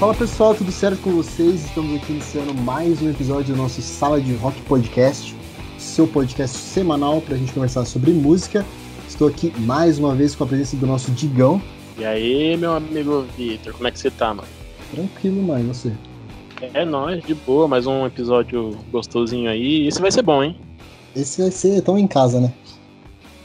Fala pessoal, tudo certo com vocês? Estamos aqui iniciando mais um episódio do nosso Sala de Rock Podcast, seu podcast semanal para a gente conversar sobre música. Estou aqui mais uma vez com a presença do nosso Digão. E aí, meu amigo Vitor, como é que você tá, mano? Tranquilo, mãe, você? É nóis, de boa, mais um episódio gostosinho aí. Esse vai ser bom, hein? Esse vai ser tão em casa, né?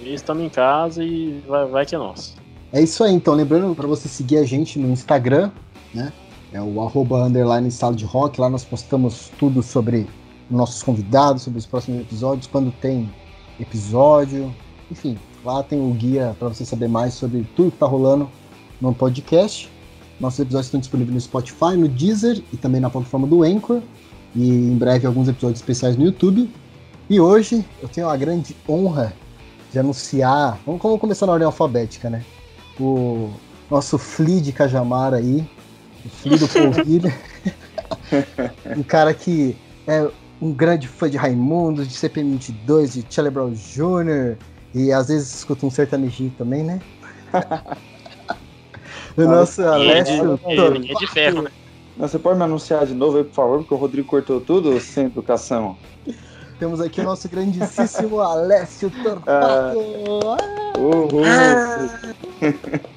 Estamos em casa e vai, vai que é nosso. É isso aí, então. Lembrando para você seguir a gente no Instagram, né? É o arroba underline sala de rock. Lá nós postamos tudo sobre nossos convidados, sobre os próximos episódios, quando tem episódio. Enfim, lá tem o guia para você saber mais sobre tudo que tá rolando no podcast. Nossos episódios estão disponíveis no Spotify, no Deezer e também na plataforma do Anchor. E em breve alguns episódios especiais no YouTube. E hoje eu tenho a grande honra de anunciar. Vamos, vamos começar na ordem alfabética, né? O nosso Flea de Cajamar aí, o Flea do Polvilho. um cara que é um grande fã de Raimundo, de CPM22, de Charlie Brown Jr. E às vezes escuta um sertanejinho também, né? o nosso Alessio é, de, é de ferro, né? Não, você pode me anunciar de novo aí, por favor, porque o Rodrigo cortou tudo sem educação. Temos aqui o nosso grandíssimo Alessio Torquato. Uhul.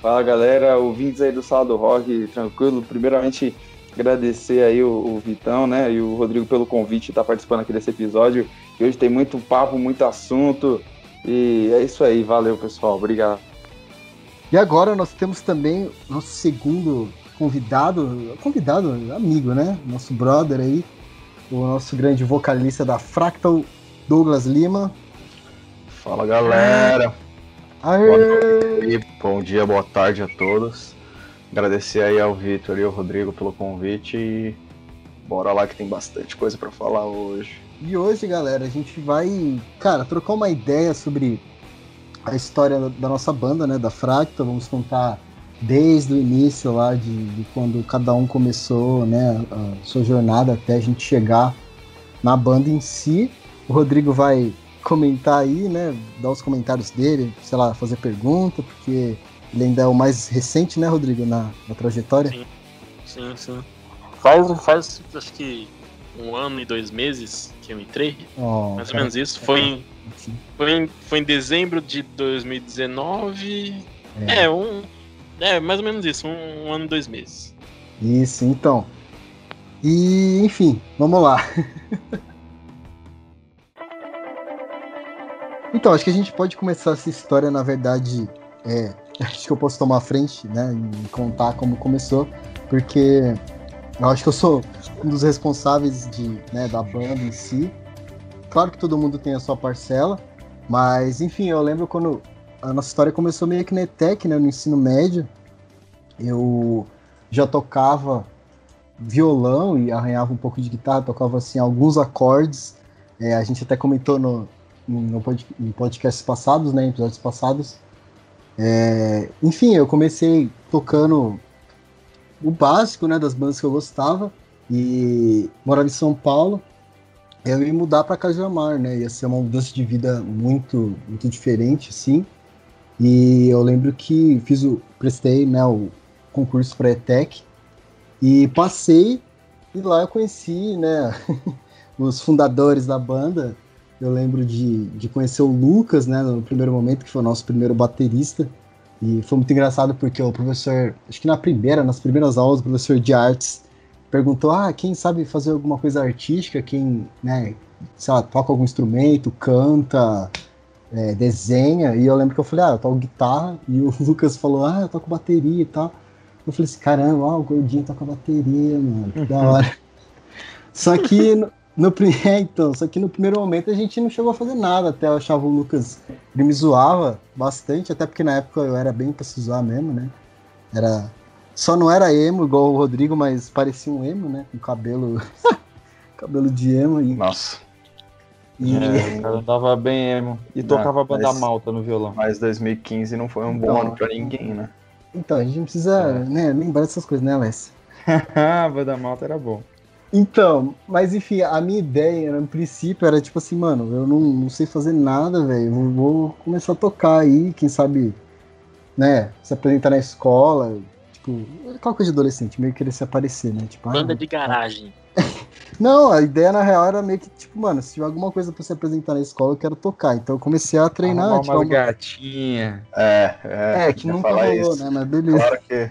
Fala galera, ouvintes aí do Sala do Rock, tranquilo. Primeiramente, agradecer aí o, o, Vitão, né, e o Rodrigo pelo convite de estar participando aqui desse episódio. E hoje tem muito papo, muito assunto. E é isso aí, valeu pessoal, obrigado. E agora nós temos também nosso segundo convidado, convidado, amigo, né? Nosso brother aí, o nosso grande vocalista da Fractal, Douglas Lima. Fala galera! Aê! Bom dia, boa tarde a todos. Agradecer aí ao Vitor e ao Rodrigo pelo convite e bora lá que tem bastante coisa para falar hoje. E hoje, galera, a gente vai, cara, trocar uma ideia sobre a história da nossa banda, né, da Fractal. Vamos contar desde o início lá de, de, quando cada um começou, né, a sua jornada até a gente chegar na banda em si. O Rodrigo vai comentar aí, né, dar os comentários dele, sei lá, fazer pergunta, porque ele ainda é o mais recente, né, Rodrigo, na, na trajetória. Sim, sim, sim. Faz, faz, acho que um ano e dois meses que eu entrei, oh, mais cara. ou menos isso. Foi em, foi em, foi em dezembro de 2019. É, é um, é, mais ou menos isso, um, um ano e dois meses. Isso, então. E, enfim, vamos lá. então, acho que a gente pode começar essa história, na verdade, é, acho que eu posso tomar a frente, né, e contar como começou, porque eu acho que eu sou um dos responsáveis de, né, da banda em si. Claro que todo mundo tem a sua parcela, mas, enfim, eu lembro quando a nossa história começou meio que na ETEC, né, no ensino médio. Eu já tocava violão e arranhava um pouco de guitarra, tocava assim alguns acordes. É, a gente até comentou no, em podcasts passados, né, em episódios passados. É, enfim, eu comecei tocando o básico, né, das bandas que eu gostava e morava em São Paulo. Eu ia mudar para Cajamar, né? Ia ser uma mudança de vida muito, muito diferente, assim. E eu lembro que fiz o prestei, né, o concurso para ETEC e passei e lá eu conheci, né, os fundadores da banda. Eu lembro de, de conhecer o Lucas, né, no primeiro momento, que foi o nosso primeiro baterista. E foi muito engraçado porque o professor, acho que na primeira, nas primeiras aulas, o professor de artes perguntou: "Ah, quem sabe fazer alguma coisa artística, quem, né, sei lá, toca algum instrumento, canta, é, desenha, e eu lembro que eu falei, ah, eu toco guitarra, e o Lucas falou, ah, eu toco bateria e tal. Eu falei assim, caramba, ó, o gordinho toca bateria, mano, que da hora. só que no, é, então, só que no primeiro momento a gente não chegou a fazer nada, até eu achava o Lucas, ele me zoava bastante, até porque na época eu era bem pra se zoar mesmo, né? Era. Só não era emo igual o Rodrigo, mas parecia um emo, né? Com cabelo. cabelo de emo e. Nossa. E... É, o cara tava bem emo. E não, tocava banda mas, malta no violão. Mas 2015 não foi um bom então, ano pra ninguém, né? Então, a gente não precisa é. né, lembrar dessas coisas, né, Alessia? banda malta era bom. Então, mas enfim, a minha ideia, no princípio, era tipo assim, mano, eu não, não sei fazer nada, velho. Vou, vou, começar a tocar aí, quem sabe, né, se apresentar na escola. Tipo, aquela coisa de adolescente, meio querer se aparecer, né? Tipo, Banda ah, de garagem. Não, a ideia na real era meio que, tipo, mano, se tiver alguma coisa pra se apresentar na escola, eu quero tocar. Então eu comecei a treinar. Arrumar tipo, uma gatinha. É, é. É, que nunca rolou, isso. né? Mas beleza. Claro que,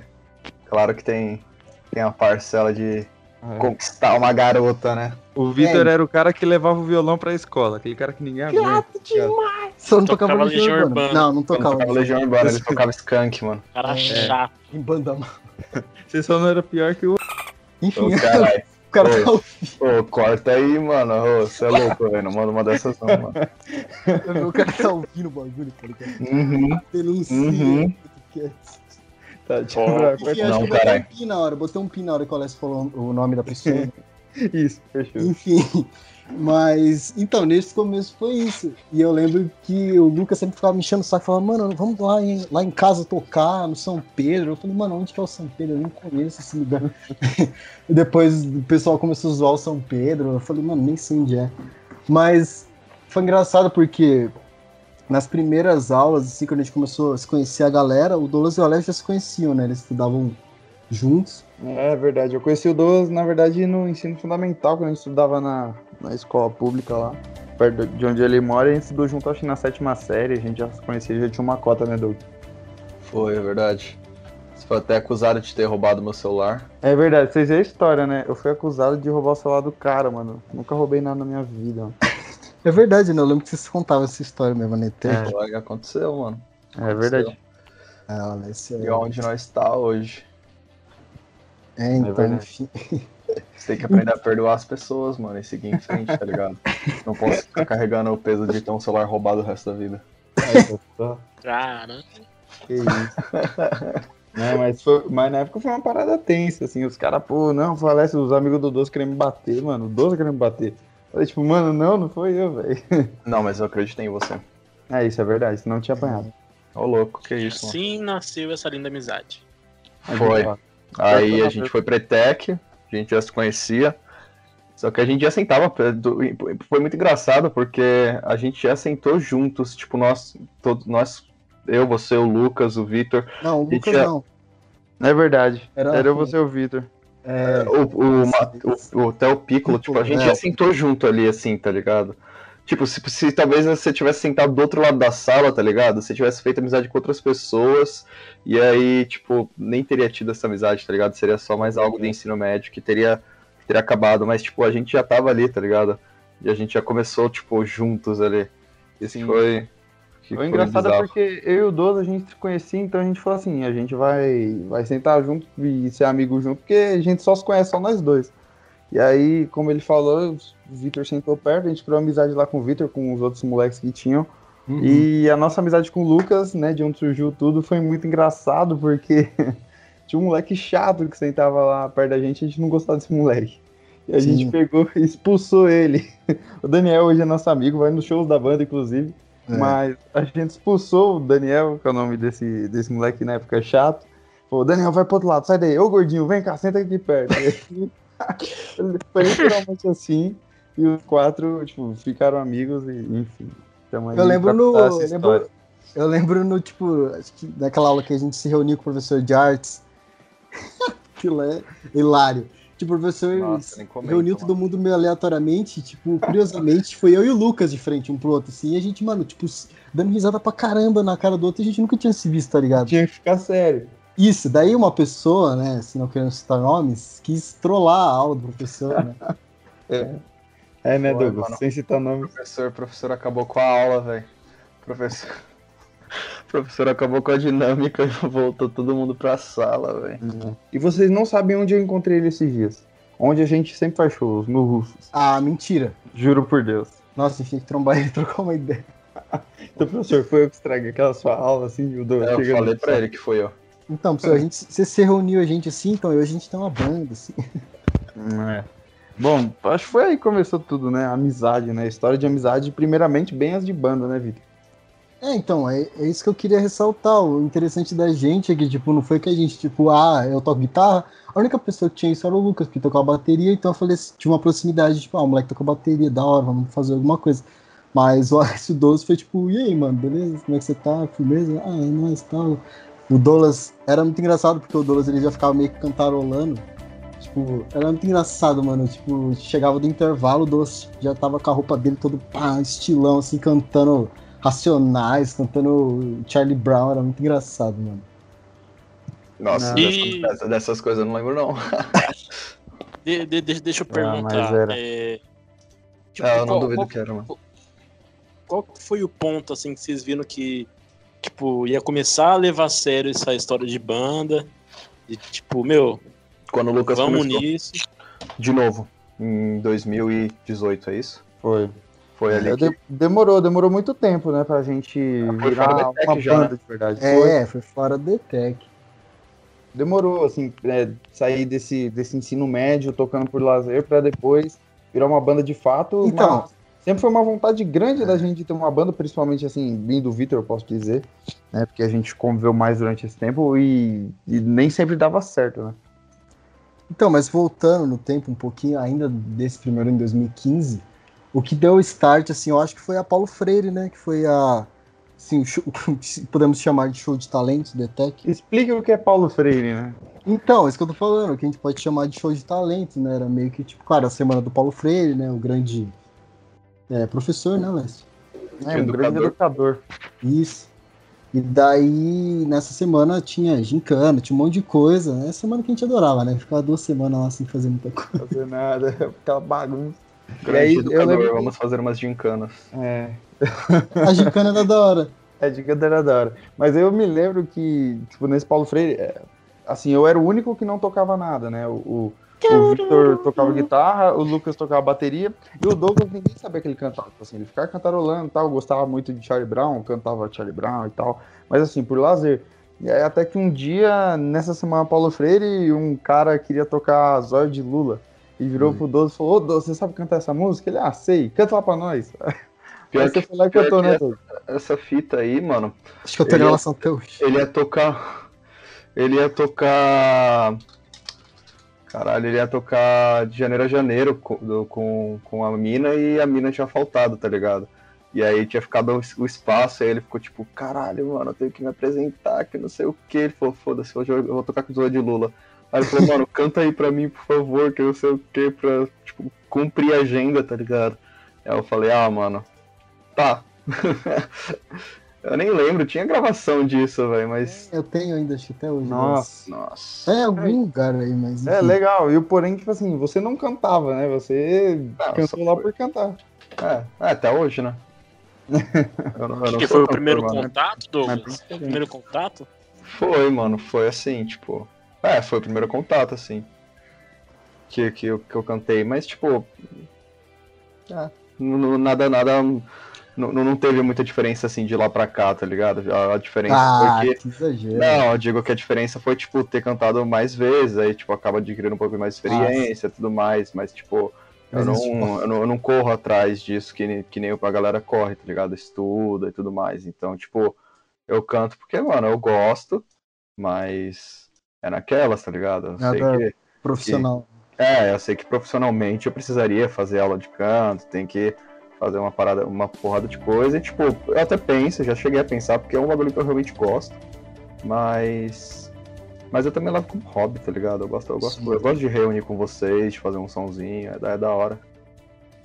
claro que tem, tem a parcela de é. conquistar uma garota, né? O Vitor era o cara que levava o violão pra escola, aquele cara que ninguém aguenta. demais! Só não tocava, tocava Legião Urbana. Urbana. Não, não tocava. Não tocava Legião Urbana, ele tocava Skunk, mano. Cara é. chato. Em banda mal. Você só não era pior que o. Enfim, ô, o cara tá ouvindo. Ô, corta aí, mano. Você é louco, velho. Não manda uma dessas não, mano. o cara tá ouvindo o bagulho, tá ligado? Uhum. Denuncia. Uhum. Tá, acho que eu botei um pin na hora. Botei um pin na hora que o Alessio falou o nome da pessoa. Isso, fechou. Enfim. Mas, então, nesse começo foi isso. E eu lembro que o Lucas sempre ficava me enchendo o saco, falava, mano, vamos lá em, lá em casa tocar, no São Pedro. Eu falei, mano, onde que é o São Pedro? Eu nem conheço esse lugar. e depois o pessoal começou a zoar o São Pedro. Eu falei, mano, nem sei onde é. Mas foi engraçado porque nas primeiras aulas, assim, quando a gente começou a se conhecer a galera, o Douglas e o Alex já se conheciam, né? Eles estudavam juntos. É verdade, eu conheci o Douglas, na verdade, no ensino fundamental, quando a gente estudava na, na escola pública lá, perto de onde ele mora, a gente estudou junto, acho que na sétima série, a gente já se conhecia, já tinha uma cota, né, Douglas? Foi, é verdade. Você foi até acusado de ter roubado meu celular. É verdade, vocês viram a história, né? Eu fui acusado de roubar o celular do cara, mano. Nunca roubei nada na minha vida, mano. É verdade, né? Eu lembro que vocês contavam essa história mesmo, né? É, que aconteceu, mano. É verdade. É, olha, esse é... E onde nós está hoje. É, então, é enfim. Você tem que aprender a perdoar as pessoas, mano, e seguir em frente, tá ligado? Não posso ficar carregando o peso de ter um celular roubado o resto da vida. Cara. Que isso. Não, mas, foi, mas na época foi uma parada tensa, assim, os caras, pô, não, falece, os amigos do Doce querendo me bater, mano, o Doce querendo me bater. Falei, tipo, mano, não, não foi eu, velho. Não, mas eu acreditei em você. É, isso é verdade, senão não tinha apanhado. Ô, oh, louco, que isso, Assim mano. nasceu essa linda amizade. Foi. Aí a gente foi pra ETEC, a gente já se conhecia. Só que a gente já sentava. Foi muito engraçado porque a gente já sentou juntos, tipo, nós, todos, nós, eu, você, o Lucas, o Vitor. Não, o Lucas já... não. É verdade. Era, Era eu, você e o Vitor. É, o, o, o, o Theo Piccolo, tipo, a gente é. já sentou junto ali, assim, tá ligado? Tipo, se, se talvez você tivesse sentado do outro lado da sala, tá ligado? Você tivesse feito amizade com outras pessoas, e aí, tipo, nem teria tido essa amizade, tá ligado? Seria só mais algo do ensino médio que teria, que teria acabado. Mas, tipo, a gente já tava ali, tá ligado? E a gente já começou, tipo, juntos ali. Isso Sim. foi. Que foi engraçado bizarro. porque eu e o Dodo a gente se conhecia, então a gente falou assim, a gente vai, vai sentar junto e ser amigo junto, porque a gente só se conhece só nós dois. E aí, como ele falou, o Vitor sentou perto, a gente criou amizade lá com o Vitor, com os outros moleques que tinham. Uhum. E a nossa amizade com o Lucas, né, de onde surgiu tudo, foi muito engraçado, porque tinha um moleque chato que sentava lá perto da gente, a gente não gostava desse moleque. E a Sim. gente pegou e expulsou ele. O Daniel hoje é nosso amigo, vai nos shows da banda, inclusive. É. Mas a gente expulsou o Daniel, que é o nome desse, desse moleque na época chato. Pô, Daniel, vai pro outro lado, sai daí. Ô, gordinho, vem cá, senta aqui perto. Foi literalmente assim. E os quatro, tipo, ficaram amigos e, enfim. Eu lembro no. Eu lembro, eu lembro no, tipo, acho que naquela aula que a gente se reuniu com o professor de artes. Aquilo é hilário. Tipo, o professor Nossa, reuniu todo mundo meio aleatoriamente, tipo, curiosamente, foi eu e o Lucas de frente um pro outro, assim, e a gente, mano, tipo, dando risada pra caramba na cara do outro, e a gente nunca tinha se visto, tá ligado? Tinha que ficar sério. Isso, daí uma pessoa, né, se não querendo citar nomes, quis trollar a aula do professor, né? é. É, né, Douglas? Sem citar nome. Professor, professor acabou com a aula, velho. Professor. professor acabou com a dinâmica e voltou todo mundo pra sala, velho. Uhum. E vocês não sabem onde eu encontrei ele esses dias. Onde a gente sempre faz shows, no Russos. Ah, mentira. Juro por Deus. Nossa, a gente trombar ele e trocar uma ideia. então, professor, foi eu que estraguei aquela sua aula, assim, o Douglas. É, eu falei pra ele que foi eu. Então, professor, a gente, você se reuniu a gente assim, então hoje a gente tem uma banda, assim. É. Bom, acho que foi aí que começou tudo, né? amizade, né? história de amizade, primeiramente, bem as de banda, né, Vitor? É, então, é, é, isso que eu queria ressaltar. O interessante da gente é que, tipo, não foi que a gente, tipo, ah, eu toco guitarra. A única pessoa que tinha isso era o Lucas, que tocava bateria, então eu falei, tinha uma proximidade, tipo, ah, o moleque tocou bateria, da hora, vamos fazer alguma coisa. Mas o Alessio 12 foi tipo, e aí, mano, beleza? Como é que você tá? Firmeza? Ah, é nóis, tal. o Douglas era muito engraçado porque o Douglas ele já ficava meio que cantarolando. Tipo, era muito engraçado, mano. Tipo, chegava do intervalo, o Douglas já tava com a roupa dele todo pá, estilão, assim, cantando Racionais, cantando Charlie Brown. Era muito engraçado, mano. Nossa, e... dessas, dessas, coisas eu não lembro, não. de, de, de, deixa eu ah, perguntar. Ah, é... Tipo, é, eu não qual, duvido qual, que era, mano. Qual foi o ponto, assim, que vocês viram que, tipo, ia começar a levar a sério essa história de banda? De, tipo, meu, quando o Lucas vamos começou. nisso. De novo, em 2018, é isso? Foi. Foi ali. É, que... Demorou, demorou muito tempo, né, pra gente ah, virar uma já, banda né? de verdade. É, foi, foi fora do ETEC demorou, assim, é, sair desse, desse ensino médio, tocando por lazer, para depois virar uma banda de fato. Então. Sempre foi uma vontade grande é. da gente ter uma banda, principalmente assim, vindo do Vitor, eu posso dizer, né? Porque a gente conviveu mais durante esse tempo e, e nem sempre dava certo, né? Então, mas voltando no tempo um pouquinho, ainda desse primeiro em 2015, o que deu start, assim, eu acho que foi a Paulo Freire, né? Que foi a, Sim, podemos chamar de show de talentos, Detec. Explica o que é Paulo Freire, né? Então, é isso que eu tô falando, que a gente pode chamar de show de talentos, né? Era meio que, tipo, claro, a semana do Paulo Freire, né? O grande é, professor, né, Lécio? É, um grande educador. Isso. E daí, nessa semana, tinha gincana, tinha um monte de coisa. É né? semana que a gente adorava, né? Ficava duas semanas lá sem fazer muita coisa. Fazer nada, aquela bagunça. Grande aí, educador, eu lembro... vamos fazer umas gincanas. É. A gincana era da hora. É, a gincana era da hora. Mas eu me lembro que, tipo, nesse Paulo Freire, é, assim, eu era o único que não tocava nada, né? O, o, o Victor tocava guitarra, o Lucas tocava bateria, e o Douglas ninguém sabia que ele cantava. Tipo assim, ele ficava cantarolando e tal, gostava muito de Charlie Brown, cantava Charlie Brown e tal. Mas assim, por lazer. E aí, até que um dia, nessa semana Paulo Freire, um cara queria tocar Zóio de Lula. E virou pro Douglas e falou, ô Douglas, você sabe cantar essa música? Ele, ah, sei, canta lá pra nós. Pior que, foi lá que eu tô, né, Douglas? Essa fita aí, mano. Acho que eu tenho relação até hoje. Ele ia tocar. Ele ia tocar. Caralho, ele ia tocar de janeiro a janeiro com, com, com a mina e a mina tinha faltado, tá ligado? E aí tinha ficado o espaço, aí ele ficou tipo, caralho, mano, eu tenho que me apresentar, que não sei o que. Ele falou, foda-se, hoje eu vou tocar com o de Lula. Aí ele falou, mano, canta aí pra mim, por favor, que eu sei o que, pra, tipo, cumprir a agenda, tá ligado? Aí eu falei, ah, mano, tá. eu nem lembro, tinha gravação disso, velho, mas. Eu tenho ainda, acho até hoje. Nossa, mas... nossa. É algum lugar aí, mas. É, enfim. É legal, e o porém, tipo assim, você não cantava, né? Você não, cantou lá por cantar. É, é, até hoje, né? eu não, eu não que foi o primeiro mano. contato, Douglas? O primeiro contato? Foi, mano, foi assim, tipo. É, foi o primeiro contato, assim. Que, que, eu, que eu cantei, mas tipo. É, não, nada, nada. Não, não teve muita diferença assim de lá pra cá, tá ligado? A, a diferença ah, foi que. que exagero. Não, eu digo que a diferença foi, tipo, ter cantado mais vezes, aí, tipo, acaba adquirindo um pouco mais experiência e tudo mais, mas, tipo. Eu não, eu não, eu, não, corro atrás disso que, que nem a galera corre, tá ligado? Estuda e tudo mais. Então, tipo, eu canto porque, mano, eu gosto, mas é naquelas, tá ligado? Eu sei que, profissional. Que, é, eu sei que profissionalmente eu precisaria fazer aula de canto, tem que fazer uma parada, uma porrada de coisa. E, tipo, eu até penso, já cheguei a pensar, porque é um bagulho que eu realmente gosto. Mas. Mas eu também levo como hobby, tá ligado? Eu gosto, eu gosto, eu gosto de reunir com vocês, de fazer um somzinho, é da, é da hora.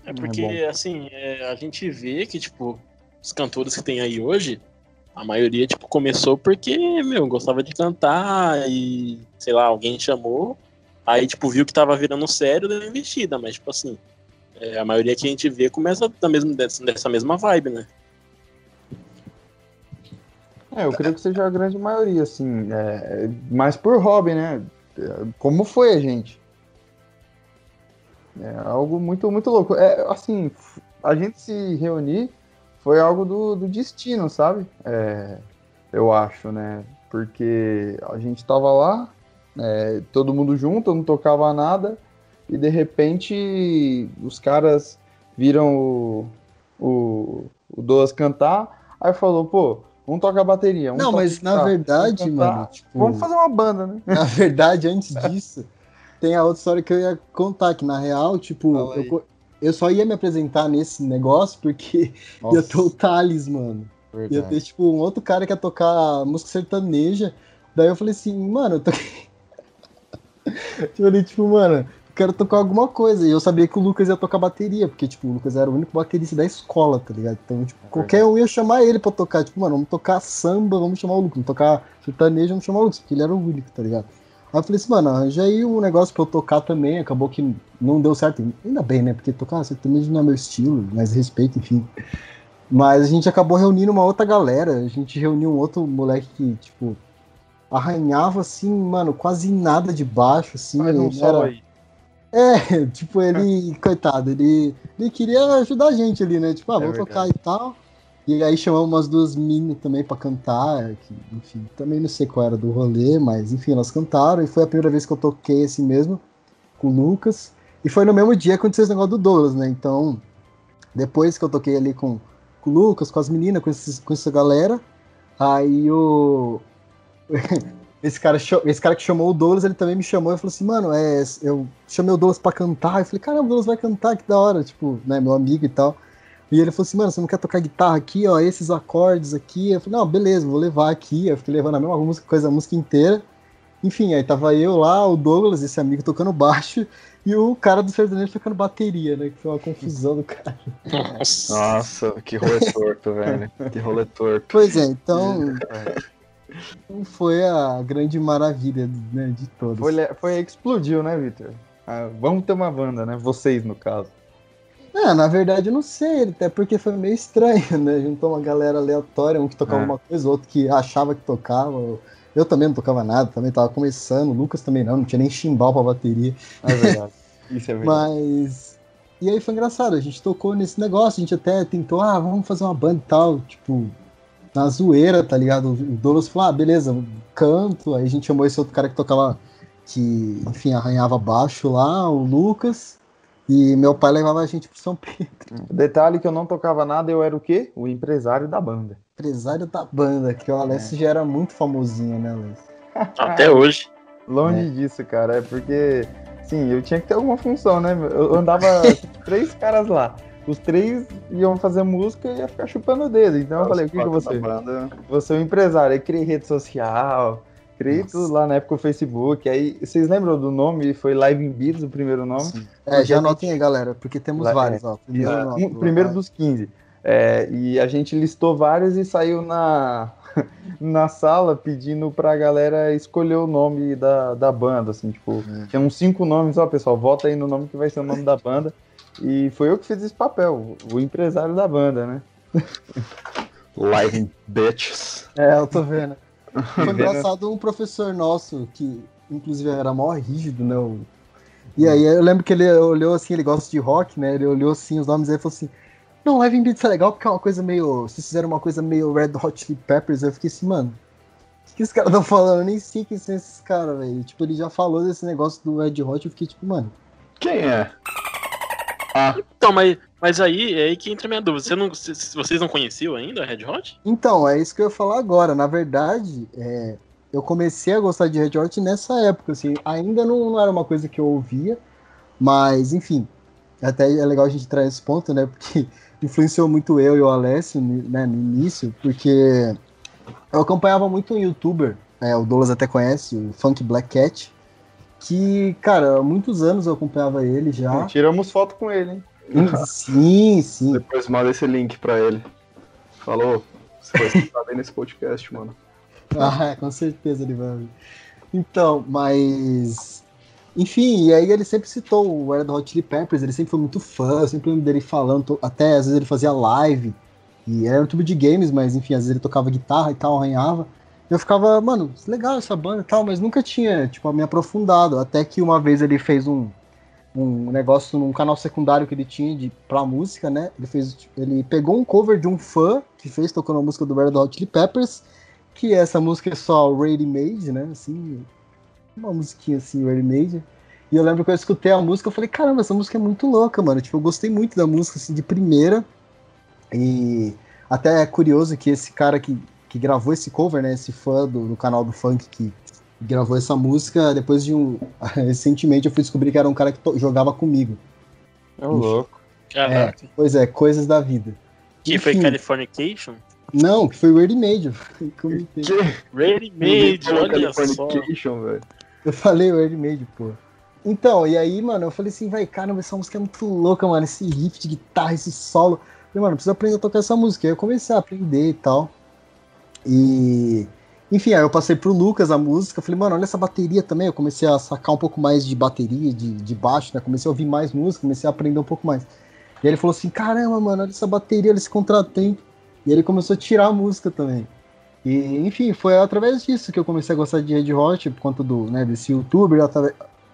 É porque, é assim, é, a gente vê que, tipo, os cantores que tem aí hoje, a maioria, tipo, começou porque, meu, gostava de cantar e, sei lá, alguém chamou, aí, tipo, viu que tava virando sério, deu investida, mas, tipo assim, é, a maioria que a gente vê começa da mesma, dessa, mesma vibe, né? É, eu creio que seja a grande maioria, assim, é, mas por hobby, né? Como foi a gente? É algo muito, muito louco. É, assim, a gente se reunir foi algo do, do destino, sabe? É, eu acho, né? Porque a gente tava lá, é, todo mundo junto, não tocava nada, e de repente os caras viram o, o, o Doas cantar, aí falou, pô, vamos tocar bateria. não, mas na verdade, mano, tipo, vamos fazer uma banda, né? Na verdade, antes disso, tem a outra história que eu ia contar, que na real, tipo, eu, eu só ia me apresentar nesse negócio porque Nossa. ia ter o Thales, mano. Verdade. Ia ter, tipo, um outro cara que ia tocar música sertaneja. Daí eu falei assim, mano, eu toquei. eu falei, tipo, mano, quero tocar alguma coisa. E eu sabia que o Lucas ia tocar bateria, porque, tipo, o Lucas era o único baterista da escola, tá ligado? Então, tipo, é qualquer um ia chamar ele pra tocar. Tipo, mano, vamos tocar samba, vamos chamar o Lucas. Vamos tocar sertanejo, vamos chamar o Lucas, porque ele era o único, tá ligado? Aí eu falei assim, mano, arranja aí um negócio pra eu tocar também. Acabou que não deu certo. Ainda bem, né? Porque tocar sertanejo não é meu estilo, mais respeito, enfim. Mas a gente acabou reunindo uma outra galera. A gente reuniu um outro moleque que, tipo, arranhava assim, mano, quase nada de baixo, assim. Faz um era... aí. É, tipo, ele, coitado, ele, ele queria ajudar a gente ali, né? Tipo, ah, é vou tocar e tal. E aí chamamos umas duas meninas também pra cantar, que, enfim, também não sei qual era do rolê, mas enfim, elas cantaram, e foi a primeira vez que eu toquei assim mesmo, com o Lucas. E foi no mesmo dia que aconteceu esse negócio do Douglas, né? Então, depois que eu toquei ali com, com o Lucas, com as meninas, com, esses, com essa galera, aí o. esse cara, esse cara que chamou o Douglas, ele também me chamou e falou assim, mano, é, eu chamei o Douglas pra cantar. Eu falei, caramba, o Douglas vai cantar, que da hora, tipo, né, meu amigo e tal. E ele falou assim, mano, você não quer tocar guitarra aqui, ó, esses acordes aqui? Eu falei, não, beleza, vou levar aqui. Eu fiquei levando a mesma música, coisa, a música inteira. Enfim, aí tava eu lá, o Douglas, esse amigo tocando baixo, e o cara do sertanejo tocando bateria, né? Que foi uma confusão do cara. Nossa, Nossa que rolê torto, velho. Que rolê torto. Pois é, então foi a grande maravilha né, de todos. Foi, foi explodiu, né, Victor? Ah, vamos ter uma banda, né? Vocês, no caso. É, na verdade eu não sei, até porque foi meio estranho, né? Juntou uma galera aleatória, um que tocava é. uma coisa, outro que achava que tocava. Eu também não tocava nada, também tava começando, o Lucas também não, não tinha nem chimbal pra bateria. É verdade. Isso é verdade. Mas. E aí foi engraçado, a gente tocou nesse negócio, a gente até tentou, ah, vamos fazer uma banda e tal, tipo, na zoeira, tá ligado? O Douglas falou, ah, beleza, canto. Aí a gente chamou esse outro cara que tocava, que, enfim, arranhava baixo lá, o Lucas. E meu pai levava a gente pro São Pedro. Detalhe que eu não tocava nada, eu era o quê? O empresário da banda. Empresário da banda, que o Alessio é. já era muito famosinho, né, Alessio? Até hoje. Longe é. disso, cara. É porque, sim, eu tinha que ter alguma função, né? Eu andava três caras lá os três iam fazer música e ia ficar chupando o dedo. Então eu falei, o que, que você? Você é um empresário, aí criei rede social, criei Nossa. tudo lá na época o Facebook. Aí, vocês lembram do nome? Foi Live in Beats o primeiro nome? Sim. É, já anotem aí, galera, porque temos lá, vários, é. ó. Primeiro, é, nome, primeiro dos 15. É, e a gente listou vários e saiu na, na sala pedindo pra galera escolher o nome da, da banda, assim, tipo, é. tinha uns cinco nomes, ó, pessoal, vota aí no nome que vai ser o nome da banda. E foi eu que fiz esse papel, o empresário da banda, né? Live bitches. É, eu tô vendo. Foi engraçado um professor nosso, que inclusive era mó rígido, né? E aí eu lembro que ele olhou assim, ele gosta de rock, né? Ele olhou assim os nomes e falou assim: Não, Live in Beats é legal porque é uma coisa meio. Vocês fizeram uma coisa meio Red Hot Chili Peppers. Eu fiquei assim, mano, o que, que esses caras estão falando? Eu nem sei quem são esses caras, velho. Tipo, ele já falou desse negócio do Red Hot. Eu fiquei tipo, mano. Quem é? Ah. Então, mas, mas aí é aí que entra a minha dúvida. Você não, vocês não conheciam ainda a Red Hot? Então, é isso que eu ia falar agora. Na verdade, é, eu comecei a gostar de Red Hot nessa época, assim. Ainda não, não era uma coisa que eu ouvia, mas, enfim. Até é legal a gente trazer esse ponto, né? Porque influenciou muito eu e o Alessio né, no início, porque eu acompanhava muito um youtuber, é, o Douglas até conhece, o Funk Black Cat, que, cara, há muitos anos eu acompanhava ele já. Tiramos foto com ele, hein? Sim, sim. Depois manda esse link pra ele. Falou, você vai estar bem nesse podcast, mano. Ah, com certeza ele vai. Então, mas. Enfim, e aí ele sempre citou o Red Hot Chili Peppers, ele sempre foi muito fã, eu sempre lembro dele falando, até às vezes ele fazia live, e era um tubo de games, mas enfim, às vezes ele tocava guitarra e tal, arranhava eu ficava, mano, legal essa banda e tal, mas nunca tinha, tipo, me aprofundado. Até que uma vez ele fez um, um negócio num canal secundário que ele tinha de, pra música, né? Ele fez, ele pegou um cover de um fã que fez tocando a música do Red Hot Chili Peppers, que essa música é só Ready Made, né? Assim, uma musiquinha assim, Ready Made. E eu lembro que eu escutei a música, eu falei, caramba, essa música é muito louca, mano. Tipo, eu gostei muito da música, assim, de primeira. E até é curioso que esse cara que que gravou esse cover, né? Esse fã do, do canal do funk que gravou essa música. Depois de um. Recentemente eu fui descobrir que era um cara que jogava comigo. É um louco. É, pois é, coisas da vida. Que Enfim. foi Californication? Não, que foi Ready Made. Ready Made, olha só. Eu falei Ready Made, pô. Então, e aí, mano, eu falei assim, vai, cara, essa música é muito louca, mano. Esse riff de guitarra, esse solo. Eu falei, mano, preciso aprender a tocar essa música. Aí eu comecei a aprender e tal. E. Enfim, aí eu passei pro Lucas a música. Falei, mano, olha essa bateria também. Eu comecei a sacar um pouco mais de bateria, de, de baixo, né? Comecei a ouvir mais música, comecei a aprender um pouco mais. E ele falou assim: caramba, mano, olha essa bateria, olha esse contratempo. E ele começou a tirar a música também. E, enfim, foi através disso que eu comecei a gostar de Red Hot, por conta do, né, desse youtuber,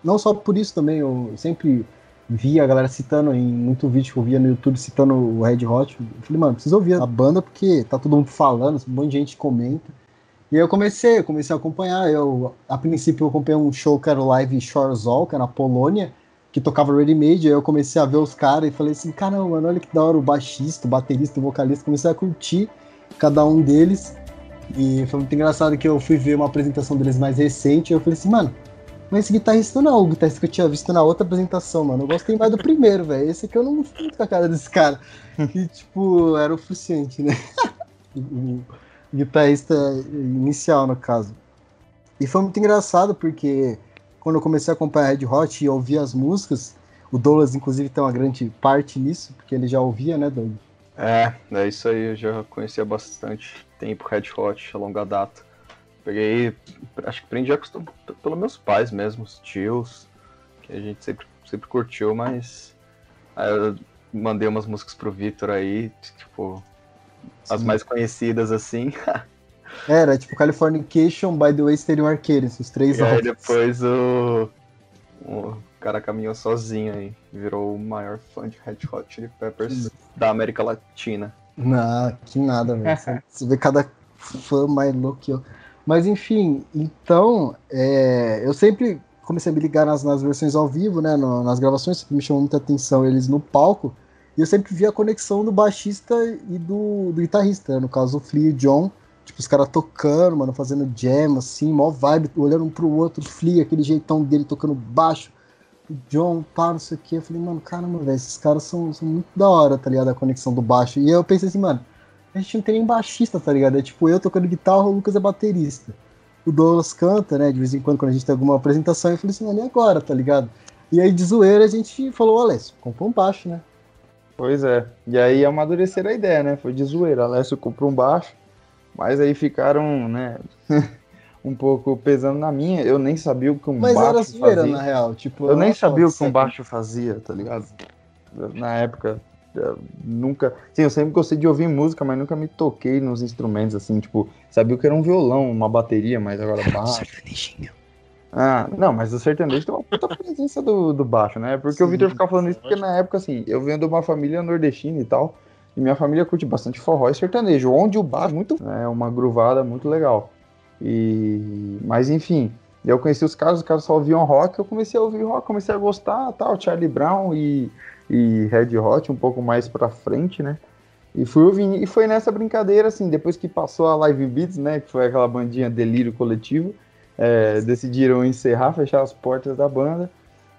não só por isso também, eu sempre via a galera citando em muito vídeo que eu via no YouTube citando o Red Hot. Eu falei, mano, preciso ouvir a banda porque tá todo mundo falando, um monte de gente comenta. E eu comecei, eu comecei a acompanhar. Eu, a princípio, eu acompanhei um show que era o Live Shorzol, que era na Polônia, que tocava Ready Made. Aí eu comecei a ver os caras e falei assim: caramba, mano, olha que da hora o baixista, o baterista, o vocalista. Comecei a curtir cada um deles. E foi muito engraçado que eu fui ver uma apresentação deles mais recente. E eu falei assim, mano, mas esse guitarrista não, o guitarrista que eu tinha visto na outra apresentação, mano. Eu gostei mais do primeiro, velho. Esse aqui eu não sinto com a cara desse cara. E, tipo, era o Fruciante, né? guitarrista inicial, no caso. E foi muito engraçado porque quando eu comecei a acompanhar Red Hot e ouvir as músicas, o Douglas, inclusive, tem uma grande parte nisso, porque ele já ouvia, né, Douglas? É, é isso aí, eu já conhecia bastante tempo Red Hot, a longa data. Peguei, acho que aprendi a acostumar pelos meus pais mesmo, os tios, que a gente sempre, sempre curtiu, mas aí eu mandei umas músicas pro Vitor aí, tipo, Sim. as mais conhecidas assim. Era, tipo Californication, By the Way, Stereo Arcade, esses três E aí depois o, o cara caminhou sozinho aí, virou o maior fã de Red Hot Chili Peppers Sim. da América Latina. Não, que nada, velho. Você vê cada fã mais louco que eu. Mas enfim, então é, eu sempre comecei a me ligar nas, nas versões ao vivo, né? No, nas gravações, que me chamou muita atenção eles no palco. E eu sempre vi a conexão do baixista e do, do guitarrista, né, no caso o Flea e o John. Tipo, os caras tocando, mano, fazendo jam, assim, mó vibe, olhando um pro outro, o Flea, aquele jeitão dele tocando baixo, o John, pá, não sei o que. Eu falei, mano, caramba, velho, esses caras são, são muito da hora, tá ligado? A conexão do baixo. E eu pensei assim, mano, a gente não tem nem baixista, tá ligado? É tipo eu tocando guitarra, o Lucas é baterista. O Douglas canta, né? De vez em quando, quando a gente tem alguma apresentação, eu falei assim, mano, e agora, tá ligado? E aí, de zoeira, a gente falou, Alessio, comprou um baixo, né? Pois é. E aí amadureceram a ideia, né? Foi de zoeira. Alessio comprou um baixo, mas aí ficaram, né? um pouco pesando na minha. Eu nem sabia o que um mas baixo era zoeira, fazia. na real. Tipo, eu nem sabia o que um baixo fazia, tá ligado? Na época, nunca. Sim, eu sempre gostei de ouvir música, mas nunca me toquei nos instrumentos, assim, tipo, sabia o que era um violão, uma bateria, mas agora baixo. Ah, não, mas o sertanejo tem uma puta presença do, do baixo, né? Porque Sim, o Victor ficava falando isso porque na época, assim, eu venho de uma família nordestina e tal, e minha família curte bastante forró e sertanejo, onde o baixo é muito. É uma gruvada muito legal. E. Mas enfim, eu conheci os caras, os caras só ouviam rock, eu comecei a ouvir rock, comecei a gostar, tal, Charlie Brown e e Red Hot um pouco mais pra frente, né? E fui ouvindo, e foi nessa brincadeira, assim, depois que passou a Live Beats, né? Que foi aquela bandinha delírio coletivo, é, decidiram encerrar, fechar as portas da banda.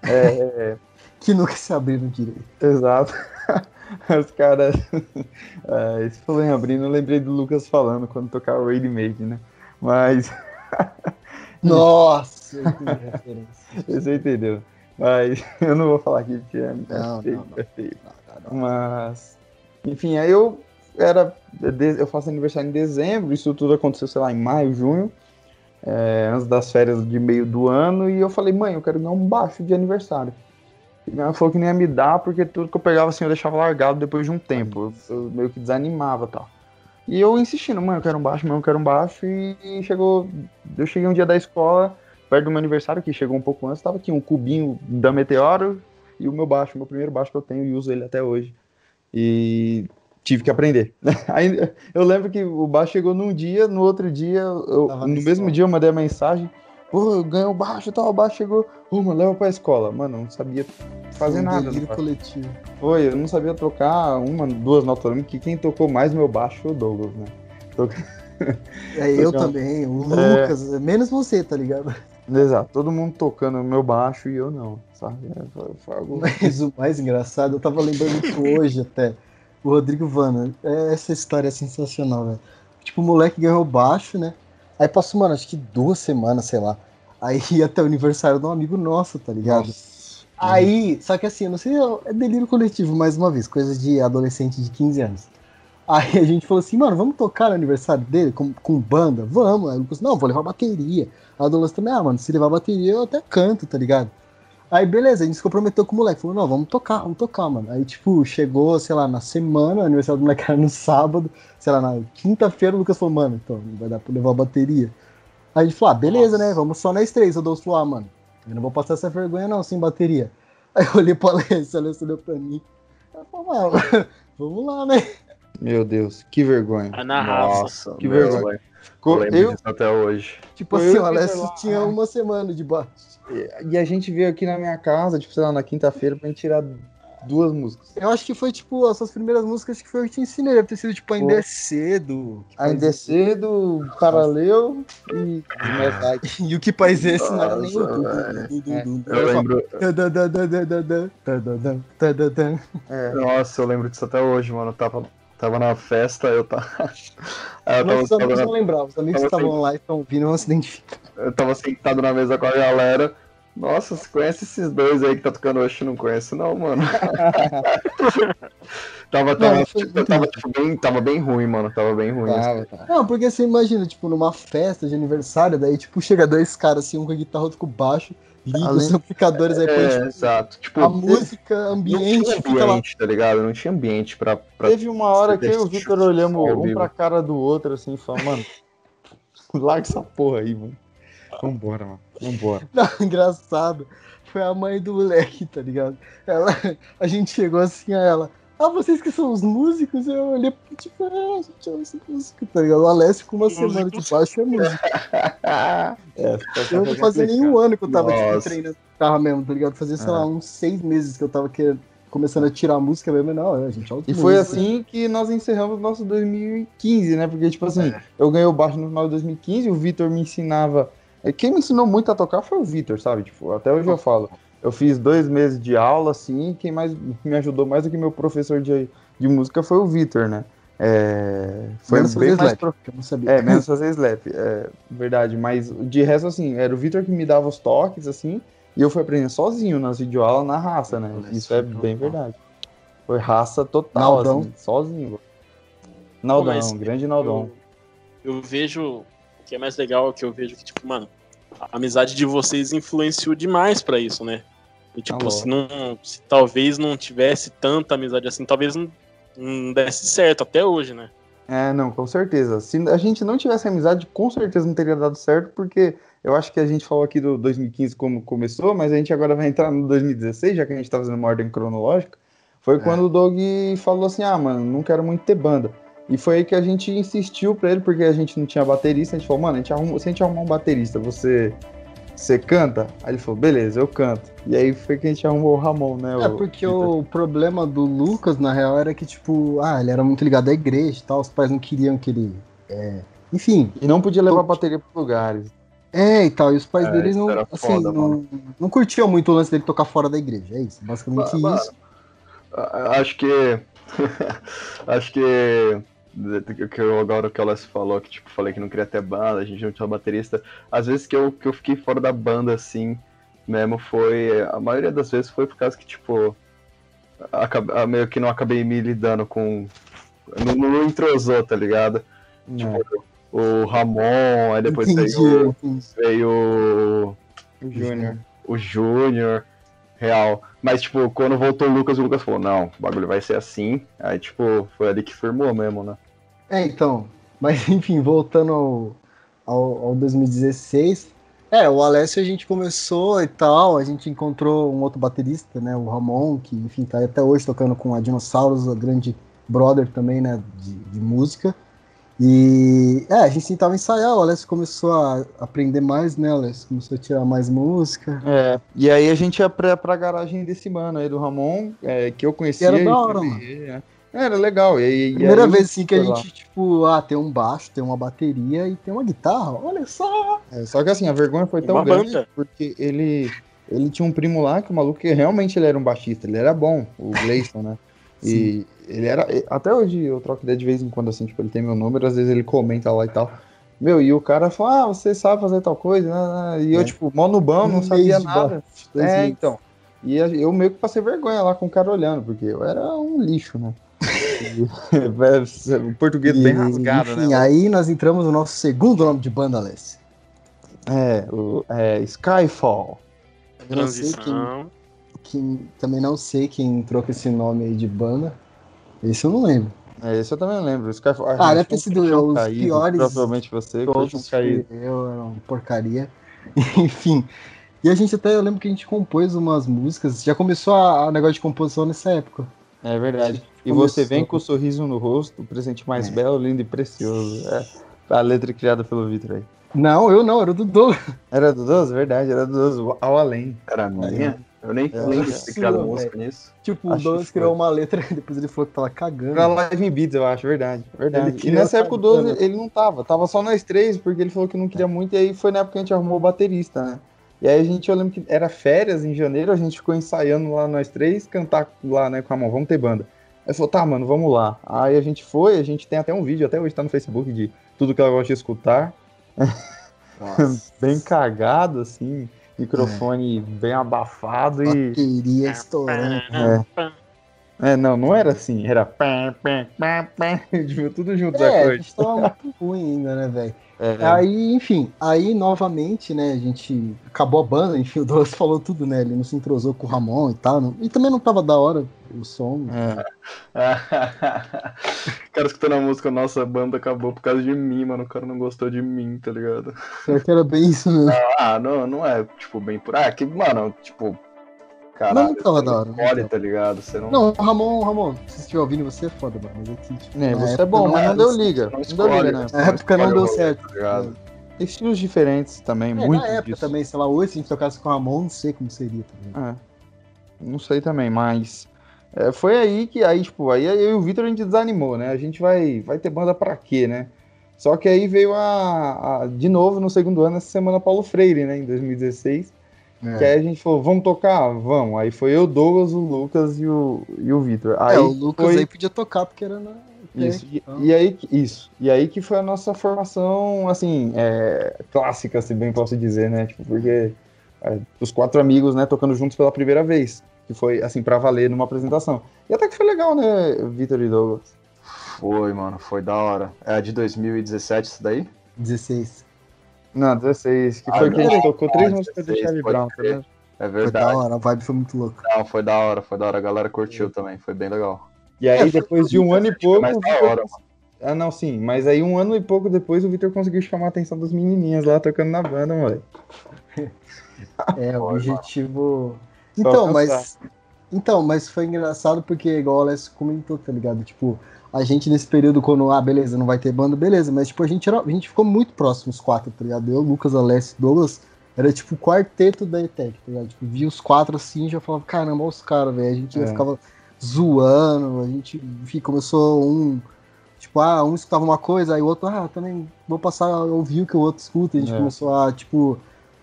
É, que nunca se abriram direito. Exato. Os caras. é, esse falou em abrindo, eu lembrei do Lucas falando quando tocava Ready Made, né? Mas. Nossa! Você entendeu. Mas eu não vou falar aqui porque é, não, feio, não, não. é feio. Mas, enfim, aí eu era. Eu faço aniversário em dezembro, isso tudo aconteceu, sei lá, em maio, junho, é, antes das férias de meio do ano, e eu falei, mãe, eu quero ganhar um baixo de aniversário. E ela falou que nem ia me dar, porque tudo que eu pegava assim eu deixava largado depois de um tempo. Eu, eu meio que desanimava e tal. E eu insistindo, mãe, eu quero um baixo, mãe, eu quero um baixo, e chegou. Eu cheguei um dia da escola perto do meu aniversário, que chegou um pouco antes, tava aqui um cubinho da Meteoro e o meu baixo, meu primeiro baixo que eu tenho e uso ele até hoje. E tive que aprender. Aí, eu lembro que o baixo chegou num dia, no outro dia, eu, no mesmo escola. dia eu mandei a mensagem, pô, eu ganhei o baixo e tal, o baixo chegou, ô, mano, leva pra escola. Mano, eu não sabia fazer um nada. coletivo. Foi, eu não sabia tocar uma, duas notas, que quem tocou mais meu baixo foi o Douglas, né? É, eu também, o Lucas, é... menos você, tá ligado? Exato, todo mundo tocando meu baixo e eu não, sabe? É, foi, foi algo... Mas o mais engraçado, eu tava lembrando isso hoje até. O Rodrigo Vana. É, essa história é sensacional, velho. Tipo, o moleque ganhou baixo, né? Aí passou, mano, acho que duas semanas, sei lá. Aí ia até o aniversário de um amigo nosso, tá ligado? Nossa. Aí, só que assim, eu não sei, é delírio coletivo, mais uma vez, coisa de adolescente de 15 anos. Aí a gente falou assim, mano, vamos tocar no aniversário dele com, com banda? Vamos. Aí o Lucas, não, vou levar bateria. A Douglas também, ah, mano, se levar bateria eu até canto, tá ligado? Aí beleza, a gente se comprometeu com o moleque. Falou, não, vamos tocar, vamos tocar, mano. Aí, tipo, chegou, sei lá, na semana, o aniversário do moleque era no sábado, sei lá, na quinta-feira o Lucas falou, mano, então, não vai dar pra levar a bateria. Aí a gente falou, ah, beleza, Nossa. né? Vamos só nós três. O Douglas falou, ah, mano, eu não vou passar essa vergonha não, sem bateria. Aí eu olhei pra Alessio, a Alessio olhou pra mim. Ela falou, mano, vamos lá, né? Meu Deus, que vergonha. Ah, na Nossa, que vergonha. Eu disso até hoje. Tipo assim, o Alessio tinha uma semana de baixo. E a gente veio aqui na minha casa, tipo, sei lá, na quinta-feira, pra gente tirar duas músicas. Eu acho que foi, tipo, as suas primeiras músicas que foi eu que te ensinei. Deve ter sido, tipo, Ainda é Cedo. Ainda é Cedo, Paralelo e E o que país é esse? Não era nem o Eu lembro. Nossa, eu lembro disso até hoje, mano. Eu tava Tava na festa, eu tava. eu Nossos tava, amigos não lembravam, os amigos que estavam lá e estão vindo não se identificam. Eu tava sentado na mesa com a galera. Nossa, você conhece esses dois aí que tá tocando hoje? Não conheço, não, mano. tava, tava, não, tipo, tava, tipo, bem, tava bem ruim, mano. Tava bem ruim. Tava, assim. Não, porque você imagina, tipo, numa festa de aniversário, daí, tipo, chega dois caras assim, um com a guitarra, outro com baixo liga os amplificadores aí é, põe tipo, exato. Tipo, a música, ambiente, não tinha ambiente, tá ligado? Não tinha ambiente pra. pra Teve uma hora que eu e o Victor olhamos um pra cara do outro assim e falamos, mano, larga essa porra aí, mano. Vambora, mano. Vambora. Não, engraçado. Foi a mãe do moleque, tá ligado? Ela, a gente chegou assim a ela. Ah, vocês que são os músicos? Eu olhei, tipo, ah, a gente é os músicos, tá ligado? O Alessio com uma semana de baixo é música. é, eu não fazia nem um ano que eu tava tipo, treinando guitarra mesmo, tá ligado? Fazia, sei lá, é. uns seis meses que eu tava querendo, começando a tirar música mesmo, não, a gente é E foi assim que nós encerramos o nosso 2015, né? Porque, tipo assim, é. eu ganhei o baixo no final de 2015, o Vitor me ensinava. É, quem me ensinou muito a tocar foi o Vitor, sabe? Tipo, até hoje eu falo. Eu fiz dois meses de aula, assim, quem mais me ajudou mais do que meu professor de, de música foi o Vitor, né? É, foi menos bem mais slap, eu não sabia. É, menos fazer slap, é verdade. Mas de resto, assim, era o Vitor que me dava os toques, assim, e eu fui aprendendo sozinho nas videoaulas na raça, né? Isso é bem verdade. Foi raça total, Naldão. assim, sozinho. Naldão, grande Naldão. Eu, eu vejo que é mais legal que eu vejo que, tipo, mano, a amizade de vocês influenciou demais para isso, né? E, tipo, se, não, se talvez não tivesse tanta amizade assim, talvez não, não desse certo até hoje, né? É, não, com certeza. Se a gente não tivesse amizade, com certeza não teria dado certo, porque eu acho que a gente falou aqui do 2015 como começou, mas a gente agora vai entrar no 2016, já que a gente tá fazendo uma ordem cronológica. Foi é. quando o Doug falou assim: ah, mano, não quero muito ter banda. E foi aí que a gente insistiu pra ele, porque a gente não tinha baterista. A gente falou, mano, a gente arruma, se a gente arrumar um baterista, você, você canta? Aí ele falou, beleza, eu canto. E aí foi que a gente arrumou o Ramon, né? É, porque o, o problema do Lucas, na real, era que, tipo, ah, ele era muito ligado à igreja e tal, os pais não queriam que ele. É... Enfim. E não podia levar a bateria para lugares. É, e tal, e os pais é, dele não, assim, foda, não, não, curtiam muito o lance dele tocar fora da igreja. É isso, basicamente mas, isso. Acho que. acho que que eu, agora que o Alessio falou, que tipo, falei que não queria ter banda, a gente não tinha baterista. Às vezes que eu, que eu fiquei fora da banda, assim, mesmo, foi. A maioria das vezes foi por causa que, tipo, acabei, meio que não acabei me lidando com. Não, não entrosou, tá ligado? Tipo, o Ramon, aí depois entendi, veio, veio o Júnior. O Júnior, real. Mas, tipo, quando voltou o Lucas, o Lucas falou, não, o bagulho vai ser assim. Aí, tipo, foi ali que firmou mesmo, né? É, então. Mas enfim, voltando ao, ao, ao 2016. É, o Alessio a gente começou e tal, a gente encontrou um outro baterista, né, o Ramon, que enfim tá até hoje tocando com a Dinossauros, a grande brother também, né, de, de música. E é, a gente tentava ensaiar, o Alessio começou a aprender mais, né, Alessio? Começou a tirar mais música. É, e aí a gente ia pra, pra garagem desse mano aí do Ramon, é, que eu conhecia. E era da hora, mano. É. Era legal. E, e Primeira aí, vez assim que a gente, lá. tipo, ah, tem um baixo, tem uma bateria e tem uma guitarra, olha só. É, só que assim, a vergonha foi tão grande banda. porque ele, ele tinha um primo lá que o maluco que realmente ele era um baixista, ele era bom, o Gleison, né? E ele era. Até hoje eu troco ideia de vez em quando, assim, tipo, ele tem meu número, às vezes ele comenta lá e tal. Meu, e o cara fala, ah, você sabe fazer tal coisa, né? E eu, é. tipo, mó no bom, não sabia nada. É, então. E eu meio que passei vergonha lá com o cara olhando, porque eu era um lixo, né? O português e, bem rasgado, enfim, né? aí nós entramos no nosso segundo nome de banda, Alessi. É, o é, Skyfall. Transição. Quem, quem, também não sei quem entrou com esse nome aí de banda. Esse eu não lembro. É, esse eu também lembro. Skyfall, ah, deve ter sido os caído, piores. Provavelmente você, todos caído. Eu, era uma porcaria. Enfim. E a gente até, eu lembro que a gente compôs umas músicas. Já começou a, a negócio de composição nessa época. É verdade. E você vem com o um sorriso no rosto, o presente mais é. belo, lindo e precioso. É a letra criada pelo Vitor aí. Não, eu não, era do Douglas. Era do Douglas? Verdade, era do Douglas, ao além. Era minha? Eu nem é, lembro de ter criado música nisso. Tipo, acho o Douglas criou uma letra e depois ele falou que tava cagando. Pra Live in Beats, eu acho, verdade. verdade. E nessa época o Douglas, ele não tava, tava só nós três, porque ele falou que não queria muito, e aí foi na época que a gente arrumou o baterista, né? E aí a gente, eu lembro que era férias em janeiro, a gente ficou ensaiando lá nós três, cantar lá, né, com a mão, vamos ter banda. Aí falou, tá, mano, vamos lá. Aí a gente foi, a gente tem até um vídeo, até hoje tá no Facebook, de tudo que ela gosta de escutar. bem cagado, assim, microfone é. bem abafado e. Bateria estourando. É. É, não, não era assim, era pá, pá, pá, pá, tudo junto é, a gente tava muito ruim ainda, né, velho? É, aí, enfim, aí novamente, né, a gente acabou a banda, enfim, o Douglas falou tudo, né, ele não se entrosou com o Ramon e tal, não, e também não tava da hora o som. É. o cara escutando a música, nossa, a banda acabou por causa de mim, mano, o cara não gostou de mim, tá ligado? Será que era bem isso mesmo? Ah, não, não é, tipo, bem por... Ah, é que, mano, tipo, Caralho, não, tava da hora. Olha, tá ligado? Você não... não, Ramon, Ramon, se estiver ouvindo, você é foda, mano. Mas aqui, tipo, é, você é bom, mas não deu liga. Não, deu liga, né? Na época não deu certo. Tá ligado? É. Estilos diferentes também, é, muito. Na época disso. também, sei lá, hoje se a gente tocasse com o Ramon, não sei como seria também. É. Não sei também, mas. É, foi aí que, aí, tipo, aí eu e o Vitor a gente desanimou, né? A gente vai, vai ter banda pra quê, né? Só que aí veio a, a, de novo no segundo ano, essa semana, Paulo Freire, né? Em 2016. É. Que aí a gente falou, vamos tocar? Vamos. Aí foi eu, Douglas, o Lucas e o, e o Vitor. É, o Lucas foi... aí podia tocar porque era na. Isso, e, então. e, aí, isso. E aí que foi a nossa formação, assim, é, clássica, se bem posso dizer, né? Tipo, porque é, os quatro amigos, né, tocando juntos pela primeira vez. Que foi, assim, pra valer numa apresentação. E até que foi legal, né, Vitor e Douglas? Foi, mano, foi da hora. É de 2017 isso daí? 16. Não, 16. Que ah, foi que a gente tocou três músicas do Charlie Brown, tá vendo? É verdade. Foi da hora, a vibe foi muito louca. Não, foi da hora, foi da hora. A galera curtiu também, foi bem legal. E aí, é, depois de um ano e pouco. Mais da hora, mano. Ah, não, sim. Mas aí, um ano e pouco depois, o Victor conseguiu chamar a atenção das menininhas lá tocando na banda, moleque. É, o objetivo. Então, mas. Então, mas foi engraçado porque, igual o Alessio comentou, tá ligado? Tipo, a gente nesse período, quando, ah, beleza, não vai ter banda, beleza, mas tipo, a gente, era, a gente ficou muito próximo, os quatro, tá ligado? Eu, Lucas, Alessio Douglas, era tipo o quarteto da ETEC, tá ligado? Tipo, via os quatro assim e já falava, caramba, olha os caras, velho. A gente é. ficava zoando, a gente, enfim, começou um. Tipo, ah, um escutava uma coisa, aí o outro, ah, também vou passar a ouvir o que o outro escuta. A gente é. começou a, tipo,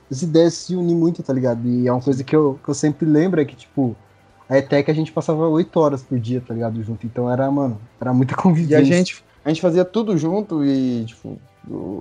as ideias se unir muito, tá ligado? E é uma coisa que eu, que eu sempre lembro, é que, tipo, a ETEC a gente passava oito horas por dia, tá ligado? Junto. Então era, mano, era muita convivência. E a gente, a gente fazia tudo junto e, tipo,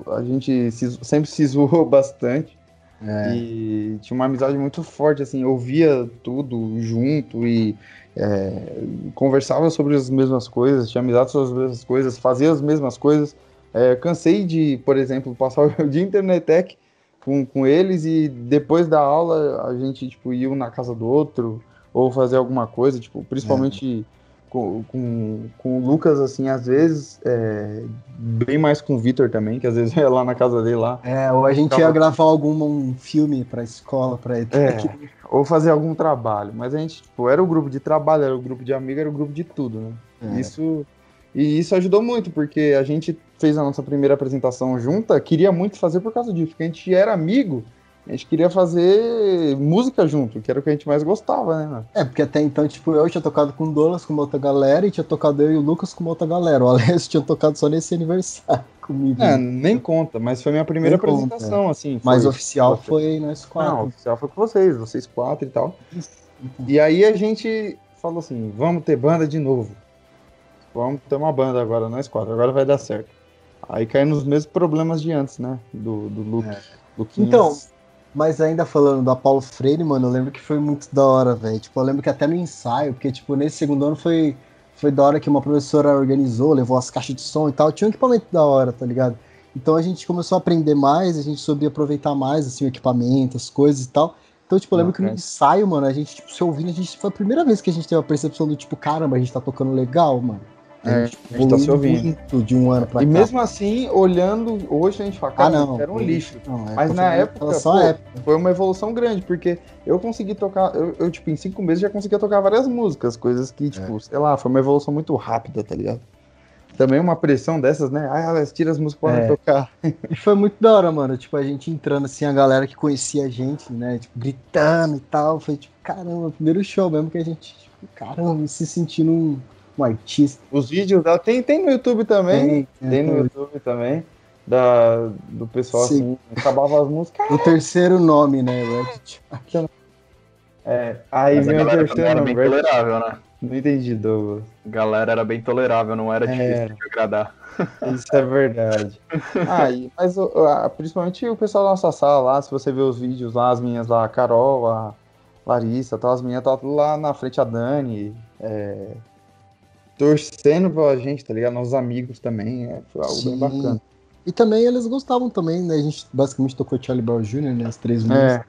a gente se, sempre se zoou bastante. É. E tinha uma amizade muito forte, assim, ouvia tudo junto e é, conversava sobre as mesmas coisas, tinha amizade sobre as mesmas coisas, fazia as mesmas coisas. É, cansei de, por exemplo, passar o dia inteiro na ETEC com, com eles e depois da aula a gente, tipo, ia um na casa do outro ou fazer alguma coisa, tipo, principalmente é. com, com, com, o Lucas, assim, às vezes, é, bem mais com o Vitor também, que às vezes ia lá na casa dele lá. É, ou a gente ia gravar algum um filme pra escola, pra ele. É, ou fazer algum trabalho, mas a gente, tipo, era o grupo de trabalho, era o grupo de amigo, era o grupo de tudo, né? É. Isso... E isso ajudou muito, porque a gente fez a nossa primeira apresentação junta, queria muito fazer por causa disso, porque a gente era amigo, a gente queria fazer música junto, que era o que a gente mais gostava, né? É, porque até então, tipo, eu tinha tocado com o Douglas, com uma outra galera, e tinha tocado eu e o Lucas com uma outra galera. O Alessio tinha tocado só nesse aniversário comigo. É, nem conta, mas foi minha primeira nem apresentação, conta, é. assim. Foi, mas oficial foi nós quatro. Não, oficial foi com vocês, vocês quatro e tal. Então. E aí a gente falou assim, vamos ter banda de novo. vamos ter uma banda agora, nós quatro, agora vai dar certo. Aí cai nos mesmos problemas de antes, né? Do, do Luke. É. Então, mas ainda falando da Paulo Freire, mano, eu lembro que foi muito da hora, velho. Tipo, eu lembro que até no ensaio, porque, tipo, nesse segundo ano foi, foi da hora que uma professora organizou, levou as caixas de som e tal. Tinha um equipamento da hora, tá ligado? Então a gente começou a aprender mais, a gente soube aproveitar mais, assim, o equipamento, as coisas e tal. Então, tipo, eu lembro que no ensaio, mano, a gente, tipo, se ouvindo, a gente foi a primeira vez que a gente teve a percepção do tipo, caramba, a gente tá tocando legal, mano. É, a gente tá se ouvindo. de um ano pra e cá. mesmo assim, olhando, hoje a gente fala, cara, ah, não, era um lixo. Não, é, Mas na época, pô, época, foi uma evolução grande, porque eu consegui tocar, eu, eu, tipo, em cinco meses já conseguia tocar várias músicas, coisas que, tipo, é. sei lá, foi uma evolução muito rápida, tá ligado? Também uma pressão dessas, né? Ah, elas tiram as músicas pra é. tocar. E foi muito da hora, mano. Tipo, a gente entrando assim, a galera que conhecia a gente, né? Tipo, gritando e tal. Foi tipo, caramba, primeiro show mesmo que a gente, tipo, caramba, se sentindo um um artista. Os vídeos dela tem, tem no YouTube também. Tem, tem no YouTube também. Da, do pessoal Sim. assim, acabava as músicas. O terceiro nome, né? É, aí vem o terceiro era bem tolerável, né? Não entendi, Douglas. Galera era bem tolerável, não era difícil é. de agradar. Isso é verdade. ah, e, mas principalmente o pessoal da nossa sala lá, se você ver os vídeos lá, as minhas lá, a Carol, a Larissa, tá, as minhas tá lá na frente a Dani, é, torcendo pra gente, tá ligado? Nossos amigos também. É, foi algo Sim. bem bacana. E também eles gostavam também, né? A gente basicamente tocou Charlie Brown Jr., né? As três músicas. É.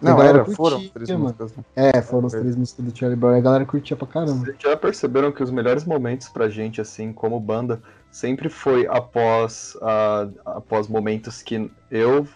Não, era, curtia, foram três mano. músicas. Né? É, foram as três músicas do Charlie Brown. A galera curtia pra caramba. Vocês já perceberam que os melhores momentos pra gente, assim, como banda, sempre foi após, uh, após momentos que eu,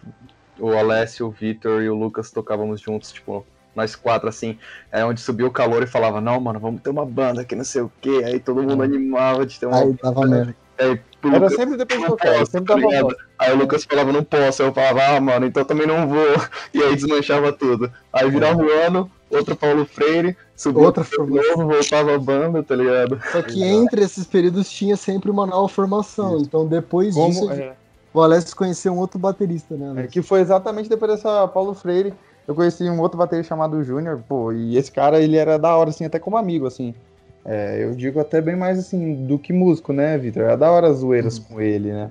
o Alessio, o Vitor e o Lucas tocávamos juntos, tipo, nós quatro, assim, é onde subiu o calor e falava, não, mano, vamos ter uma banda que não sei o quê. Aí todo mundo animava de ter uma. Aí tava mesmo. Aí, Era Lucas, sempre depois do sempre dava Aí o Lucas falava, não posso. Aí eu falava, ah, mano, então também não vou. E aí desmanchava tudo. Aí virava o ano, outro Paulo Freire, subiu outra formação. novo, voltava a banda, tá ligado? Só que entre esses períodos tinha sempre uma nova formação. Isso. Então depois Como, disso, é... o Alessio conheceu um outro baterista, né? É, que foi exatamente depois dessa Paulo Freire eu conheci um outro baterista chamado Júnior, pô, e esse cara, ele era da hora, assim, até como amigo, assim. É, eu digo até bem mais, assim, do que músico, né, Vitor? Era da hora as zoeiras uhum. com ele, né?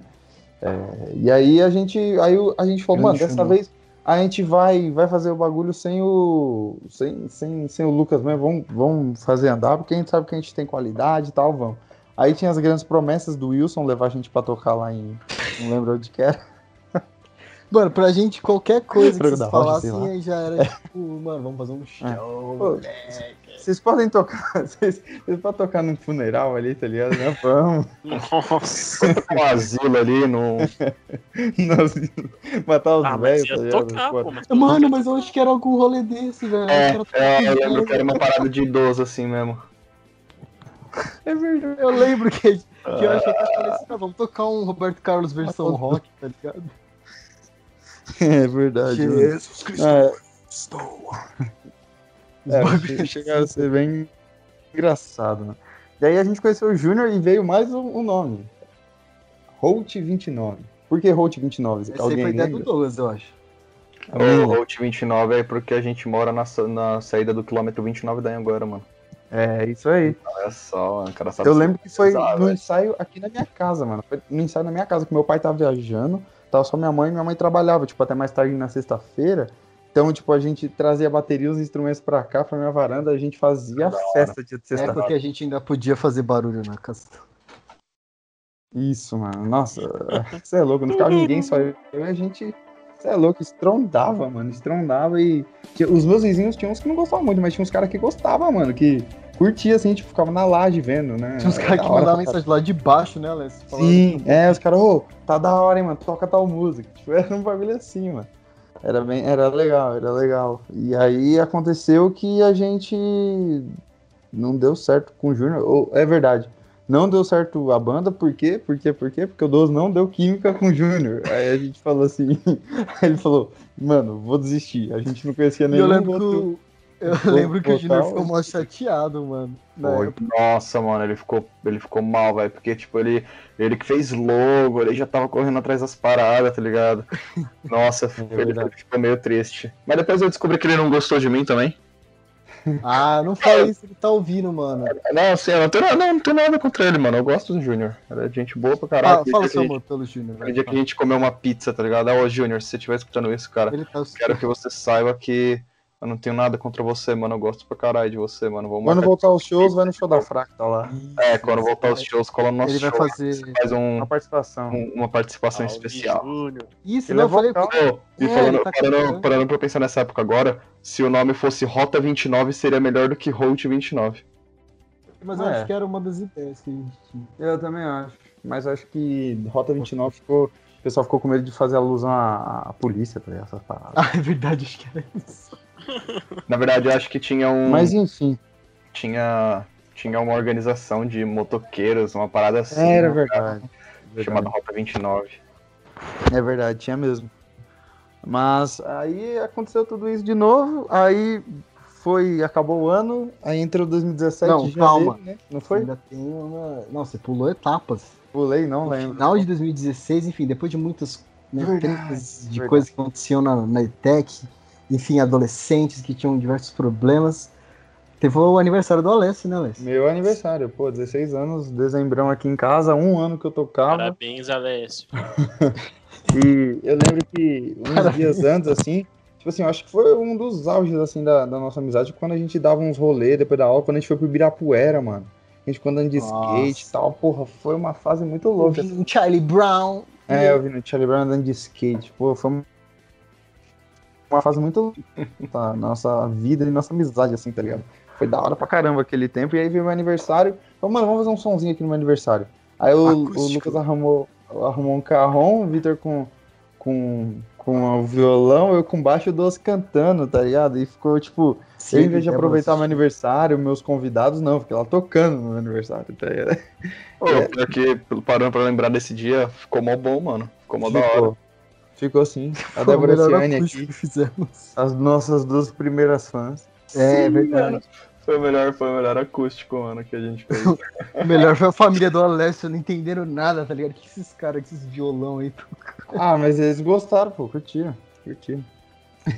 É, e aí a gente, aí a gente falou, mano, dessa vez a gente vai, vai fazer o bagulho sem o, sem, sem, sem o Lucas mesmo, vamos, vamos fazer andar, porque a gente sabe que a gente tem qualidade e tal, vamos. Aí tinha as grandes promessas do Wilson levar a gente pra tocar lá em, não lembro onde que era. Mano, pra gente, qualquer coisa que vocês falassem aí já era tipo, mano, vamos fazer um é. show, Vocês podem tocar, vocês, vocês, podem tocar num funeral ali, tá ligado? Né? Vamos. Nossa, um asilo ali, no... no asilo. Matar os ah, velhos, tá ligado? Tocar, pô, mas mano, mas eu acho que era algum rolê desse, velho. É, é, eu lembro que era uma parada de idoso, assim mesmo. É verdade. Eu lembro que, que eu achei que eu falei assim, ah, vamos tocar um Roberto Carlos versão rock, tá ligado? É verdade. Jesus Cristo. É. Estou. É, chega a ser bem engraçado, né? E aí a gente conheceu o Júnior e veio mais um, um nome. Holt 29. Por que Holt 29? Essa Alguém foi ideia do Douglas, eu acho. O Holt 29 é porque a gente mora na, na saída do quilômetro 29 da Anguera, mano. É, isso aí. Olha só, cara sabe Eu lembro que foi no ensaio aqui na minha casa, mano. Foi no ensaio na minha casa, que meu pai tava viajando tava só minha mãe e minha mãe trabalhava, tipo, até mais tarde na sexta-feira. Então, tipo, a gente trazia bateria, os instrumentos pra cá, pra minha varanda, a gente fazia a festa de sexta-feira. É porque a gente ainda podia fazer barulho na casa. Isso, mano. Nossa, você é louco, não ficava ninguém, só eu e a gente. Você é louco, estrondava, mano, estrondava e. Os meus vizinhos tinham uns que não gostavam muito, mas tinha uns caras que gostavam, mano, que curtia, assim, tipo, ficava na laje vendo, né? Tinha uns caras que mandavam mensagem lá de baixo, né, Alessio? Sim, é, os caras, ô, oh, tá da hora, hein, mano, toca tal música. Tipo, era um bagulho assim, mano. Era bem, era legal, era legal. E aí aconteceu que a gente não deu certo com o Júnior. É verdade. Não deu certo a banda, por quê? Por quê? Por quê? Porque o Doze não deu química com o Júnior. Aí a gente falou assim. aí ele falou, mano, vou desistir. A gente não conhecia nenhum. Eu lembro outro... que eu lembro que o Junior ficou mal chateado, mano. nossa, mano, ele ficou, ele ficou mal, velho. Porque, tipo, ele, ele que fez logo, ele já tava correndo atrás das paradas, tá ligado? Nossa, é ele, ele ficou meio triste. Mas depois eu descobri que ele não gostou de mim também. Ah, não fala isso, ele tá ouvindo, mano. Não, assim, eu não tenho, não, não tenho nada contra ele, mano. Eu gosto do Júnior. Era gente boa pra caralho. Ah, fala seu amor pelo Júnior. No dia que a gente comeu uma pizza, tá ligado? Ah, ô Júnior, se você estiver escutando isso, cara, tá quero que você saiba que eu não tenho nada contra você, mano. Eu gosto pra caralho de você, mano. Vamos quando voltar aos shows, vai no show da Fractal lá. É, quando voltar aos shows, cola no nosso Ele vai show, fazer faz um, uma participação. Um, uma participação especial. Isso, ele não, eu falei... E é, falando, tá parando, parando pra pensar nessa época agora, se o nome fosse Rota 29, seria melhor do que Route 29. Mas eu é. acho que era uma das ideias que a gente tinha. Eu também acho. Mas acho que Rota 29 ficou... O pessoal ficou com medo de fazer alusão à, à polícia, tá essas paradas. Ah, é verdade, acho que era isso. Na verdade, eu acho que tinha um. Mas enfim. Tinha. Tinha uma organização de motoqueiros, uma parada assim. Era né, verdade. Chamada Rota 29. É verdade, tinha mesmo. Mas aí aconteceu tudo isso de novo, aí foi, acabou o ano, aí entrou 2017 Não, janeiro, calma. Né? Não foi? Ainda tem uma... Não, você pulou etapas. Pulei, não no lembro. final de 2016, enfim, depois de muitas né, verdade, de verdade. coisas que aconteciam na, na ETEC, enfim, adolescentes que tinham diversos problemas. Teve o aniversário do Alessio, né, Alessio? Meu aniversário, pô, 16 anos, dezembrão aqui em casa, um ano que eu tocava. Parabéns, Alessio. e eu lembro que uns Parabéns. dias antes, assim, tipo assim, eu acho que foi um dos auges, assim, da, da nossa amizade, quando a gente dava uns rolês depois da aula, quando a gente foi pro Ibirapuera, mano. A gente ficou andando de nossa. skate e tal, porra, foi uma fase muito louca. Eu vi no Charlie Brown. É, eu vi no Charlie Brown andando de skate, pô, foi uma fase muito tá, nossa vida e nossa amizade, assim, tá ligado? Foi da hora pra caramba aquele tempo. E aí veio meu aniversário. Falei, mano, vamos fazer um sonzinho aqui no meu aniversário. Aí o, o Lucas arrumou, arrumou um carrom, o Vitor com, com, com o violão, eu com baixo, doce cantando, tá ligado? E ficou tipo, Sim, eu, em vez de aproveitar meu aniversário, meus convidados, não, fiquei lá tocando no meu aniversário, tá ligado? Pô, é. porque parando pra lembrar desse dia, ficou mó bom, mano. Ficou mó ficou. da hora. Ficou assim. A Débora Ciane aqui. Que fizemos. As nossas duas primeiras fãs. É, Sim, verdade. Mano. Foi o melhor, foi o melhor acústico, mano, que a gente fez. o melhor foi a família do Alessio, não entenderam nada, tá ligado? O que esses caras, esses violão aí tocam? Ah, mas eles gostaram, pô, curtiram, curtiram.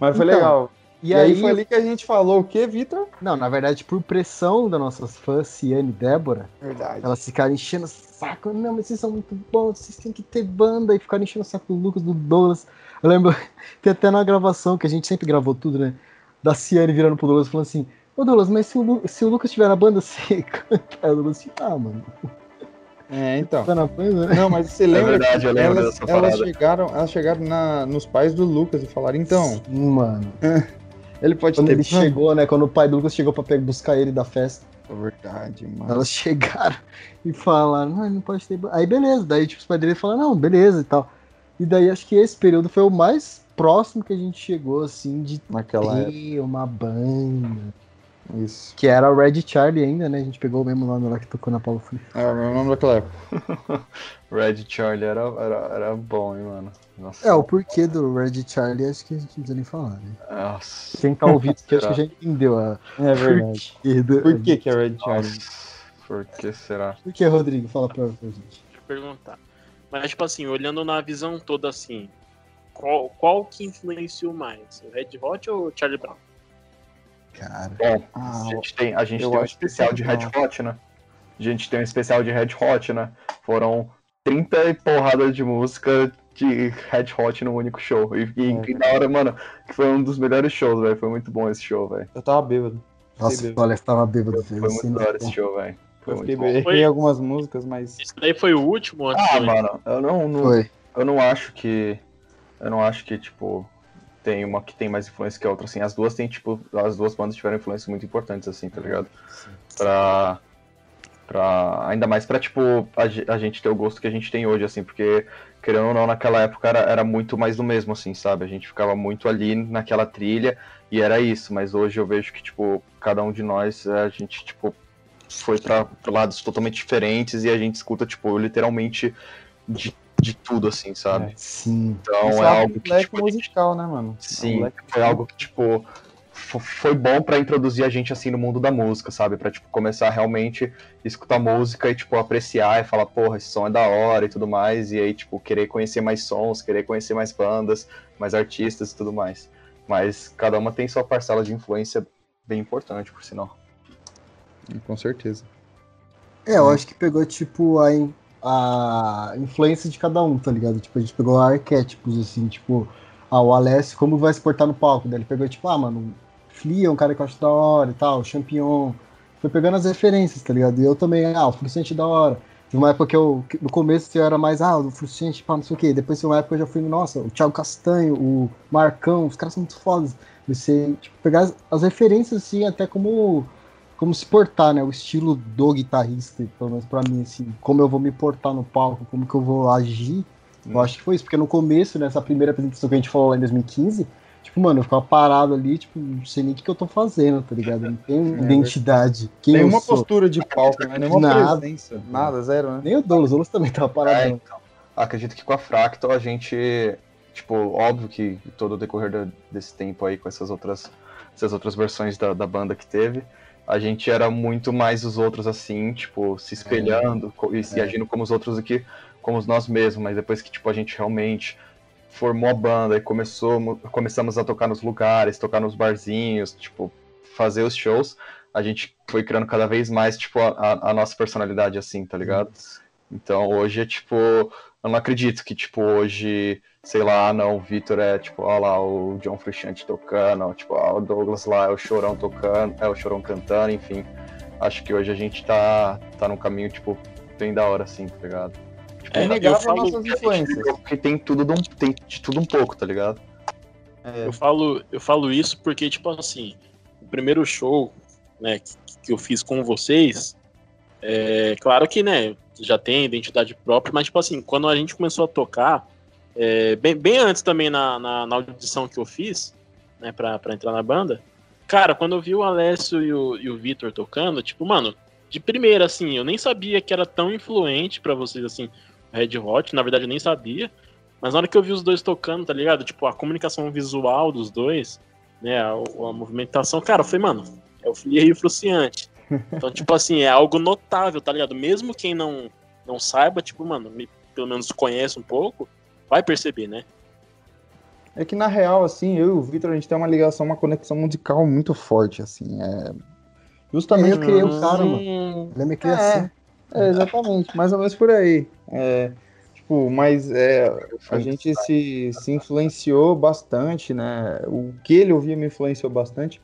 Mas foi então, legal. E, e aí, aí, foi ali que a gente falou o quê, Vitor? Não, na verdade, por pressão das nossas fãs, Ciane e Débora, verdade. elas ficaram enchendo o saco. Não, mas vocês são muito bons, vocês têm que ter banda. E ficaram enchendo o saco do Lucas, do Douglas. Eu lembro, tem até na gravação, que a gente sempre gravou tudo, né? Da Ciane virando pro Douglas falando assim: Ô Douglas, mas se o, Lu se o Lucas estiver na banda, você canta. Aí o Douglas assim: Ah, mano. É, então. Tá na banda, né? Não, mas você lembra? É verdade, eu lembro elas, elas chegaram, elas chegaram na, nos pais do Lucas e falaram: Então. Sim, mano. Ele pode Quando ter. ele chegou, né? Quando o pai do Lucas chegou pra pegar, buscar ele da festa. É verdade, mano. Elas chegaram e falaram, não, não pode ter. Aí beleza, daí tipo, os pais dele falaram, não, beleza e tal. E daí acho que esse período foi o mais próximo que a gente chegou, assim, de Naquela ter época. uma banda. Isso. Que era o Red Charlie ainda, né? A gente pegou o mesmo nome lá que tocou na Paulo Free. É, o meu nome daquela época. Red Charlie era, era, era bom, hein, mano. Nossa. É, o porquê do Red Charlie acho que a gente não precisa nem falar, né? Nossa. Quem tá ouvindo que acho que já entendeu a. É verdade. Por, do... por que, que é Red Charlie? Nossa. Por que será? Por que, Rodrigo? Fala pra, pra gente. Deixa eu perguntar. Mas, tipo assim, olhando na visão toda assim, qual, qual que influenciou mais? O Red Hot ou o Charlie Brown? Cara. Bom, ah, a gente tem, a gente tem um especial de Red Hot, né? A gente tem um especial de Red Hot, né? Foram 30 e porrada de música de Red Hot num único show. E, e, é, e na hora, mano, que foi um dos melhores shows, velho. Foi muito bom esse show, velho. Eu tava bêbado. Nossa, bêbado. olha, tava bêbado. Foi, foi muito da hora esse show, velho. Foi eu fiquei bêbado. Errei algumas músicas, mas. Isso daí foi o último antes Ah, mano, eu não, não. Foi. Eu não acho que. Eu não acho que, tipo, tem uma que tem mais influência que a outra, assim. As duas têm, tipo, as duas bandas tiveram influências muito importantes, assim, tá ligado? Sim. Pra, pra, ainda mais pra, tipo, a, a, gente ter o gosto que a gente tem hoje, assim, porque, querendo ou não, naquela época era, era muito mais do mesmo, assim, sabe? A gente ficava muito ali naquela trilha e era isso, mas hoje eu vejo que, tipo, cada um de nós, a gente, tipo, foi pra, lados totalmente diferentes e a gente escuta, tipo, literalmente de, de tudo, assim, sabe? É, sim. Então Isso é, é algo que. Tipo, musical, né, mano? Sim, é um foi algo que, tipo, foi bom para introduzir a gente assim no mundo da música, sabe? Para tipo começar a realmente escutar música e tipo apreciar e falar, porra, esse som é da hora e tudo mais, e aí tipo querer conhecer mais sons, querer conhecer mais bandas, mais artistas e tudo mais. Mas cada uma tem sua parcela de influência bem importante, por sinal. Com certeza. É, eu acho que pegou, tipo, a, a influência de cada um, tá ligado? Tipo, a gente pegou arquétipos, assim, tipo, ah, o Alessio, como vai se portar no palco? Daí ele pegou, tipo, ah, mano, Flea é um cara que eu acho da hora e tal, Champion. Foi pegando as referências, tá ligado? E eu também, ah, o Fruciante da hora. Teve uma época que eu, no começo eu era mais, ah, o Fruciante, pá, não sei o quê. Depois teve uma época que eu já fui, nossa, o Thiago Castanho, o Marcão, os caras são muito fodas. Você, tipo, pegar as, as referências, assim, até como como se portar, né? O estilo do guitarrista, pelo menos pra mim, assim, como eu vou me portar no palco, como que eu vou agir. Hum. Eu acho que foi isso, porque no começo, nessa primeira apresentação que a gente falou lá em 2015, tipo, mano, eu ficava parado ali, tipo, não sei nem o que, que eu tô fazendo, tá ligado? Não tem é, identidade. Quem Nenhuma postura de palco, né? Nenhuma nada, presença. Nada, zero, né? Nem o Douglas, o Douglas também tava parado. É, então. Acredito que com a Fractal a gente, tipo, óbvio que todo o decorrer desse tempo aí com essas outras, essas outras versões da, da banda que teve, a gente era muito mais os outros assim, tipo, se espelhando é. e se é. agindo como os outros aqui, como nós mesmos, mas depois que tipo a gente realmente formou a banda e começou, começamos a tocar nos lugares, tocar nos barzinhos, tipo, fazer os shows, a gente foi criando cada vez mais, tipo, a, a nossa personalidade assim, tá ligado? Então hoje é tipo, eu não acredito que, tipo, hoje sei lá, não, o Vitor é tipo, ó lá, o John Frusciante tocando, tipo, ó, o Douglas lá é o Chorão tocando, é o Chorão cantando, enfim. Acho que hoje a gente tá, tá num caminho, tipo, bem da hora, assim, tá ligado? Tipo, é inegável nossas influências. Porque tem tudo, de um, tem de tudo um pouco, tá ligado? É. Eu, falo, eu falo isso porque, tipo assim, o primeiro show, né, que, que eu fiz com vocês, é claro que, né, já tem identidade própria, mas, tipo assim, quando a gente começou a tocar, é, bem, bem antes também na, na, na, audição que eu fiz, né, pra, pra entrar na banda. Cara, quando eu vi o Alessio e o, e o Vitor tocando, tipo, mano, de primeira, assim, eu nem sabia que era tão influente para vocês, assim, Red Hot, na verdade eu nem sabia. Mas na hora que eu vi os dois tocando, tá ligado? Tipo, a comunicação visual dos dois, né, a, a movimentação, cara, eu falei, mano, é o Flia e o Fruciante. Então, tipo assim, é algo notável, tá ligado? Mesmo quem não, não saiba, tipo, mano, me, pelo menos conhece um pouco, vai perceber, né? É que na real, assim, eu e o Victor, a gente tem uma ligação, uma conexão musical muito forte, assim. É... Justamente. Eu criei o cara, mano. Ele é me criou é, É, exatamente, mais ou menos por aí. É, tipo, mas é, a gente se, se influenciou bastante, né? O que ele ouvia me influenciou bastante.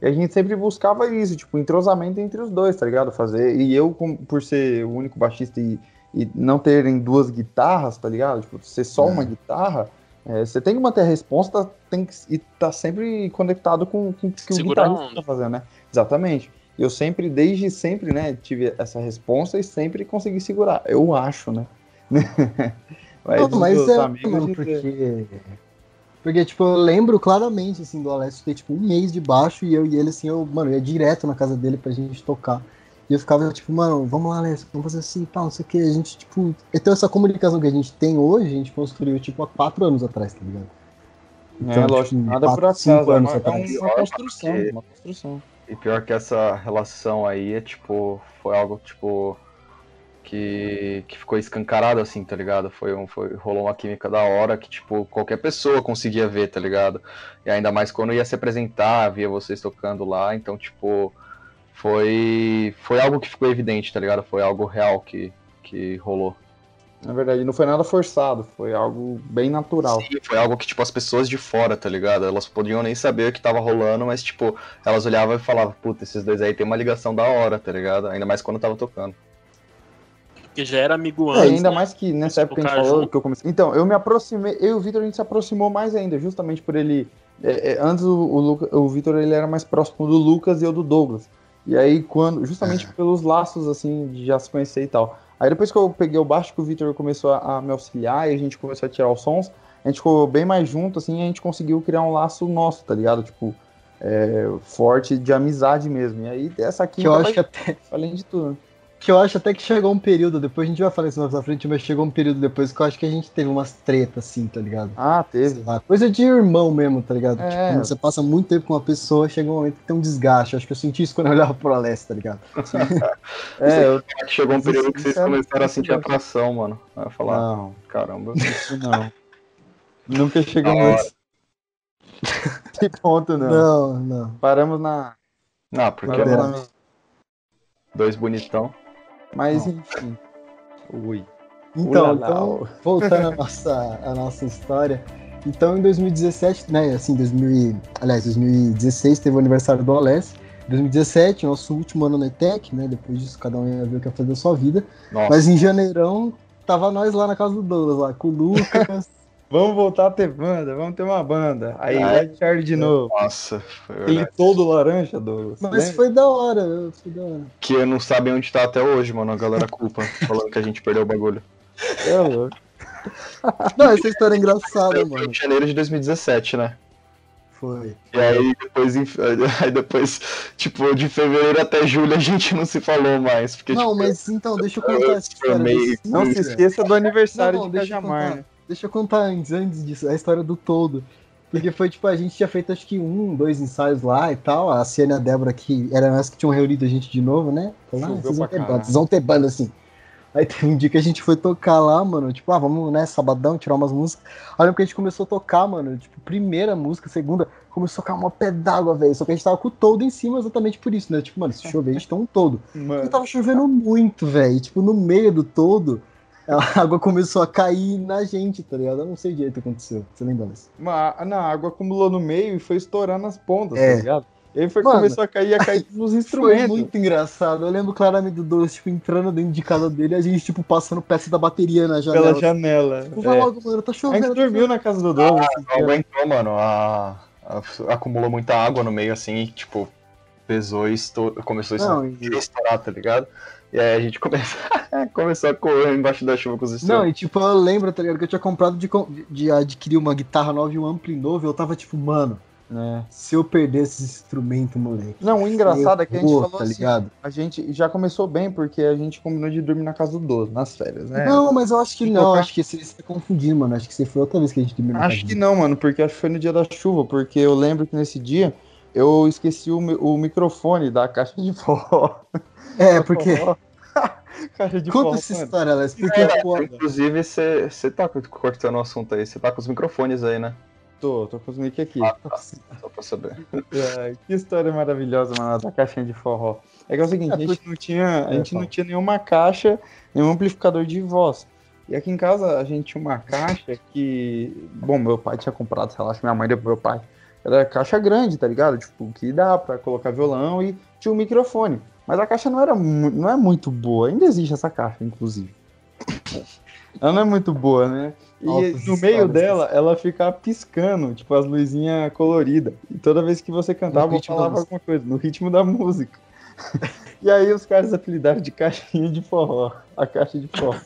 E a gente sempre buscava isso, tipo, entrosamento entre os dois, tá ligado? Fazer. E eu, por ser o único baixista e e não terem duas guitarras, tá ligado? Tipo, ser só é. uma guitarra, é, você tem que manter a resposta tem que, e tá sempre conectado com, com o que o guitarrista tá fazendo, né? Exatamente. Eu sempre, desde sempre, né, tive essa resposta e sempre consegui segurar. Eu acho, né? mas, não, mas é, mano, porque... Porque, tipo, eu lembro claramente, assim, do Alessio ter, tipo, um mês de baixo e eu e ele, assim, eu, mano, eu ia direto na casa dele pra gente tocar. E eu ficava tipo, mano, vamos lá, Alessio, vamos fazer assim e tal, não sei o que. A gente, tipo. Então essa comunicação que a gente tem hoje, a gente construiu, tipo, há quatro anos atrás, tá ligado? Então, é, lógico, tipo, nada quatro, por acaso, anos é, atrás. uma, construção, uma construção. E pior que essa relação aí é, tipo, foi algo, tipo, que, que ficou escancarado, assim, tá ligado? Foi um, foi, rolou uma química da hora que, tipo, qualquer pessoa conseguia ver, tá ligado? E ainda mais quando ia se apresentar, via vocês tocando lá, então, tipo, foi foi algo que ficou evidente, tá ligado? Foi algo real que, que rolou. Na verdade, não foi nada forçado, foi algo bem natural. Sim, foi algo que, tipo, as pessoas de fora, tá ligado? Elas podiam nem saber o que tava rolando, mas, tipo, elas olhavam e falavam, puta, esses dois aí tem uma ligação da hora, tá ligado? Ainda mais quando tava tocando. Porque já era amigo é, antes. É, ainda né? mais que nessa época a gente falou junto. que eu comecei. Então, eu me aproximei, eu e o Vitor a gente se aproximou mais ainda, justamente por ele. É, é, antes o, o, o Vitor ele era mais próximo do Lucas e eu do Douglas. E aí, quando, justamente é. pelos laços, assim, de já se conhecer e tal. Aí depois que eu peguei o baixo, que o Victor começou a, a, me auxiliar e a gente começou a tirar os sons, a gente ficou bem mais junto, assim, e a gente conseguiu criar um laço nosso, tá ligado? Tipo, é, forte de amizade mesmo. E aí, essa aqui que eu acho que até... além de tudo que eu acho até que chegou um período, depois a gente vai falar isso mais pra frente, mas chegou um período depois que eu acho que a gente teve umas tretas, assim, tá ligado? Ah, teve. Lá, coisa de irmão mesmo, tá ligado? É. Tipo, você passa muito tempo com uma pessoa, chega um momento que tem um desgaste. Acho que eu senti isso quando eu olhava pro Alessio, tá ligado? é, eu que chegou um período que vocês é começaram a sentir atração, mano. Vai falar, não. caramba. Isso não. Nunca chegamos nesse ponto, não. Não, não. Paramos na Ah, porque é dois bonitão. Mas enfim. Ui. Então, então, voltando à nossa, a nossa história. Então, em 2017, né, assim, 2000, aliás, 2016 teve o aniversário do Alessio. 2017, nosso último ano na ETEC, né? Depois disso, cada um ia ver o que ia fazer da sua vida. Nossa. Mas em janeirão, tava nós lá na casa do Douglas, lá, com o Lucas. Vamos voltar a ter banda, vamos ter uma banda. Aí vai Charlie de novo. Nossa, Ele todo laranja, Douglas. Mas foi da, hora, foi da hora. Que não sabem onde tá até hoje, mano. A galera culpa, falando que a gente perdeu o bagulho. É louco. Não, essa história é engraçada, mano. Foi em janeiro de 2017, né? Foi. E aí depois, aí depois, tipo, de fevereiro até julho a gente não se falou mais. Porque, não, tipo, mas então, deixa eu contar essa história. Meio... Não se esqueça do aniversário não, não, de Cajamar, né? Deixa eu contar antes, antes disso, a história do todo. Porque foi tipo, a gente tinha feito acho que um, dois ensaios lá e tal. A Ciane e a Débora, que eram as que tinham reunido a gente de novo, né? Falaram, ah, vocês vão ter banda, vocês vão ter banda assim. Aí teve um dia que a gente foi tocar lá, mano, tipo, ah, vamos, né, sabadão, tirar umas músicas. Aí que a gente começou a tocar, mano, tipo, primeira música, segunda, começou a cair uma pé d'água, velho. Só que a gente tava com o todo em cima exatamente por isso, né? Tipo, mano, se chover, a gente tem um todo. Mano. E tava chovendo muito, velho. Tipo, no meio do todo, a água começou a cair na gente, tá ligado? Eu não sei direito o que aconteceu. Você lembra disso? Não, a água acumulou no meio e foi estourando as pontas, é. tá ligado? Ele foi, Mano, começou a cair, a cair nos instrumentos. Foi muito engraçado. Eu lembro claramente do Douglas, tipo, entrando dentro de casa dele e a gente, tipo, passando peça da bateria na janela. Pela janela. Tipo, vai é. logo, mano, tá chovendo. A gente dormiu na casa do Douglas. Ah, não aguentou, mano. A... a... acumulou muita água no meio, assim, e, tipo, pesou e estou... começou não, a estourar, tá ligado? E aí a gente começou, começou a correr embaixo da chuva com os instrumentos. Não, e tipo, eu lembro, tá ligado, que eu tinha comprado de, de adquirir uma guitarra nova e um ampli novo, e eu tava tipo, mano, é. Se eu perder esse instrumento, moleque. Não, o engraçado é que a gente falou tá assim, ligado? a gente já começou bem, porque a gente combinou de dormir na casa do Dozo, nas férias, né? Não, mas eu acho que não, acho que você está confundindo, mano. Acho que você foi outra vez que a gente dormiu na Acho que não, mano, porque acho que foi no dia da chuva, porque eu lembro que nesse dia eu esqueci o, o microfone da caixa de forró. É, porque... Caixa de Conta essa história, Alex, porque é, Inclusive, você tá cortando o assunto aí, você tá com os microfones aí, né? Tô, tô com os mic aqui. Ah, tá. Só pra saber. É, que história maravilhosa, mano, da caixinha de forró. É que é o seguinte, a gente não tinha, a gente não tinha nenhuma caixa, nenhum amplificador de voz. E aqui em casa a gente tinha uma caixa que. Bom, meu pai tinha comprado, sei lá, minha mãe deu pro meu pai. Era caixa grande, tá ligado? Tipo, que dá pra colocar violão e tinha um microfone. Mas a caixa não era não é muito boa. Ainda existe essa caixa, inclusive. Ela não é muito boa, né? E Nossa, no meio dela, ela fica piscando, tipo, as luzinhas coloridas. E toda vez que você cantava, eu falava alguma coisa, no ritmo da música. e aí os caras apelidaram de caixinha de forró. A caixa de forró.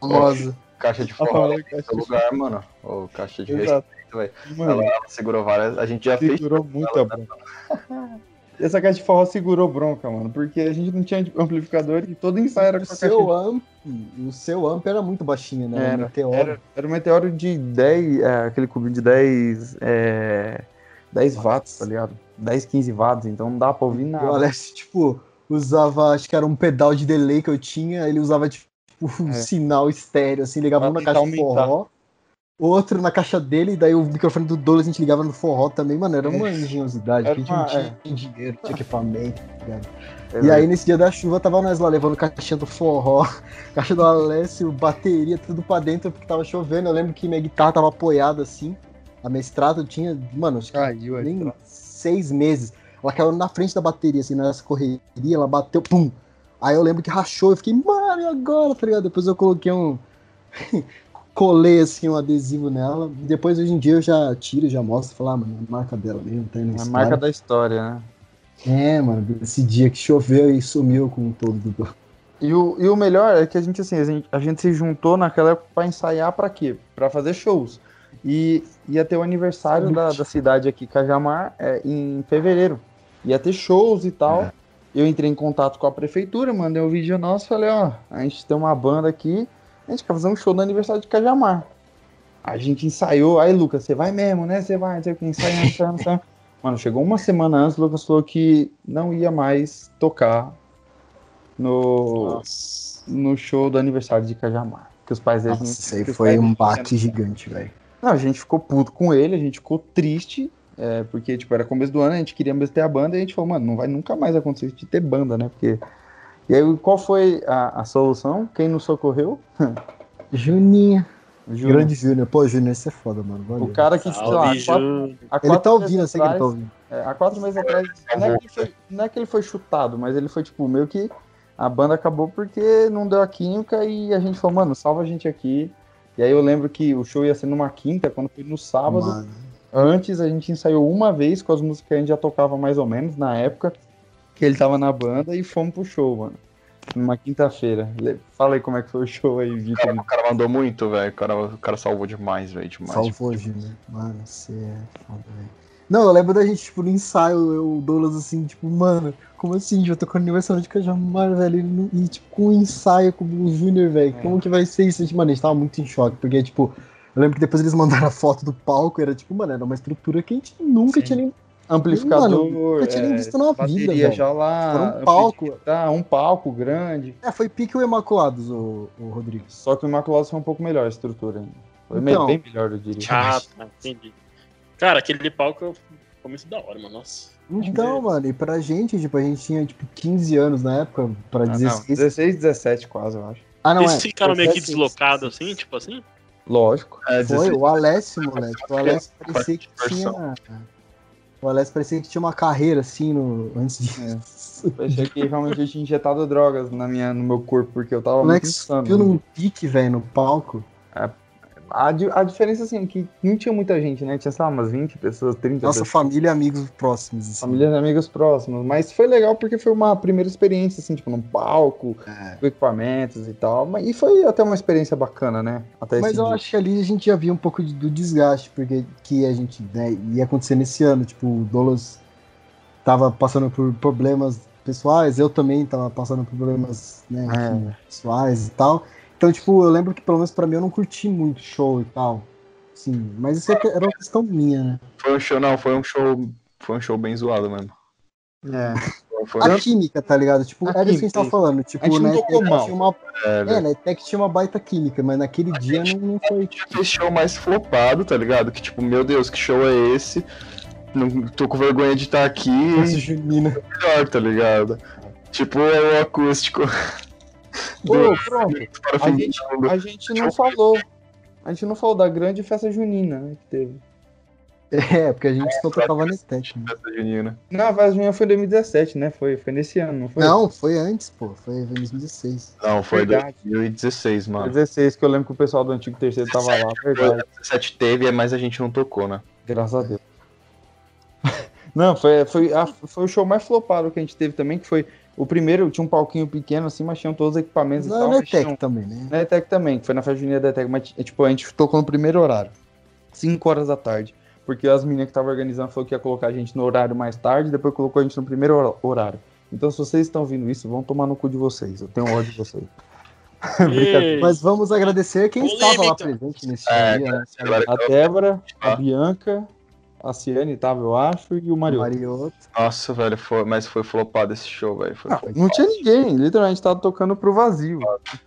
Famosa. Caixa de forró. Caixa lugar, mano. Ou caixa de Exato. respeito, velho. Ela, segurou várias. A gente já segurou fez. Segurou muita, bronca. essa caixa de forró segurou bronca, mano, porque a gente não tinha amplificador e todo ensaio era com a caixa. Seu amp, o seu amp era muito baixinho, né? Era, meteoro. Era, era um meteoro de 10, é, aquele cubinho de 10, é, 10 watts, tá ligado? 10, 15 watts, então não dá pra ouvir nada. O Alex, tipo, usava, acho que era um pedal de delay que eu tinha, ele usava, tipo, um é. sinal estéreo, assim, ligava um na caixa de forró outro na caixa dele, e daí o microfone do Douglas a gente ligava no forró também, mano, era uma é. engenhosidade, era a gente não tinha é. dinheiro, tinha equipamento, tá ligado? É e aí nesse dia da chuva tava nós lá levando caixinha do forró, caixa do Alessio, bateria, tudo pra dentro porque tava chovendo. Eu lembro que minha guitarra tava apoiada assim. A mestrada tinha, mano, acho que Caiu, nem seis meses. Ela caiu na frente da bateria, assim, nessa correria, ela bateu, pum! Aí eu lembro que rachou, eu fiquei, mano, e agora, tá ligado? Depois eu coloquei um colei assim um adesivo nela. Depois hoje em dia eu já tiro, já mostro, falar, ah, mano, a marca dela mesmo, tá A marca da história, né? É, mano, esse dia que choveu e sumiu com todo do e o, e o melhor é que a gente, assim, a gente, a gente se juntou naquela época pra ensaiar pra quê? Pra fazer shows. E ia ter o aniversário da, da cidade aqui, Cajamar, é, em fevereiro. Ia ter shows e tal. É. Eu entrei em contato com a prefeitura, mandei um vídeo nosso, falei, ó, a gente tem uma banda aqui, a gente quer fazer um show no aniversário de Cajamar. A gente ensaiou, aí Lucas, você vai mesmo, né? Você vai, não sei o que, ensaiando, ensaiando, ensaiando. Mano, chegou uma semana antes, o Lucas falou que não ia mais tocar no, no show do aniversário de Cajamar. Que os pais dele Nossa, não, aí foi um bate gigante, velho. Não, a gente ficou puto com ele, a gente ficou triste. É, porque, tipo, era começo do ano, a gente queria mesmo ter a banda e a gente falou, mano, não vai nunca mais acontecer de ter banda, né? Porque. E aí, qual foi a, a solução? Quem nos socorreu? Juninha. Júnior. Grande Júnior. Pô, Júnior, você é foda, mano. Valeu. O cara que, sei lá, quatro, ele tá ouvindo, eu sei que ele tá ouvindo. É, há quatro meses atrás, não é, foi, não é, que ele foi chutado, mas ele foi, tipo, meio que a banda acabou porque não deu a química e a gente falou, mano, salva a gente aqui. E aí eu lembro que o show ia ser numa quinta, quando foi no sábado. Mano. Antes a gente ensaiou uma vez com as músicas que a gente já tocava mais ou menos na época que ele tava na banda e fomos pro show, mano. Numa quinta-feira. Fala aí como é que foi o show aí, Vitor. O cara mandou muito, velho. O cara, o cara salvou demais, velho. Demais. Salvou, Júnior. Mano, você é foda, velho. Não, eu lembro da gente, tipo, no ensaio, eu, o Douglas, assim, tipo, mano, como assim? Já tô com aniversário de Cajamar, velho, e, tipo, com um ensaio com o Júnior, velho, é. como que vai ser isso? Mano, a gente tava muito em choque, porque, tipo, eu lembro que depois eles mandaram a foto do palco, era tipo, mano, era uma estrutura que a gente nunca Sim. tinha nem. Amplificador, mano, nunca tinha nem visto na vida, velho. já lá. Era um palco. Tá, um palco grande. É, foi pique o Imaculados, o, o Rodrigo. Só que o Imaculados foi um pouco melhor a estrutura. Foi então, bem melhor, eu diria. Ah, entendi. Cara, aquele palco foi muito da hora, mano. Nossa. Então, mano, e pra gente, tipo, a gente tinha, tipo, 15 anos na época, pra ah, 16. Não, 16, 17 quase, eu acho. Ah, não, Eles é, ficaram meio que deslocados assim, tipo assim? Lógico. É, Foi, o Alessio, moleque. O Alessio parecia que tinha... O Alessio parecia que tinha uma carreira, assim, no... antes disso. É. Parecia que realmente eu tinha injetado drogas na minha, no meu corpo, porque eu tava o muito insano. viu num pique, velho, no palco. É, a, a diferença, assim, é que não tinha muita gente, né? Tinha, sei lá, umas 20 pessoas, 30 Nossa pessoas. família e amigos próximos. Assim. Família e amigos próximos. Mas foi legal porque foi uma primeira experiência, assim, tipo, num palco, é. com equipamentos e tal. E foi até uma experiência bacana, né? Até Mas eu dia. acho que ali a gente já via um pouco de, do desgaste, porque que a gente né, ia acontecer nesse ano. Tipo, o Dolos tava passando por problemas pessoais, eu também tava passando por problemas né, é. pessoais e tal. Então, tipo, eu lembro que pelo menos pra mim eu não curti muito show e tal. Sim, mas isso era uma questão minha, né? Foi um show, não, foi um show. Foi um show bem zoado mesmo. É. Foi... A química, tá ligado? Tipo, a era isso que a gente tava falando. Tipo, a né, tinha uma. É, é né? Até que tinha uma baita química, mas naquele a dia não, não foi. Fez show mais flopado, tá ligado? Que tipo, meu Deus, que show é esse? Não tô com vergonha de estar aqui. Esse Junina. Melhor, tá ligado? Tipo, é o acústico. Pô, pronto. A gente, a gente não falou. A gente não falou da grande festa junina, né, que teve. É, porque a gente só tocava no Tech. Né? Festa junina. Não, a festa junina foi em 2017, né? Foi, foi nesse ano, não foi? Não, foi antes, pô. Foi em 2016. Não, foi verdade. 2016, mano. 2016, que eu lembro que o pessoal do antigo terceiro tava lá, verdade. 2017 teve, mas a gente não tocou, né? Graças a Deus. Não, foi, foi, a, foi o show mais flopado que a gente teve também, que foi o primeiro tinha um palquinho pequeno assim, mas tinham todos os equipamentos não, e tal. Na ETEC tinham... também, né? Na ETEC também, que foi na festa junina da ETEC, mas tipo, a gente tocou no primeiro horário, 5 horas da tarde. Porque as meninas que estavam organizando falou que ia colocar a gente no horário mais tarde, depois colocou a gente no primeiro horário. Então, se vocês estão ouvindo isso, vão tomar no cu de vocês. Eu tenho ódio de vocês. Mas vamos agradecer quem estava lá presente nesse é, dia. Né? A Débora, a Bianca, a Ciane tava, eu acho, e o Marioto. Marioto. Nossa, velho, foi, mas foi flopado esse show, velho. Não, não tinha ninguém, literalmente tava tocando pro vazio.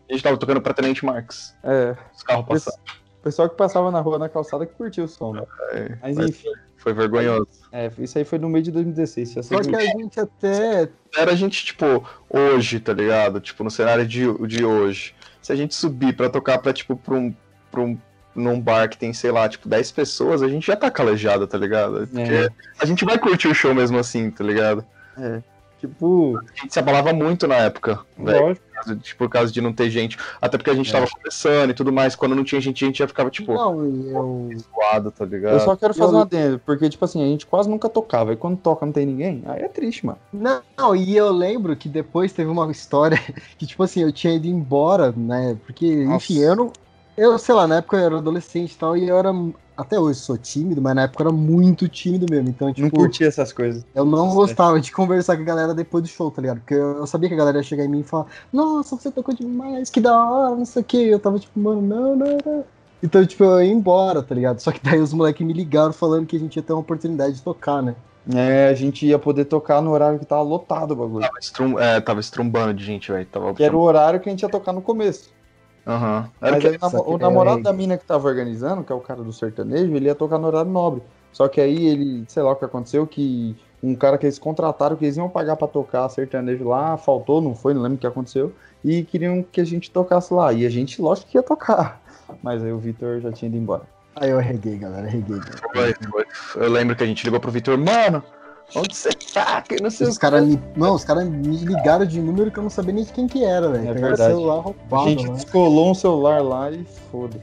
A gente tava tocando pra Tenente Marx. É. Os carros passavam. O pessoal que passava na rua, na calçada, que curtiu o som, né? É, mas enfim. Foi vergonhoso. É, isso aí foi no meio de 2016. Só que a gente até. Era a gente, tipo, hoje, tá ligado? Tipo, no cenário de, de hoje. Se a gente subir pra tocar pra, tipo, pra um, pra um num bar que tem, sei lá, tipo, 10 pessoas, a gente já tá calejado, tá ligado? Porque é. a gente vai curtir o show mesmo assim, tá ligado? É. Tipo. A gente se abalava muito na época. Lógico. Véio, tipo, por causa de não ter gente. Até porque a gente é. tava começando e tudo mais. Quando não tinha gente, a gente já ficava, tipo. Não, eu. Zoado, tá ligado? Eu só quero fazer eu... uma adendo, porque, tipo assim, a gente quase nunca tocava. E quando toca não tem ninguém, aí é triste, mano. Não, não, e eu lembro que depois teve uma história que, tipo assim, eu tinha ido embora, né? Porque, Nossa. enfim, eu não, eu, sei lá, na época eu era adolescente e tal, e eu era. Até hoje sou tímido, mas na época eu era muito tímido mesmo. Então, tipo, não curtia essas coisas. Eu não gostava de conversar com a galera depois do show, tá ligado? Porque eu, sabia que a galera ia chegar em mim e falar, nossa, você tocou demais, que da hora, não sei o que. Eu tava tipo, mano, não, não, não. Então, tipo, eu ia embora, tá ligado? Só que daí os moleques me ligaram falando que a gente ia ter uma oportunidade de tocar, né? É, a gente ia poder tocar no horário que tava lotado o bagulho. Tava, estrum, é, tava estrumbando de gente, velho. Que era o horário que a gente ia tocar no começo. Uhum. Mas aí, o namorado da mina que tava organizando, que é o cara do sertanejo, ele ia tocar no horário nobre. Só que aí ele, sei lá o que aconteceu, que um cara que eles contrataram, que eles iam pagar para tocar sertanejo lá, faltou, não foi, não lembro o que aconteceu, e queriam que a gente tocasse lá. E a gente, lógico que ia tocar. Mas aí o Vitor já tinha ido embora. Aí eu reguei, galera, reguei. Foi. Eu lembro que a gente ligou pro Vitor, mano, onde você tá? Que não sei os caras me. Não, os caras me ligaram de número que eu não sabia nem de quem que era, velho. É verdade. celular roubado, a gente né? descolou um celular lá e foda.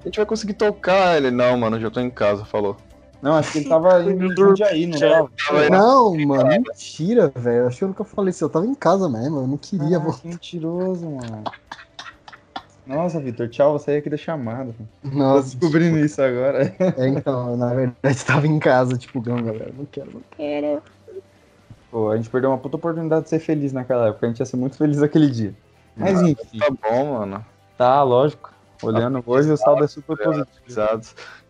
A gente vai conseguir tocar ele. Não, mano, já tô em casa, falou. Não, acho que ele tava indo em Jundiaí, não tava? Não, mano, mentira, velho. Acho que eu nunca falei isso. Eu tava em casa mesmo, eu não queria ah, voltar. mentiroso, mano. Nossa, Vitor, tchau, você ia querer chamada. Nossa. Tô descobrindo desculpa. isso agora. É, então, na verdade, tava em casa, tipo, não, galera, não quero, não quero. Pô, a gente perdeu uma puta oportunidade de ser feliz naquela época. A gente ia ser muito feliz aquele dia. Mas enfim. Tá bom, mano. Tá, lógico. Olhando tá hoje, o saldo é super positivo. A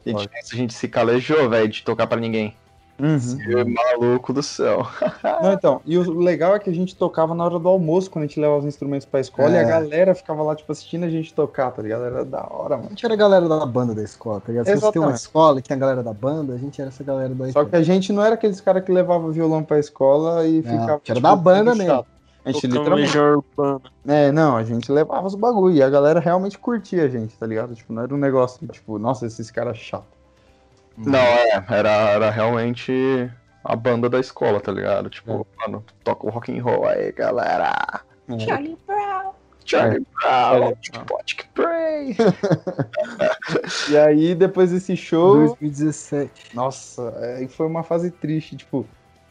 gente, a gente se calejou, velho, de tocar pra ninguém. Uhum. maluco do céu. Não, então, e o legal é que a gente tocava na hora do almoço, quando a gente levava os instrumentos pra escola, é. e a é. galera ficava lá, tipo, assistindo a gente tocar, tá ligado? Era da hora, mano. A gente era a galera da banda da escola, tá ligado? Se você tem uma escola que tem a galera da banda, a gente era essa galera da Só que a gente não era aqueles caras que levava violão pra escola e não, ficava. Tipo, era da banda mesmo. Chato. A gente literalmente. É, não, a gente levava os bagulho e a galera realmente curtia a gente, tá ligado? Tipo, não era um negócio tipo, nossa, esses caras chato. Não, é, era, era realmente a banda da escola, tá ligado? Tipo, é. mano, toca o rock and roll aí, galera. É. Charlie Brown. Charlie Brown, Watch Pray. e aí, depois desse show. 2017. Nossa, aí foi uma fase triste, tipo,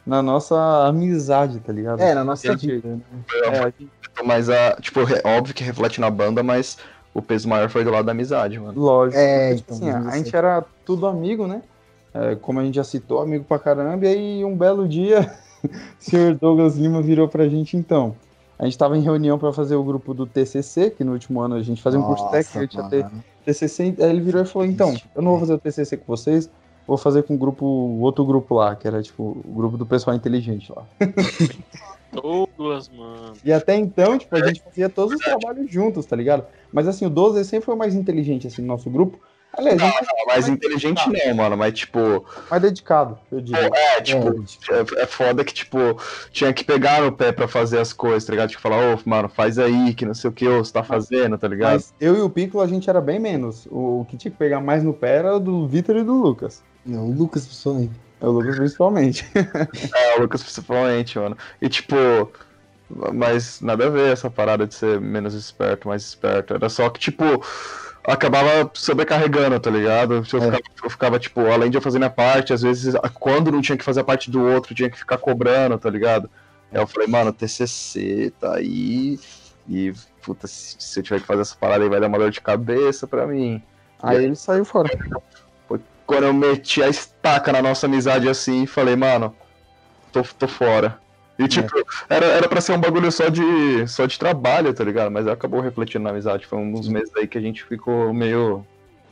na nossa amizade, tá ligado? É, na nossa vida. Né? É, gente... Mas, a, tipo, é óbvio que reflete na banda, mas o peso maior foi do lado da amizade, mano. Lógico. É, então, assim, a gente era tudo amigo, né? É, como a gente já citou, amigo pra caramba, e aí um belo dia, o senhor Douglas Lima virou pra gente então. A gente estava em reunião para fazer o grupo do TCC, que no último ano a gente fazia um curso técnico, a gente ia ter TCC, aí ele virou e falou, então, eu não vou fazer o TCC com vocês, vou fazer com o grupo, outro grupo lá, que era tipo o grupo do pessoal inteligente lá. Douglas, mano. E até então, tipo, a gente fazia todos os trabalhos juntos, tá ligado? Mas assim, o Douglas sempre foi o mais inteligente, assim, no nosso grupo, Aliás, não, não, mais inteligente não, mano, mas tipo. Mais dedicado, eu digo. É, tipo, é, é, foda que, tipo, tinha que pegar no pé pra fazer as coisas, tá ligado? Tipo, falar, ô, mano, faz aí, que não sei o que você tá fazendo, tá ligado? Mas eu e o Piccolo a gente era bem menos. O, o que tinha que pegar mais no pé era do Vitor e do Lucas. Não, o Lucas principalmente. É o Lucas principalmente. é, o Lucas principalmente, mano. E tipo. Mas nada a ver essa parada de ser menos esperto, mais esperto. Era só que, tipo acabava sobrecarregando, tá ligado? Eu, é. ficava, eu, ficava, tipo, além de eu fazer minha parte, às vezes, quando não tinha que fazer a parte do outro, tinha que ficar cobrando, tá ligado? Aí eu falei, mano, TCC tá aí, e, puta, se, se eu tiver que fazer essa parada aí vai dar uma dor de cabeça pra mim. Aí, aí ele saiu fora. Quando eu meti a estaca na nossa amizade assim, falei, mano, tô, tô fora. E, tipo, é. era, era pra ser um bagulho só de, só de trabalho, tá ligado? Mas acabou refletindo na amizade. Foi uns meses aí que a gente ficou meio,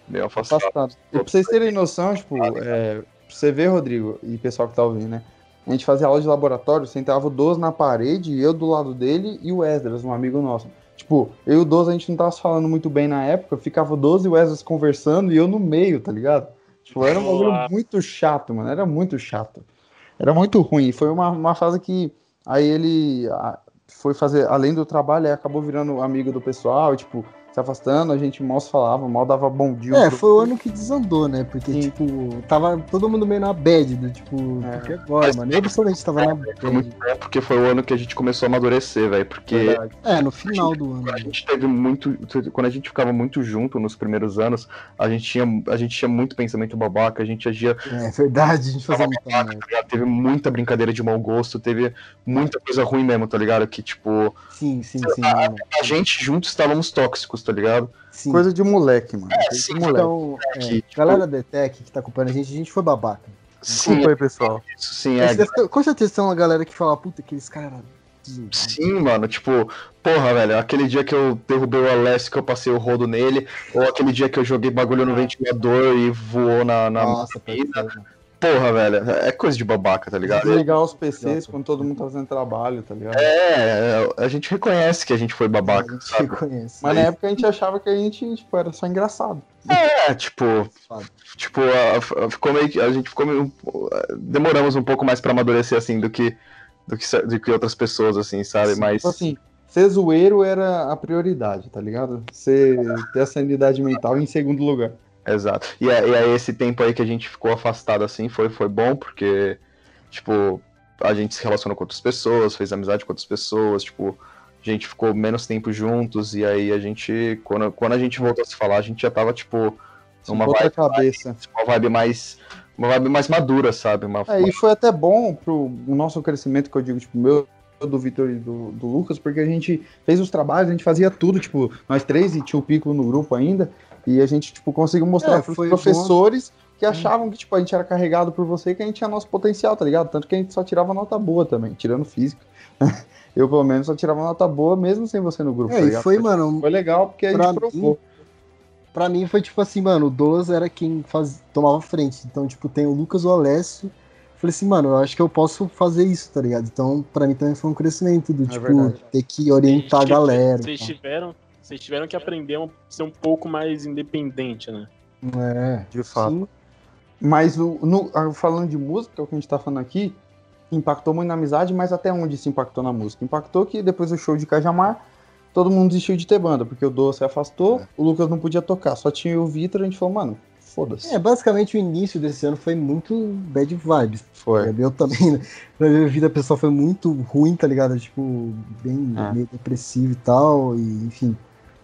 meio afastado. afastado. E pra vocês terem noção, tipo, é, pra você ver, Rodrigo, e pessoal que tá ouvindo, né? A gente fazia aula de laboratório, sentava o Doze na parede, eu do lado dele e o Esdras, um amigo nosso. Tipo, eu e o Doze a gente não tava se falando muito bem na época, ficava o Doze e o Esdras conversando e eu no meio, tá ligado? Tipo, era um bagulho muito chato, mano. Era muito chato. Era muito ruim. Foi uma, uma fase que aí ele foi fazer, além do trabalho, aí acabou virando amigo do pessoal, e, tipo, se afastando, a gente mal se falava, mal dava bom dia. É, foi o ano que desandou, né? Porque, Sim. tipo, tava todo mundo meio na bad, do tipo, é. porque agora, mano? Eu pessoalmente tava na bad. Foi muito bom porque foi o ano que a gente começou a amadurecer, velho. Porque. Verdade. É, no final do ano. A gente teve muito. Quando a gente ficava muito junto nos primeiros anos, a gente tinha, a gente tinha muito pensamento babaca, a gente agia. É verdade, a gente fazia muito. Babaca, tá teve muita brincadeira de mau gosto, teve muita coisa ruim mesmo, tá ligado? Que, tipo. Sim, sim, sim. A, a gente juntos estávamos tóxicos, tá ligado? Sim. Coisa de moleque, mano. É, sim, de moleque. Então, é, tipo... galera da ETEC que tá acompanhando a gente, a gente foi babaca. Sim, Desculpa aí, pessoal. Isso, sim, é. Com certeza tem uma galera que fala, puta, aqueles caras Sim, mano, tipo, porra, velho, aquele dia que eu derrubei o Alessio que eu passei o rodo nele, ou aquele dia que eu joguei bagulho no ventilador e voou na, na Nossa, vida. Porra, velho, é coisa de babaca, tá ligado? Desligar os PCs quando todo mundo tá fazendo trabalho, tá ligado? É, a gente reconhece que a gente foi babaca, a gente sabe? reconhece. Mas na época a gente achava que a gente, tipo, era só engraçado. É, tipo, tipo, a, a, ficou meio que, a gente ficou meio, demoramos um pouco mais pra amadurecer, assim, do que, do que, do que outras pessoas, assim, sabe? Sim, Mas, Tipo assim, ser zoeiro era a prioridade, tá ligado? Ser, ter a sanidade mental em segundo lugar. Exato. E, é- e aí esse tempo aí que a gente ficou afastado assim foi, foi bom, porque, tipo, a gente se relacionou com outras pessoas, fez amizade com outras pessoas, tipo, a gente ficou menos tempo juntos, e aí a gente, quando, quando a gente voltou a se falar, a gente já tava, tipo, numa vibe, cabeça. uma vibe mais. Uma vibe mais madura, sabe? Uma, É, e foi até bom pro nosso crescimento, que eu digo, tipo, meu, do Vitor e do, do Lucas, porque a gente fez os trabalhos, a gente fazia tudo, tipo, nós três e tinha o Pico no grupo ainda, e a gente, tipo, conseguiu mostrar É, pros foi professores que achavam que, tipo, a gente era carregado por você, que a gente tinha nosso potencial, tá ligado? Tanto que a gente só tirava nota boa também, tirando física. eu, pelo menos, só tirava nota boa, mesmo sem você no grupo, É, tá e foi, mano, Foi legal, porque a gente mim, provou. Pra mim foi tipo assim, mano, o Douglas era quem faz, tomava frente. Então, tipo, tem o Lucas e o Alessio. Falei assim, mano, eu acho que eu posso fazer isso, tá ligado? Então, pra mim também foi um crescimento do, É tipo, verdade. ter que orientar a galera. Vocês e tiveram, vocês tiveram que aprender a ser um pouco mais independente, né? É, De fato. sim. Mas o, no- ah, falando de música, que é o que a gente tá falando aqui, impactou muito na amizade, mas até onde se impactou na música? Impactou que depois do show de Cajamar, todo mundo desistiu de ter banda, porque o Doa se afastou, o Lucas não podia tocar, só tinha o Vitor, a gente falou, mano, foda-se. É, basicamente o início desse ano foi muito bad vibes. Foi. Eu também, né? Na minha vida pessoal foi muito ruim, tá ligado? Tipo, bem É. meio depressivo e tal, e enfim.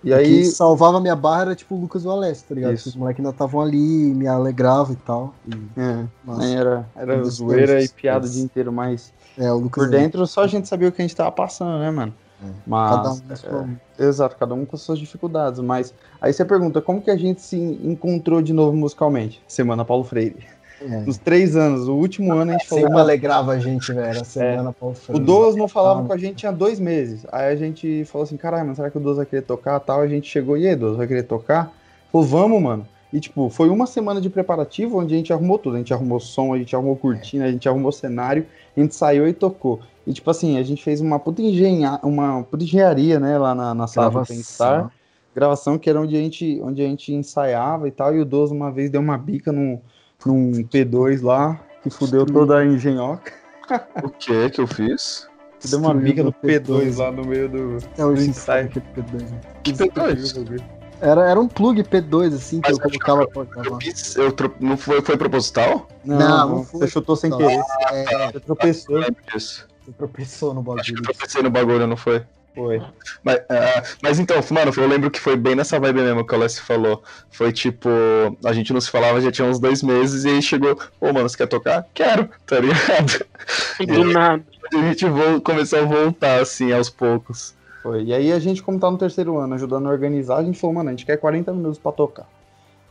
E aí, Quem salvava minha barra era tipo o Lucas e o Alessio, tá ligado? Os moleques ainda estavam ali, me alegravam e tal. E, é, nossa, aí era, era zoeira e piada o dia inteiro, mas é, o Lucas por dentro só a gente sabia o que a gente tava passando, né, mano? É. Mas, cada um sua- Exato, cada um com as suas dificuldades, mas aí você pergunta, como que a gente se encontrou de novo musicalmente? Semana Paulo Freire. É. Nos três anos, o último ano a gente falou, Sempre mano, alegrava a gente, velho. A semana Paulo O. Douglas não falava Ah, com a gente tinha dois meses. Aí a gente falou assim, caralho, mas será que o Douglas vai querer tocar tal? A gente chegou, e aí, Douglas, vai querer tocar? Falou, vamos, mano. E, tipo, foi uma semana de preparativo onde a gente arrumou tudo. A gente arrumou som, a gente arrumou cortina, a gente arrumou cenário, a gente saiu e tocou. E, tipo assim, a gente fez uma puta, engenha... uma puta engenharia, né, lá na, na sala Gravação. Pensar. Gravação que era onde a gente, onde a gente ensaiava e tal. E o Douglas uma vez deu uma bica num, num P2 lá, que fudeu toda a engenhoca. O que que eu fiz? Deu uma bica no Destruiu P2 lá no meio do. É o ensaio. que P2. né? Que P2? Era, era um plug P2, assim, que Mas eu acho colocava pra Eu gravar. fiz, eu tro- não foi, foi proposital? Não, Não, não, foi. você chutou sem querer. É, Você tropeçou. Eu você tropeçou no Acho bagulho. que eu tropecei no bagulho, não foi? Foi. Mas, ah, mas então, mano, eu lembro que foi bem nessa vibe mesmo que o Alessio falou. Foi tipo, a gente não se falava já tinha uns dois meses e aí chegou, ô mano, você quer tocar? Quero, tá ligado? Do nada. E a gente começou a voltar assim aos poucos. Foi. E aí a gente, como tá no terceiro ano, ajudando a organizar, a gente falou, mano, a gente quer 40 minutos pra tocar.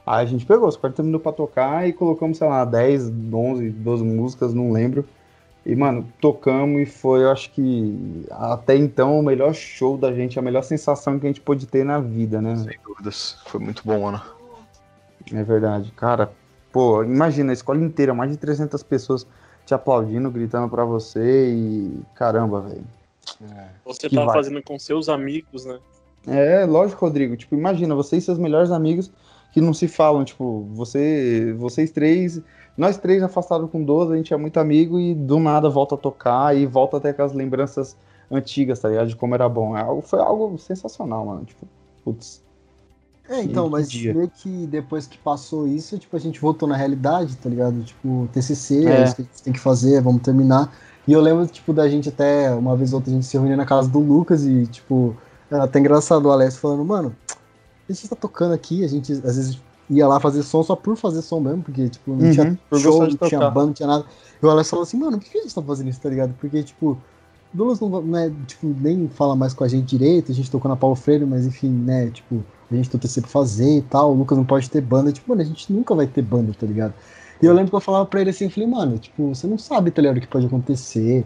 Aí a gente pegou os 40 minutos pra tocar e colocamos, sei lá, 10, 11, 12 músicas, não lembro. E, mano, tocamos e foi, eu acho que até então, o melhor show da gente, a melhor sensação que a gente pôde ter na vida, né? Sem dúvidas. Foi muito bom, mano. É verdade, cara. Pô, imagina, a escola inteira, mais de 300 pessoas te aplaudindo, gritando pra você e caramba, velho. Você Que tava vai. fazendo com seus amigos, né? É, lógico, Rodrigo. Tipo, imagina, você e seus melhores amigos que não se falam, tipo, você, vocês três, nós três afastados com 12, a gente é muito amigo e do nada volta a tocar e volta até com as lembranças antigas, tá ligado? De como era bom. É algo, foi algo sensacional, mano. Tipo, putz. É, então, mas dia. meio que depois que passou isso, tipo, a gente voltou na realidade, tá ligado? Tipo, TCC, É. é isso que a gente tem que fazer, vamos terminar. E eu lembro, tipo, da gente até, uma vez ou outra, a gente se reunia na casa do Lucas e, tipo, era até engraçado o Alessio falando, mano, a gente tá tocando aqui, a gente às vezes ia lá fazer som só por fazer som mesmo, porque, tipo, não Uhum, tinha show, não tinha banda, não tinha nada. E o Alessio falou assim, mano, por que a gente tá fazendo isso, tá ligado? Porque, tipo, o Douglas não, não é, tipo, nem fala mais com a gente direito, a gente tocou na Paulo Freire, mas enfim, né, tipo, a gente TC pra fazer e tal, o Lucas não pode ter banda, tipo, mano, a gente nunca vai ter banda, tá ligado? E eu lembro que eu falava pra ele assim, eu falei, mano, tipo, você não sabe, tá ligado, o que pode acontecer,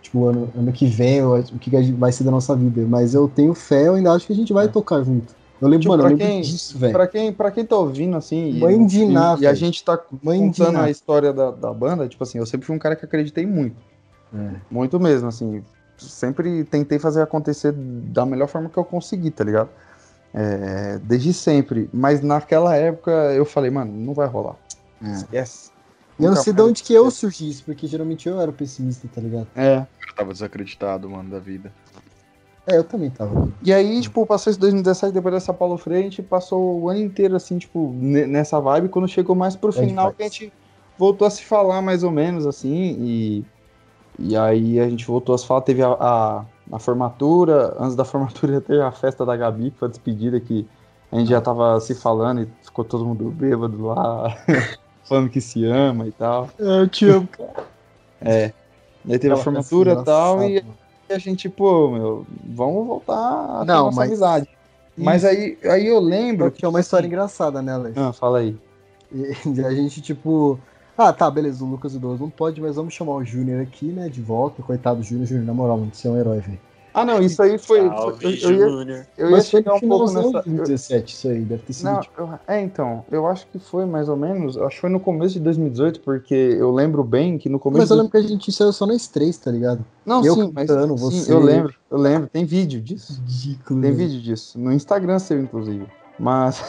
tipo, ano, ano que vem, o o que vai ser da nossa vida, mas eu tenho fé, eu ainda acho que a gente vai É. tocar junto. Eu lembro, Tipo, mano, eu lembro quem- disso, velho. Pra quem, pra quem tá ouvindo, assim, e, Mãe de e- Ná, e, a gente tá Mãe contando a história da, da banda, tipo assim, eu sempre fui um cara que acreditei muito. É. Muito mesmo, assim. Sempre tentei fazer acontecer da melhor forma que eu consegui, tá ligado? É, desde sempre. Mas naquela época eu falei, mano, não vai rolar. É. Esquece. Eu não sei de onde que eu surgi isso, porque geralmente eu era o pessimista, tá ligado? É. Eu tava desacreditado, mano, da vida. É, eu também tava. E aí, tipo, passou esse 2017, depois dessa Paulo Freire, a gente passou o ano inteiro, assim, tipo, ne- nessa vibe. Quando chegou mais pro Bad final, que a gente voltou a se falar mais ou menos, assim, e, e aí a gente voltou a se falar. Teve a, a, a formatura, antes da formatura teve a festa da Gabi, que foi a despedida, que a gente já tava se falando e ficou todo mundo bêbado lá, falando que se ama e tal. Eu te amo, cara. É. E aí teve a Aquela formatura e tal, e a gente, pô, meu, vamos voltar a Não, nossa mas- amizade. Mas aí, aí eu lembro. Que é uma história engraçada, né, Alex? Ah, fala aí. E e a gente, tipo. Ah, tá, beleza, o Lucas Idoso não pode, mas vamos chamar o Júnior aqui, né, de volta. Coitado do Júnior, Júnior, na moral, mano, você é um herói, velho. Ah, não, isso aí foi. foi- Salve, eu, eu ia, Júnior. eu ia Mas foi chegar no um pouco nessa. de 2017, isso aí, deve ter sido, Não, tipo, eu- é, então, eu acho que foi mais ou menos. Acho que foi no começo de 2018, porque eu lembro bem que no começo. Mas eu do- lembro que a gente saiu só nós três, tá ligado? Não, eu sim, mas. cantando, sim, você- eu lembro, eu lembro. Tem vídeo disso. Ridículo. Tem velho. vídeo disso. No Instagram seu, inclusive. Mas.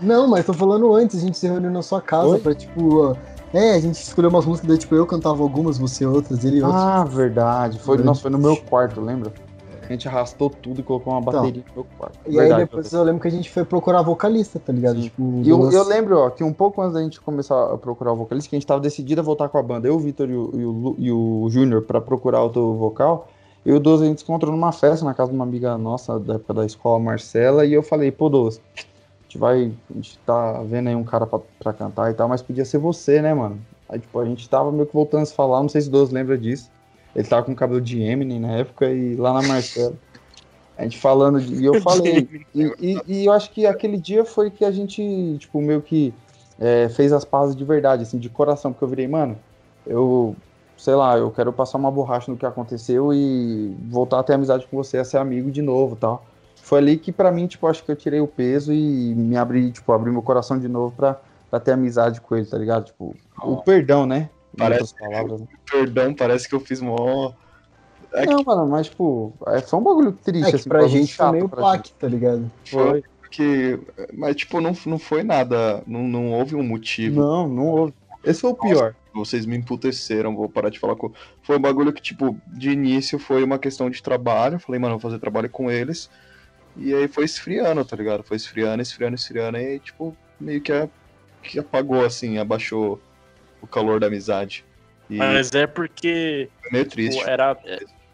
Não, mas tô falando antes, a gente se reuniu na sua casa Oi? pra, tipo, ó, é, a gente escolheu umas músicas, daí, tipo, eu cantava algumas, você outras, ele outras. Ah, verdade. Foi, nossa, foi no meu quarto, lembra? A gente arrastou tudo e colocou uma Então, bateria no meu quarto. e Verdade, aí depois eu lembro que a gente foi procurar vocalista, tá ligado? Tipo, E eu, eu lembro, ó, que um pouco antes da gente começar a procurar o vocalista, que a gente tava decidido a voltar com a banda, eu, o Vitor e o, e o, e o Júnior, pra procurar outro vocal, eu e o Douglas a gente se encontrou numa festa na casa de uma amiga nossa da época da escola, Marcela, e eu falei, pô, Douglas, a gente vai, a gente tá vendo aí um cara pra, pra cantar e tal, mas podia ser você, né, mano? Aí, tipo, a gente tava meio que voltando a se falar, não sei se o Douglas lembra disso, ele tava com cabelo de Eminem na época, e lá na Marcela, a gente falando, de, e eu falei, e, e- e eu acho que aquele dia foi que a gente, tipo, meio que é, fez as pazes de verdade, assim, de coração, porque eu virei, mano, eu, sei lá, eu quero passar uma borracha no que aconteceu e voltar a ter amizade com você, a ser amigo de novo tal. Foi ali que pra mim, tipo, acho que eu tirei o peso e me abri, tipo, abri meu coração de novo pra, pra ter amizade com ele, tá ligado? Tipo, o perdão, né? Em Parece- outras palavras, né? Perdão, parece que eu fiz mó. É Não, mano, mas, tipo, é, foi um bagulho triste, É que assim, pra gente foi chato meio pra pack, tá ligado? Foi. que. Mas, tipo, não, não foi nada. Não, não houve um motivo. Não, não houve. Esse foi o pior. Vocês me emputeceram, vou parar de falar com. Foi um bagulho que, tipo, de início foi uma questão de trabalho. Falei, mano, vou fazer trabalho com eles. E aí foi esfriando, tá ligado? Foi esfriando, esfriando, esfriando. E aí, tipo, meio que, a- que apagou, assim, abaixou o calor da amizade. E Mas é porque foi meio tipo, triste. era,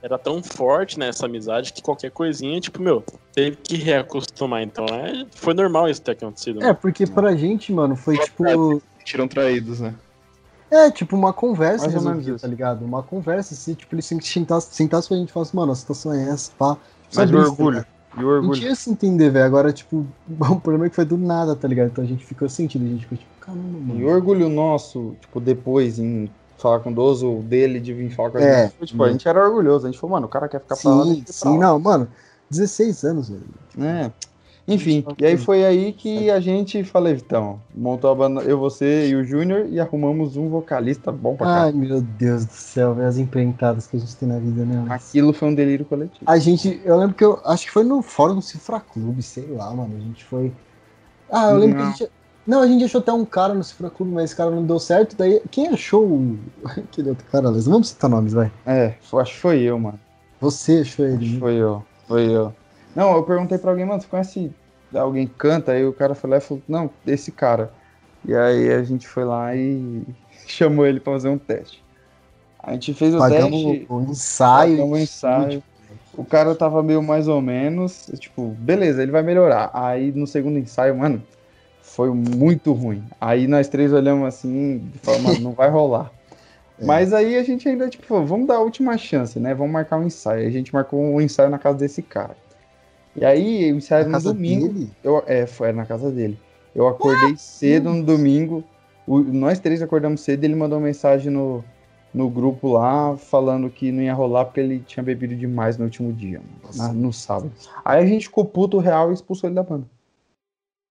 era tão forte nessa amizade que qualquer coisinha, tipo, meu, teve que reacostumar. Então é, foi normal isso ter acontecido. É, porque pra gente, mano, foi tipo. Sentiram traídos, né? É, tipo, uma conversa Mais tá ligado? Uma conversa, se, tipo, eles sentassem sentasse com a gente e falassem, mano, a situação é essa, pá. Mas o tá orgulho. ligado? E o A orgulho. gente ia se entender, velho. Agora, tipo, o problema é que foi do nada, tá ligado? Então a gente ficou sentido, a gente ficou tipo, caramba, E o mano. orgulho nosso, tipo, depois em falar com o Dozo, dele de vir falar com a É. gente, tipo, a gente era orgulhoso. A gente falou, mano, o cara quer ficar pra lá, Sim, pra sim, lá. não, mano. 16 anos, velho. É. Enfim, e aí foi aí que a gente, falei, então, montou a banda, eu, você e o Júnior, e arrumamos um vocalista bom pra cá. Ai, meu Deus do céu, velho. As empreitadas que a gente tem na vida, né? mano? Aquilo foi um delírio coletivo. A gente, eu lembro que eu acho que foi no fórum do Cifra Clube, sei lá, mano. A gente foi. Ah, eu lembro que a Não. gente. Não, a gente achou até um cara no Cifra Clube, mas esse cara não deu certo. Daí, quem achou o. Aquele outro cara, Alex? Vamos citar nomes, vai. É, acho que foi eu, mano. Você achou Acho ele. né? foi eu, foi eu. Não, eu perguntei pra alguém, mano, você conhece alguém que canta? Aí o cara foi lá e falou, não, esse cara. E aí a gente foi lá e chamou ele pra fazer um teste. A gente fez o Pagamos teste, o ensaio. pagamos o ensaio. O cara tava meio mais ou menos, tipo, beleza, ele vai melhorar. Aí no segundo ensaio, mano, foi muito ruim. Aí nós três olhamos assim e falamos, mano, não vai rolar. É. Mas aí a gente ainda, tipo, vamos dar a última chance, né? Vamos marcar um ensaio. A gente marcou um ensaio na casa desse cara. E aí, o ensaio Na no domingo. dele? Eu, é, foi na casa dele. Eu acordei cedo no domingo. o- nós três acordamos cedo e ele mandou uma mensagem no, no grupo lá, falando que não ia rolar porque ele tinha bebido demais no último dia, na, no sábado. Aí a gente ficou puto real e expulsou ele da banda.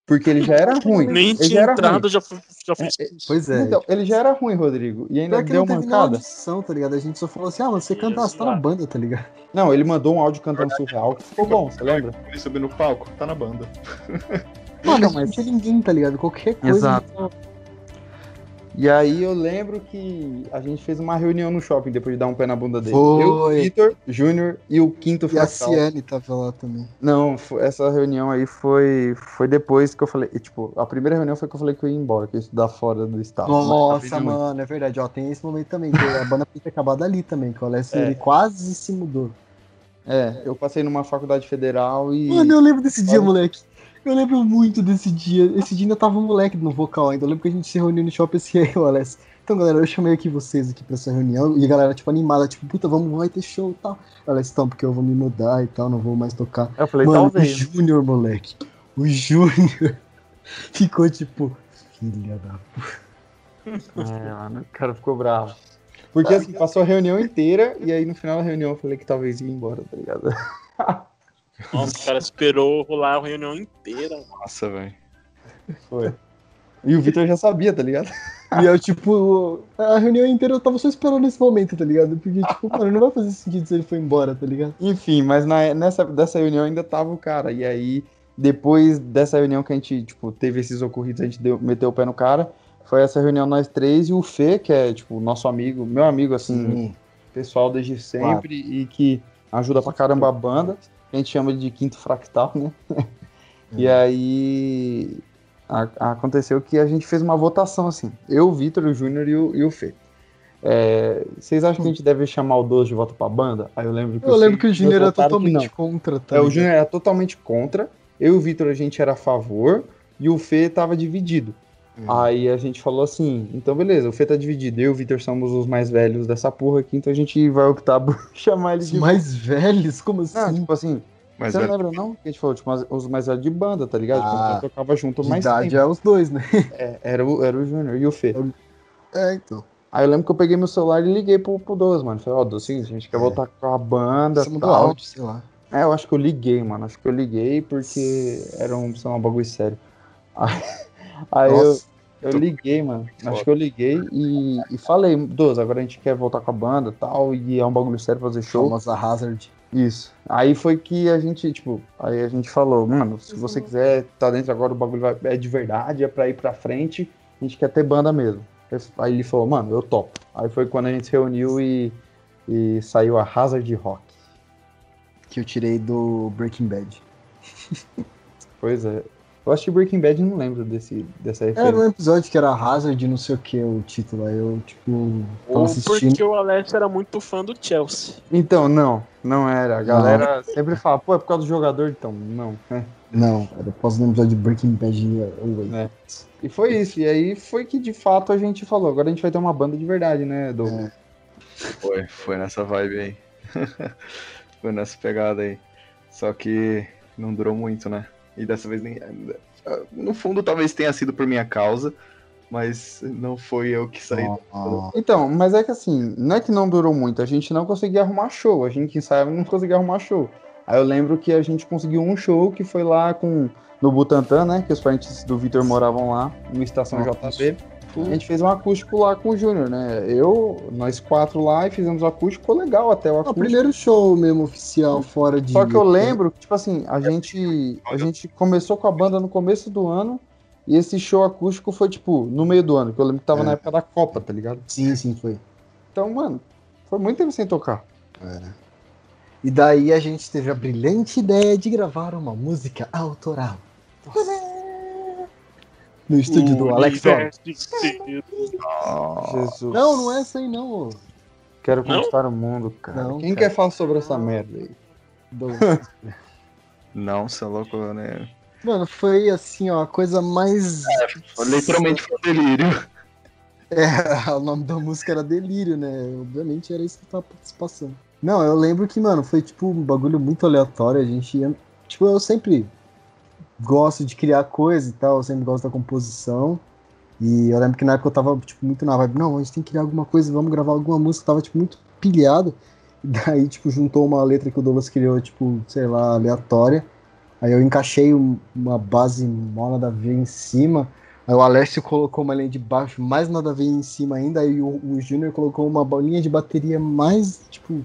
Porque ele já era ruim. Nem ele tinha já entrado, já foi, já foi É, Pois é. Então, ele já era ruim, Rodrigo. E ainda deu nem mancada. audição, tá ligado? A gente só falou assim, ah, mano, você canta, você tá na banda, tá ligado? Não, ele mandou um áudio cantando surreal que ficou bom, você lembra? Ele subiu no palco, tá na banda. Mano, Não, não, mas- tinha ninguém, tá ligado? Qualquer coisa. Exato. E aí eu lembro que a gente fez uma reunião no shopping depois de dar um pé na bunda dele. Foi. Eu, o Vitor, Júnior e o quinto E a fractal. Ciane tava lá também. Não, essa reunião aí foi, foi depois que eu falei. Tipo, a primeira reunião foi que eu falei que eu ia embora, que eu ia estudar fora do estado. Nossa, Mas, mano, é verdade. Ó, tem esse momento também, que a banda podia ter acabado ali também, que o Alessio É. ele quase se mudou. É, eu passei numa faculdade federal e. Mano, eu lembro desse dia, Olha. moleque. Eu lembro muito desse dia. Esse dia ainda tava um moleque no vocal ainda. Eu lembro que a gente se reuniu no shopping assim, aí, o Alessio. Então, galera, eu chamei aqui vocês aqui pra essa reunião. E a galera, tipo, animada, tipo, puta, vamos, vai ter show e tal. Alessio, então, porque eu vou me mudar e tal, não vou mais tocar. Eu falei, Mano, o talvez. Júnior, moleque. O Júnior ficou tipo, filha da É, mano, o cara ficou bravo. Porque assim, passou a reunião inteira e aí no final da reunião eu falei que talvez ia embora, tá ligado? Nossa, o cara esperou rolar a reunião inteira. Nossa, velho. Foi. E o Vitor já sabia, tá ligado? E eu, tipo, a reunião inteira eu tava só esperando esse momento, tá ligado? Porque, tipo, mano, não vai fazer sentido se ele for embora, tá ligado? Enfim, mas na, nessa dessa reunião ainda tava o cara. E aí, depois dessa reunião que a gente, tipo, teve esses ocorridos, a gente deu, meteu o pé no cara. Foi essa reunião nós três e o Fê, que é, tipo, nosso amigo, meu amigo, assim, pessoal desde sempre e que ajuda pra caramba a banda. A gente chama de Quinto Fractal, né? E aí a- aconteceu que a gente fez uma votação assim. Eu, o Vitor, o Júnior e o, e o Fê. É, vocês acham que a gente deve chamar o 12 de volta pra banda? Aí eu lembro que Eu lembro que o Júnior era totalmente contra, tá É, o? Júnior era totalmente contra. Eu e o Vitor a gente era a favor e o Fê tava dividido. Hum. Aí a gente falou assim, então beleza, o Fê tá dividido, eu e o Vitor somos os mais velhos dessa porra aqui, então a gente vai optar por chamar ele Os de mais velhos? Como assim? Não, tipo assim, Mas você não velho, lembra não? Que a gente falou, tipo, os mais velhos de banda, tá ligado? Tipo, Ah, a gente tocava junto mais idade tempo. é os dois, né? É, era o, era o Júnior e o Fê. É, então. Aí eu lembro que eu peguei meu celular e liguei pro, pro Douglas, mano. Falei, ó, Douglas, seguinte, a gente quer É. voltar com a banda Você mudou tal. áudio, sei lá. É, eu acho que eu liguei, mano. Acho que eu liguei porque era um, sei lá, um bagulho sério. Aí, aí eu, eu liguei, mano. Acho que eu liguei e, e falei, Douglas, agora a gente quer voltar com a banda e tal, e é um bagulho sério fazer show. Famosa Hazard. Isso. Aí foi que a gente, tipo, aí a gente falou, mano, se você quiser tá dentro agora, o bagulho vai- é de verdade, é pra ir pra frente, a gente quer ter banda mesmo. Aí ele falou, mano, eu topo. Aí foi quando a gente se reuniu e, e saiu a Hazard Rock. Que eu tirei do Breaking Bad. Pois é. Eu acho que Breaking Bad não lembro desse, dessa Era referência. um episódio que era Hazard, não sei o que, o título. Aí eu, tipo, tava Ou assistindo. porque o Alex era muito fã do Chelsea. Então, não, não era. A galera sempre fala, pô, é por causa do jogador, então, não. né? Não, era após o episódio de Breaking Bad. É. E foi isso. E aí foi que de fato a gente falou, agora a gente vai ter uma banda de verdade, né, Douglas? É. foi, foi nessa vibe aí. foi nessa pegada aí. Só que não durou muito, né? E dessa vez nem. No fundo, talvez tenha sido por minha causa, mas não foi eu que saí. Ó, Então, mas é que assim, não é que não durou muito, a gente não conseguia arrumar show, a gente ensaiava não conseguia arrumar show. Aí eu lembro que a gente conseguiu um show que foi lá com no Butantã, né? Que os parentes do Vitor moravam lá, numa estação. JB. A gente fez um acústico lá com o Júnior, né? Eu, nós quatro lá e fizemos o acústico, ficou legal até o o acústico. primeiro show mesmo oficial fora de. Só que eu lembro que, tipo assim, a gente, a gente começou com a banda no começo do ano e esse show acústico foi, tipo, no meio do ano, que eu lembro que tava É. na época da Copa, tá ligado? Sim, sim, foi. Então, mano, foi muito tempo sem tocar. E daí a gente teve a brilhante ideia de gravar uma música autoral. No estúdio do Alex. Jesus. Não, não é essa aí não. ô. Quero Não? conquistar o mundo, cara. Não, Quem cara. quer falar sobre essa merda aí? Não, você é louco, né? Mano, foi assim, ó, a coisa mais. Literalmente foi um delírio. É, o nome da música era Delírio, né? Obviamente era isso que tava se passando. Não, eu lembro que, mano, foi tipo um bagulho muito aleatório. A gente ia. Tipo, eu sempre gosto de criar coisa e tal, eu sempre gosto da composição. E eu lembro que na época eu tava, tipo, muito na vibe, não, a gente tem que criar alguma coisa, vamos gravar alguma música, eu tava, tipo, muito pilhado. E daí, tipo, juntou uma letra que o Douglas criou, tipo, sei lá, aleatória. Aí eu encaixei uma base mó nada a ver em cima. Aí o Alessio colocou uma linha de baixo mais nada a ver em cima ainda. Aí o, o Júnior colocou uma linha de bateria mais, tipo.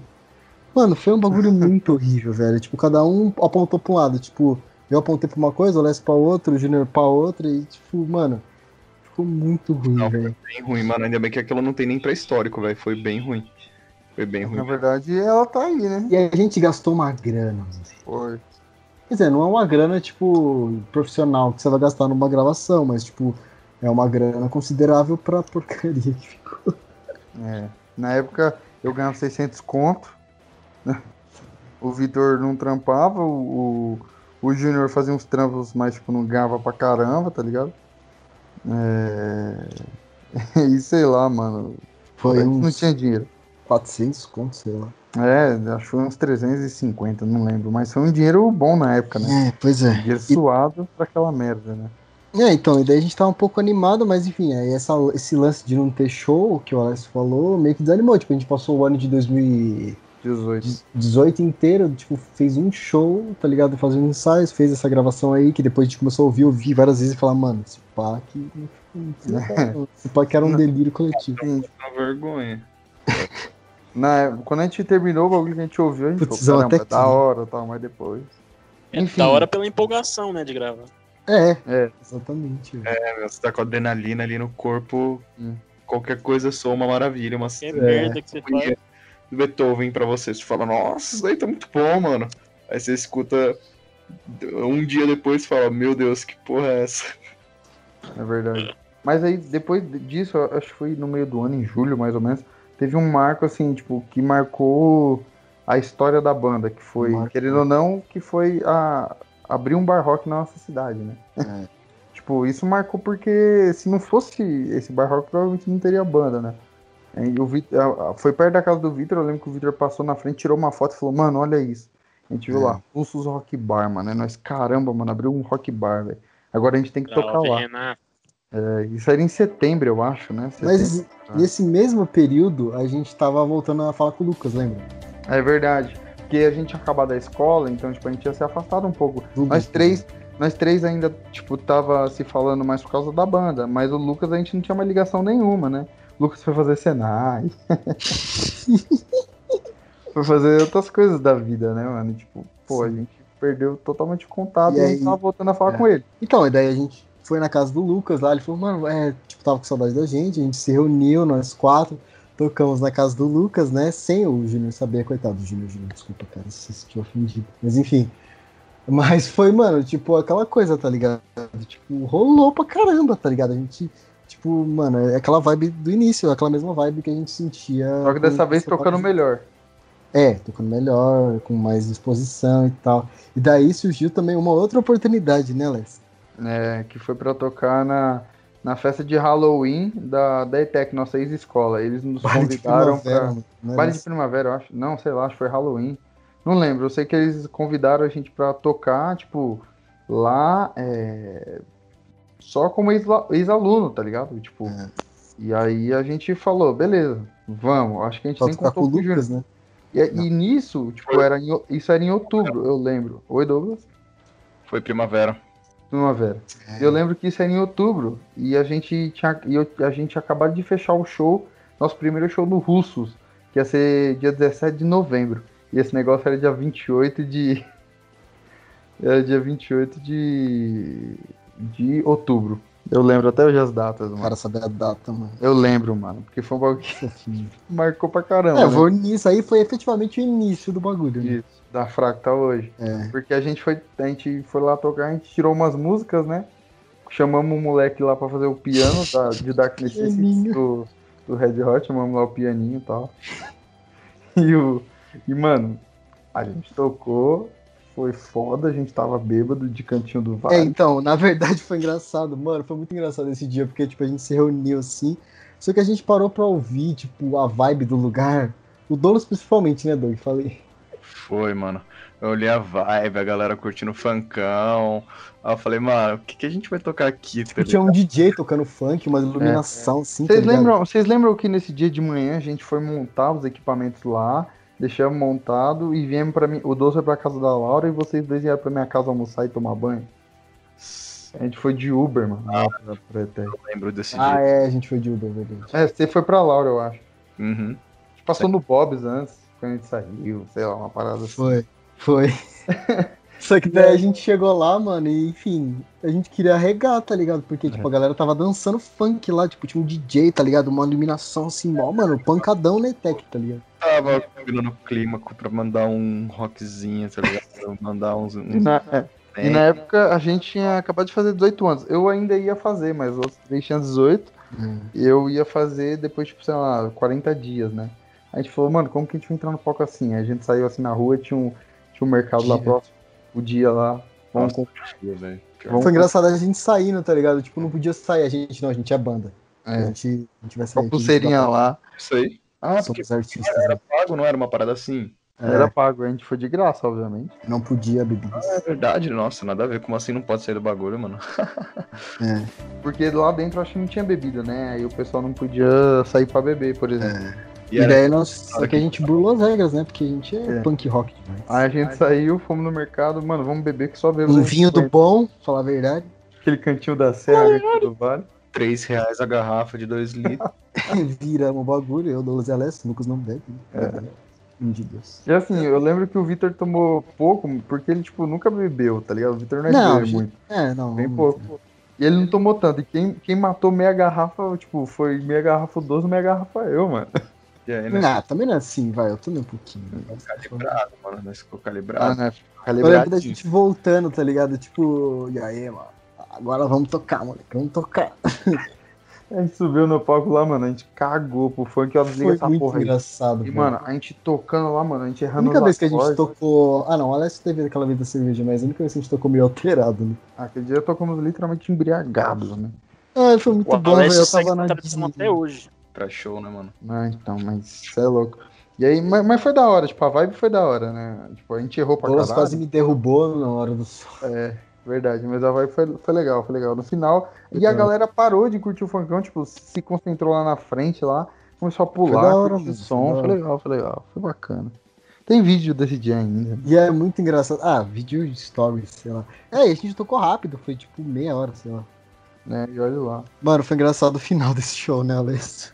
Mano, foi um bagulho muito horrível, velho. Tipo, cada um apontou pra um lado. Tipo, eu apontei pra uma coisa, o Alessio pra outra, o Júnior pra outra. E, tipo, mano, ficou muito ruim, velho. Bem ruim, mano. Ainda bem que aquilo não tem nem pra histórico, velho. Foi bem ruim. Foi bem ruim. Na verdade, ela tá aí, né? E a gente gastou uma grana. Foi. Quer dizer, não é uma grana, tipo, profissional que você vai gastar numa gravação, mas, tipo, é uma grana considerável pra porcaria que ficou. É. Na época, eu ganhava 600 conto. O Vitor não trampava, o, o, o Júnior fazia uns trampos, mas, tipo, não ganhava pra caramba, tá ligado? É... e sei lá, mano. Foi uns... não tinha dinheiro. 400 conto, sei lá. É, acho que foi uns 350, não lembro. Mas foi um dinheiro bom na época, né? É, pois é. Dinheiro e... suado pra aquela merda, né? É, então, e daí a gente tava um pouco animado, mas enfim, aí essa, esse lance de não ter show, que o Alex falou, meio que desanimou. Tipo, a gente passou o ano de 2018 inteiro, tipo, fez um show, tá ligado? Fazendo ensaios, fez essa gravação aí, que depois a gente começou a ouvir, ouvir várias vezes e falar, mano, esse pá que. Esse pá que era um delírio coletivo. Uma vergonha. Na, quando a gente terminou o bagulho que a gente ouviu, a gente Putz, falou, até da hora tal, mas depois. É Enfim. da hora pela empolgação, né, de gravar. É, é. exatamente. É, você tá com adrenalina ali no corpo, hum. qualquer coisa soa uma maravilha, uma que é. merda que você faz. Beethoven pra você, você fala, nossa, isso daí tá muito bom, mano. Aí você escuta um dia depois e fala, meu Deus, que porra é essa? É verdade. Mas aí, depois disso, acho que foi no meio do ano, em julho mais ou menos, teve um marco, assim, tipo, que marcou a história da banda, que foi, marco. querendo ou não, que foi a, abrir um bar rock na nossa cidade, né? É. tipo, isso marcou porque se não fosse esse bar rock, provavelmente não teria banda, né? E o Victor, foi perto da casa do Vitor, eu lembro que o Vitor passou na frente, tirou uma foto e falou, mano, olha isso. A gente viu é. lá, Pulsos Rock Bar, mano. É nós, caramba, mano, abriu um rock bar, velho. Agora a gente tem que tocar lá. É, isso era em setembro, eu acho, né? Setembro, Mas tá. nesse mesmo período, a gente tava voltando a falar com o Lucas, lembra? É verdade. Porque a gente tinha acabado a escola, então, tipo, a gente tinha se afastado um pouco. nós três, nós três ainda, tipo, tava se falando mais por causa da banda, mas o Lucas a gente não tinha uma ligação nenhuma, né? Lucas foi fazer Senai. foi fazer outras coisas da vida, né, mano? Tipo, pô, Sim. a gente perdeu totalmente o contato e, e aí... a gente tava voltando a falar é. com ele. Então, e daí a gente foi na casa do Lucas lá, ele falou, mano, é, tipo, tava com saudade da gente, a gente se reuniu, nós quatro, tocamos na casa do Lucas, né, sem o Júnior saber, coitado do Júnior, Júnior, desculpa, cara, se sentiu ofendido, mas enfim, mas foi, mano, tipo, aquela coisa, tá ligado, tipo, rolou pra caramba, tá ligado, a gente, tipo, mano, é aquela vibe do início, aquela mesma vibe que a gente sentia... Só que dessa vez tocando melhor. É, tocando melhor, com mais disposição e tal. E daí surgiu também uma outra oportunidade, né, Les? é, que foi para tocar na, na festa de Halloween da, da ETEC, nossa ex-escola. Eles nos Baile convidaram para. Baile de primavera, eu acho. Não, sei lá, acho que foi Halloween. Não lembro, eu sei que eles convidaram a gente para tocar, tipo, lá é, só como ex-aluno, tá ligado? Tipo, é. e aí a gente falou, beleza, vamos. Acho que a gente nem contou com o Lucas, né? E, e, nisso, tipo, era em, isso era em outubro, eu lembro. Oi, Douglas? Foi primavera primavera. É. Eu lembro que isso era em outubro e a gente tinha e eu, a gente acabado de fechar o show, nosso primeiro show no Russos, que ia ser dia 17 de novembro. E esse negócio era dia 28 de era dia 28 de de outubro. Eu lembro até hoje as datas, mano. Cara saber a data, mano. Eu lembro, mano, porque foi um bagulho que marcou pra caramba. É, né? vou nisso aí foi efetivamente o início do bagulho. Né? Isso da Fractal hoje. É. Porque a gente foi, a gente foi lá tocar, a gente tirou umas músicas, né? Chamamos o moleque lá pra fazer o piano da, de Dark Necessity do, do Red Hot, chamamos lá o pianinho e tal. E, o, e, mano, a gente tocou, foi foda, a gente tava bêbado de cantinho do vale. É, então, na verdade foi engraçado, mano, foi muito engraçado esse dia, porque, tipo, a gente se reuniu assim, só que a gente parou pra ouvir, tipo, a vibe do lugar, o Douglas principalmente, né, Doug? Falei. Foi, mano. eu olhei a vibe, a galera curtindo funkão. Aí eu falei, mano, o que, que a gente vai tocar aqui? Tá tinha um DJ tocando funk, uma iluminação é. assim. Vocês tá lembram, vocês lembram que nesse dia de manhã a gente foi montar os equipamentos lá, deixamos montado e viemos para mim. O doce foi pra casa da Laura e vocês dois iam pra minha casa almoçar e tomar banho? A gente foi de Uber, mano. Ah, pra, pra eu lembro desse ah, dia. Ah, é, a gente foi de Uber, verdade. É, você foi pra Laura, eu acho. Uhum. A gente passou no Bob's antes, quando a gente saiu, sei lá, uma parada assim. Foi, foi. Só que daí a gente chegou lá, mano, e enfim, a gente queria arregar, tá ligado? Porque, tipo, a galera tava dançando funk lá, tipo, tinha um DJ, tá ligado? Uma iluminação assim, mó, mano, pancadão na ETEC, tá ligado? Tava combinando o clima pra mandar um rockzinho, tá ligado? mandar uns. uns... E, na, é, e na época a gente tinha acabado de fazer 18 anos. Eu ainda ia fazer, mas os três tinham 18. Hum. E eu ia fazer depois, tipo, sei lá, 40 dias, né? A gente falou, mano, como que a gente vai entrar no palco assim? Aí a gente saiu assim na rua, tinha um, tinha um mercado lá próximo, o dia lá. Vamos Nossa, dia, Foi engraçado a gente saindo, tá ligado? Tipo, não podia sair a gente, não, a gente é banda. É. A, gente, a gente vai sair. Com pulseirinha lá. Isso aí. Ah, Somos artistas. Era né? pago, não era uma parada assim? É. Era pago, a gente foi de graça, obviamente. Não podia beber. Ah, é verdade, nossa, nada a ver. Como assim não pode sair do bagulho, mano? é. Porque lá dentro eu acho que não tinha bebida, né? Aí o pessoal não podia sair pra beber, por exemplo. É. E, e daí nós. Só que a gente burlou as regras, né? Porque a gente é, é. punk rock demais. Aí a gente saiu, fomos no mercado, mano, vamos beber que só bebemos. Um vinho do bom, falar a verdade. Aquele cantinho da serra aqui do vale. 3 reais a garrafa de 2 litros. Viramos o bagulho, eu, Douglas e Alessio, Lucas não bebe. Né? É. De Deus. E assim, eu lembro que o Vitor tomou pouco, porque ele, tipo, nunca bebeu, tá ligado? O Vitor não é não, bebe muito. É, não. Bem pouco. Muito. E ele não tomou tanto. E quem, quem matou meia garrafa, tipo, foi meia garrafa 12, meia garrafa eu, mano. E aí, né? Não, também não é assim, vai, eu tomei um pouquinho. Calibrado, mano, nós ficou calibrado. Ah, né? Calibrado. Eu lembro da gente voltando, tá ligado? Tipo, e aí, mano, agora vamos tocar, moleque, vamos tocar. A gente subiu no palco lá, mano, a gente cagou pro funk, ó, desliga essa muito porra engraçado, E, mano, a gente tocando lá, mano, a gente errando A única vez que a gente tocou... Ah, não, o Alessio teve aquela vez da cerveja, mas a única vez que a gente tocou meio alterado, né? Ah, aquele dia tocamos literalmente embriagados, né? Ah, foi muito o bom, velho, eu tava na... até hoje. Pra show, né, mano? Ah, então, mas você é louco. E aí, mas, mas, foi da hora, tipo, a vibe foi da hora, né? Tipo, a gente errou pra caralho. quase me derrubou na hora do som. É, verdade, mas a vibe foi, foi legal, foi legal. No final, e a galera parou de curtir o funkão, tipo, se concentrou lá na frente, lá, começou a pular, foi da hora, mano, som, foi, foi legal, foi legal, foi bacana. Tem vídeo desse dia ainda. E é muito engraçado. Ah, vídeo de stories, sei lá. É, a gente tocou rápido, foi tipo meia hora, sei lá. Né, e olha lá. Mano, foi engraçado o final desse show, né, Alessio?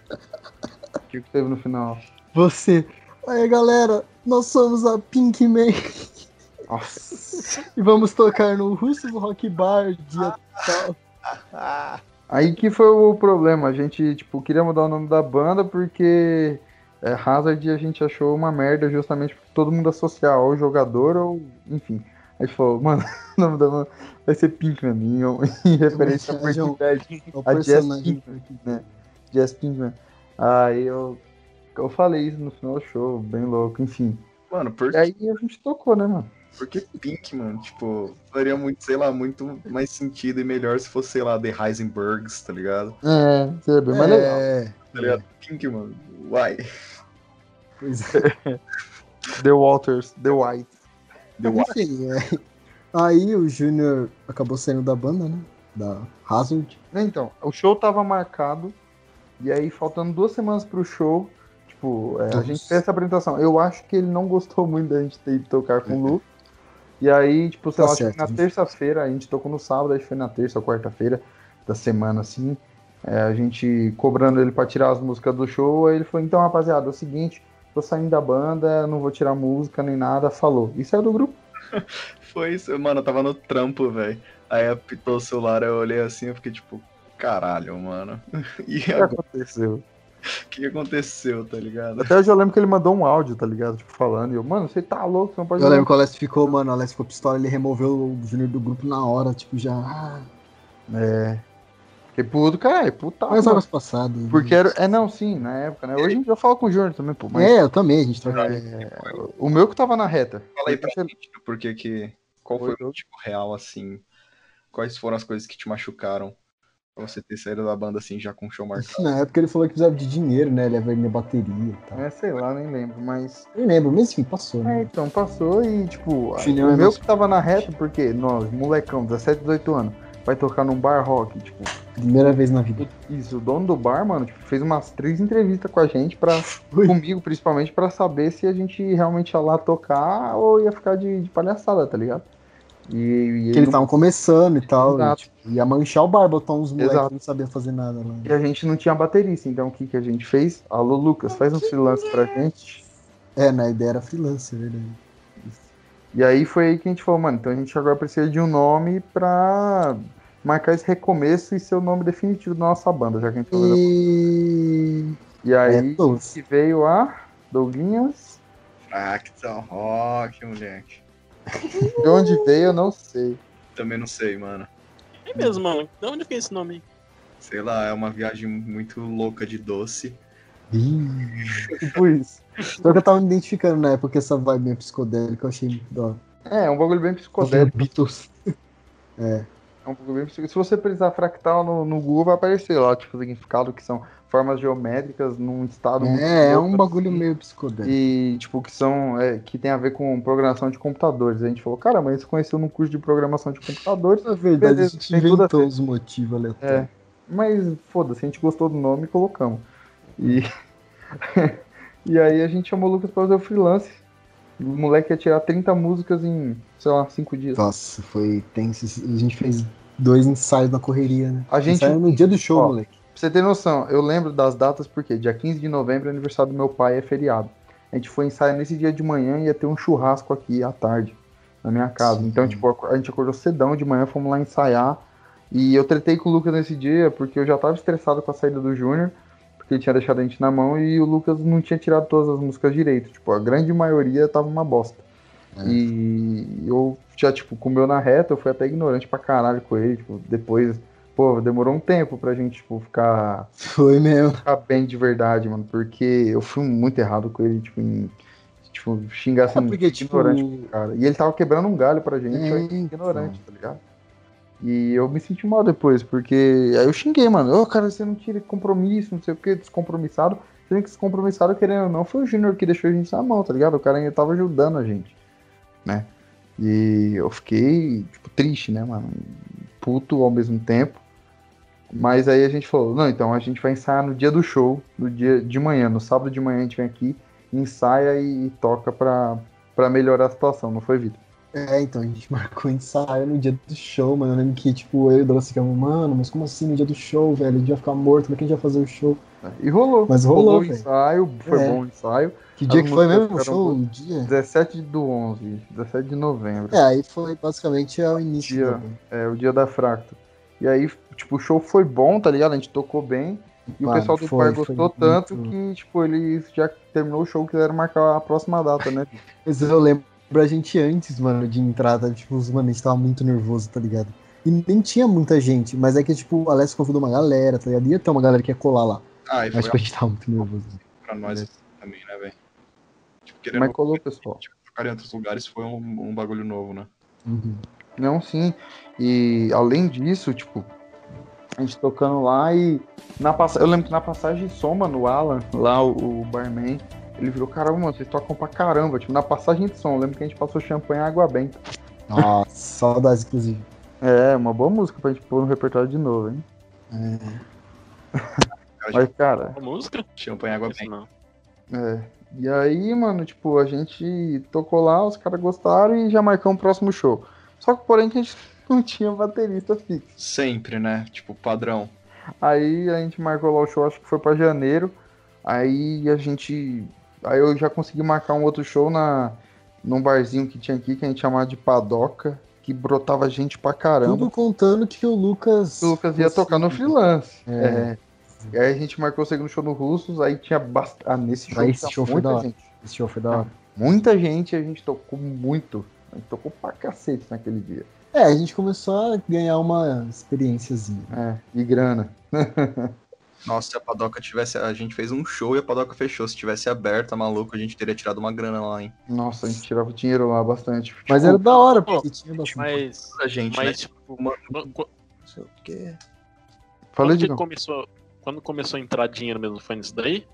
O que, que teve no final? Você. Aí, galera, nós somos a Pink Man. Nossa. e vamos tocar no Russo Rock Bar dia tal. Aí que foi o problema. A gente, tipo, queria mudar o nome da banda porque é, Hazard a gente achou uma merda justamente porque todo mundo associar ao jogador ou, enfim. A gente falou, mano, o nome da banda vai ser Pinkman, em, em referência a Breaking Bad. A Jess Pinkman, né? Jess Pinkman. Aí eu, eu falei isso no final do show, bem louco, enfim. Mano, por Aí a gente tocou, né, mano? Porque Pink, mano, tipo, faria muito, sei lá, muito mais sentido e melhor se fosse, sei lá, The Heisenbergs, tá ligado? É, seria bem mais legal. É. Tá ligado? Pink, mano, why? Pois é. The Walters, The White. The White. Enfim, é. Aí o Junior acabou saindo da banda, né? Da Hazard. Então, o show tava marcado e aí, faltando duas semanas pro show, tipo, é, a gente fez essa apresentação. Eu acho que ele não gostou muito da gente ter ido tocar com o Lu. E aí, tipo, sei tá lá, certo, na terça-feira, a gente tocou no sábado, que foi na terça ou quarta-feira da semana, assim. É, a gente cobrando ele pra tirar as músicas do show. Aí ele falou: então, rapaziada, é o seguinte, tô saindo da banda, não vou tirar música nem nada. Falou. E saiu do grupo. foi isso, mano, eu tava no trampo, velho. Aí apitou o celular, eu olhei assim, eu fiquei tipo, caralho, mano. E o que aconteceu? O que aconteceu, tá ligado? Até hoje eu lembro que ele mandou um áudio, tá ligado? Tipo, falando. E eu, mano, você tá louco, você não pode. Eu lembro que o Alessio ficou, mano, o Alessio ficou pistola, ele removeu o Júnior do grupo na hora, tipo, já. É. Fiquei puto, cara, puta. Mas horas passadas. Porque era. É, não, sim, na época, né? Hoje eu falo com o Júnior também, pô. Mas... É, eu também, a gente troca. É... O meu que tava na reta. Fala aí pra gente, porque que. Qual foi o motivo real, assim? Quais foram as coisas que te machucaram Pra você ter saído da banda assim já com show marcado. Na época ele falou que precisava de dinheiro, né? Ele ia vender bateria e tal. É, sei lá, nem lembro, mas. Nem lembro, mas enfim, passou, É, né? então, passou e, tipo, o é meu que tava na reta, porque nós, molecão, 17, 18 anos, vai tocar num bar rock, tipo, Primeira vez na vida. isso, o dono do bar, mano, tipo, fez umas três entrevistas com a gente, pra, comigo principalmente, pra saber se a gente realmente ia lá tocar ou ia ficar de, de palhaçada, tá ligado? E, e Que ele eles não- estavam começando e tal. E, tipo, ia manchar o bar, botar uns moleques Exato. que não sabiam fazer nada lá. e a gente não tinha baterista, então o que, que a gente fez? Alô, Lucas, faz um freelance pra gente. É, na ideia era freelance, é verdade. E aí foi aí que a gente falou, mano, então a gente agora precisa de um nome pra marcar esse recomeço e ser o nome definitivo da nossa banda, já que a gente falou. E. E aí É, veio a Douglinhas. Fractal Rock, moleque. De onde veio, eu não sei. Também não sei, mano. É mesmo, mano. De onde é esse nome aí? Sei lá, é uma viagem muito louca de doce. Tipo isso. Só que eu tava me identificando na época essa vibe meio psicodélica, eu achei. É, um bagulho bem psicodélico. Beatles. É um bagulho bem psicodélico. Se você precisar fractal no, no Google, vai aparecer lá, tipo, significado que são formas geométricas num estado muito É, é louco, um bagulho assim. meio psicodélico. E, tipo, que são. é, que tem a ver com programação de computadores. A gente falou, cara, mas você conheceu num curso de programação de computadores. Na verdade, Beleza, a gente inventou os motivos aleatórios. É. Mas foda-se, a gente gostou do nome e colocamos. E. e aí a gente chamou o Lucas pra fazer o freelance. O moleque ia tirar 30 músicas em, sei lá, 5 dias. Nossa, foi tenso. A gente fez dois ensaios na correria, né? A gente- Ensaio no dia do show, Ó, moleque. Pra você ter noção, eu lembro das datas porque dia 15 de novembro é aniversário do meu pai, é feriado. A gente foi ensaiar nesse dia de manhã e ia ter um churrasco aqui à tarde, na minha casa. Sim. Então, tipo, a gente acordou cedão de manhã, fomos lá ensaiar. E eu tretei com o Lucas nesse dia porque eu já tava estressado com a saída do Júnior, porque ele tinha deixado a gente na mão e o Lucas não tinha tirado todas as músicas direito. Tipo, a grande maioria tava uma bosta. É. E eu já, tipo, comeu na reta, eu fui até ignorante pra caralho com ele. Tipo, depois, pô, demorou um tempo pra gente, tipo, ficar Foi mesmo. ficar bem de verdade, mano, porque eu fui muito errado com ele, tipo, em tipo, xingar assim, É porque, tipo, ignorante cara. E ele tava quebrando um galho pra gente, É, então. ignorante, tá ligado? E eu me senti mal depois, porque aí eu xinguei, mano, ô cara, você não tira compromisso, não sei o que, descompromissado. Sendo que descompromissado, querendo ou não, foi o Júnior que deixou a gente na mão, tá ligado? O cara ainda tava ajudando a gente, né? E eu fiquei, tipo, triste, né, mano? Puto ao mesmo tempo. Mas aí a gente falou, não, então a gente vai ensaiar no dia do show, no dia de manhã, no sábado de manhã a gente vem aqui, ensaia e, toca pra, pra melhorar a situação, não foi, Vitor? É, então, a gente marcou ensaio no dia do show, mano. Eu lembro que, tipo, eu e o Douglas ficamos, mano, mas como assim no dia do show, velho? A gente vai ficar morto, como é que a gente vai fazer o show? E rolou. Mas rolou, o velho. ensaio, foi É. bom o ensaio. Que dia As que foi mesmo o show? O dia? 17 do 11, 17 de novembro. É, aí foi basicamente o início. Dia. do- É, o dia da Fracta. E aí, tipo, o show foi bom, tá ligado? A gente tocou bem. E o pessoal do foi- bar gostou muito- tanto que, tipo, eles já terminou o show, quiseram marcar a próxima data, né? Mas eu lembro a gente antes, mano, de entrar, tá? tipo, os- mano, a gente tava muito nervoso, tá ligado? E nem tinha muita gente, mas é que, tipo, o Alex convidou uma galera, tá ligado? Ia ter uma galera que ia colar lá. Ah, e foi Mas, tipo, a gente tava muito nervoso. pra nós também, né, velho? Querendo Mas colou, pessoal. tipo, tocar em outros lugares foi um, um bagulho novo, né? Uhum. Não, sim. E além disso, tipo, a gente tocando lá e na passa... eu lembro que na passagem de som, mano, o Alan, lá o, o barman, ele virou, caramba, mano, vocês tocam pra caramba. Tipo, na passagem de som, eu lembro que a gente passou champanhe e água benta. Nossa, saudades, inclusive. É, uma boa música pra gente pôr no repertório de novo, hein? Mas, cara, A música? Champanhe água não. é. E aí, mano, tipo, a gente tocou lá, os caras gostaram e já marcamos o próximo show. Só que, porém, que a gente não tinha baterista fixo. Sempre, né? Tipo, padrão. Aí a gente marcou lá o show, acho que foi pra janeiro. Aí a gente. Aí eu já consegui marcar um outro show na, num barzinho que tinha aqui, que a gente chamava de Padoca, que brotava gente pra caramba. Tudo contando que o Lucas. O Lucas ia tocar no freelance. É. É. E aí a gente marcou o segundo show no Russos, aí tinha bastante. Ah, nesse show, esse show foi muita da hora. gente. Esse show foi da hora. Muita gente, a gente tocou muito. A gente tocou pra cacete naquele dia. É, a gente começou a ganhar uma experiênciazinha. É, e grana. Nossa, se a Padoca tivesse. A gente fez um show e a Padoca fechou. Se tivesse aberta, maluco, a gente teria tirado uma grana lá, hein? Nossa, a gente tirava dinheiro lá bastante. Mas Tipo, era da hora, porque tinha bastante. Mas. A gente, né? Mas, tipo, Uma- qu- qu- Não sei o quê. Falei quando, começou, quando começou a entrar dinheiro mesmo, foi nisso daí?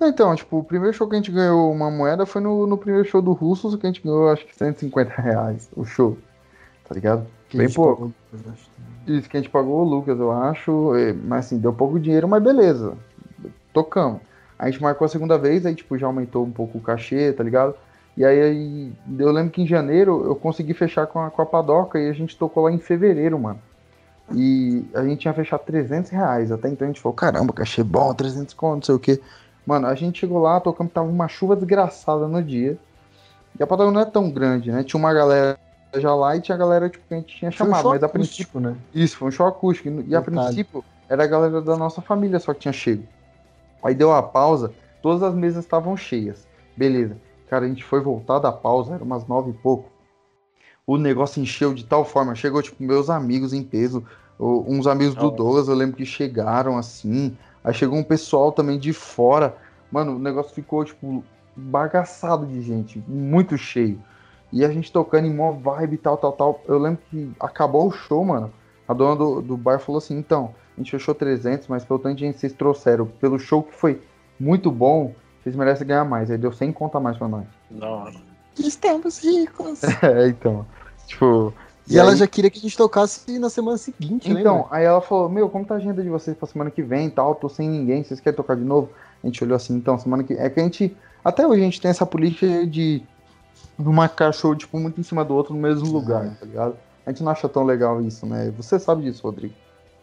Então, tipo, o primeiro show que a gente ganhou uma moeda foi no, no primeiro show do Russos, que a gente ganhou acho que 150 reais o show. Tá ligado? Que Bem pouco. Pagou, Isso que a gente pagou o Lucas, eu acho. Mas assim, deu pouco dinheiro, mas beleza. Tocamos. A gente marcou a segunda vez, aí tipo, já aumentou um pouco o cachê, tá ligado? E aí, aí eu lembro que em janeiro eu consegui fechar com a, com a Padoca e a gente tocou lá em fevereiro, mano. E a gente tinha fechado 300 reais. Até então a gente falou, caramba, cachê bom, 300 conto, não sei o que. Mano, a gente chegou lá, tocamos, tava uma chuva desgraçada no dia. E a Padoca não é tão grande, né? Tinha uma galera já lá e tinha a galera tipo, que a gente tinha chamado. Um mas a princípio, né? Isso, foi um show acústico. E a princípio era a galera da nossa família só que tinha chego. Aí deu a pausa, todas as mesas estavam cheias. Beleza. Cara, a gente foi voltar da pausa, era umas nove e pouco. O negócio encheu de tal forma, chegou, tipo, meus amigos em peso, uns amigos do Douglas, eu lembro que chegaram assim. Aí chegou um pessoal também de fora. Mano, o negócio ficou, tipo, bagaçado de gente, muito cheio. E a gente tocando em mó vibe e tal, tal, tal. Eu lembro que acabou o show, mano. A dona do, do bar falou assim: então, a gente fechou 300, mas pelo tanto de gente que vocês trouxeram, pelo show que foi muito bom, vocês merecem ganhar mais. Aí deu 100 conta mais pra nós. Não. Estamos ricos. é, então. Tipo. E, e ela aí... já queria que a gente tocasse na semana seguinte, né? Então, aí ela falou: Meu, como tá a agenda de vocês pra semana que vem e tal? Tô sem ninguém, vocês querem tocar de novo? A gente olhou assim, então, semana que. É que a gente. Até hoje a gente tem essa política de não marcar show, tipo, muito em cima do outro no mesmo uhum. lugar, tá ligado? A gente não acha tão legal isso, né? Você sabe disso, Rodrigo.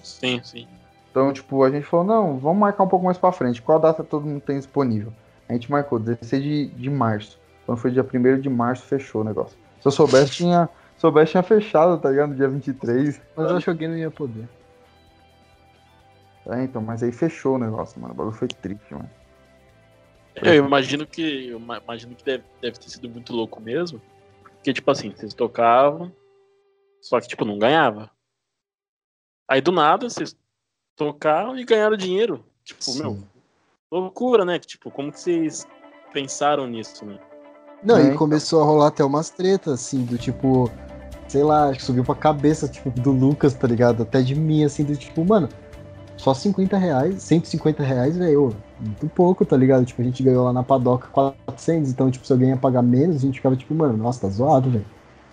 Sim, sim. Então, tipo, a gente falou, não, vamos marcar um pouco mais pra frente. Qual data todo mundo tem disponível? A gente marcou 16 de, de março. Quando foi dia 1 de março, fechou o negócio. Se eu soubesse, tinha, soubesse, tinha fechado, tá ligado? No dia 23. Mas eu achei que não ia poder. É, então, mas aí fechou o negócio, mano. O bagulho foi triste, mano. Eu imagino que. Eu imagino que deve, deve ter sido muito louco mesmo. Porque, tipo assim, vocês tocavam, só que, tipo, não ganhava. Aí do nada, vocês tocaram e ganharam dinheiro. Tipo, Sim. meu, loucura, né? Tipo, como que vocês pensaram nisso, né? Não, é, e começou a rolar até umas tretas, assim, do tipo, sei lá, acho que subiu pra cabeça, tipo, do Lucas, tá ligado? Até de mim, assim, do tipo, mano, só 50 reais, 150 reais, velho, muito pouco, tá ligado? Tipo, a gente ganhou lá na padoca 400, então, tipo, se alguém ia pagar menos, a gente ficava tipo, mano, nossa, tá zoado, velho.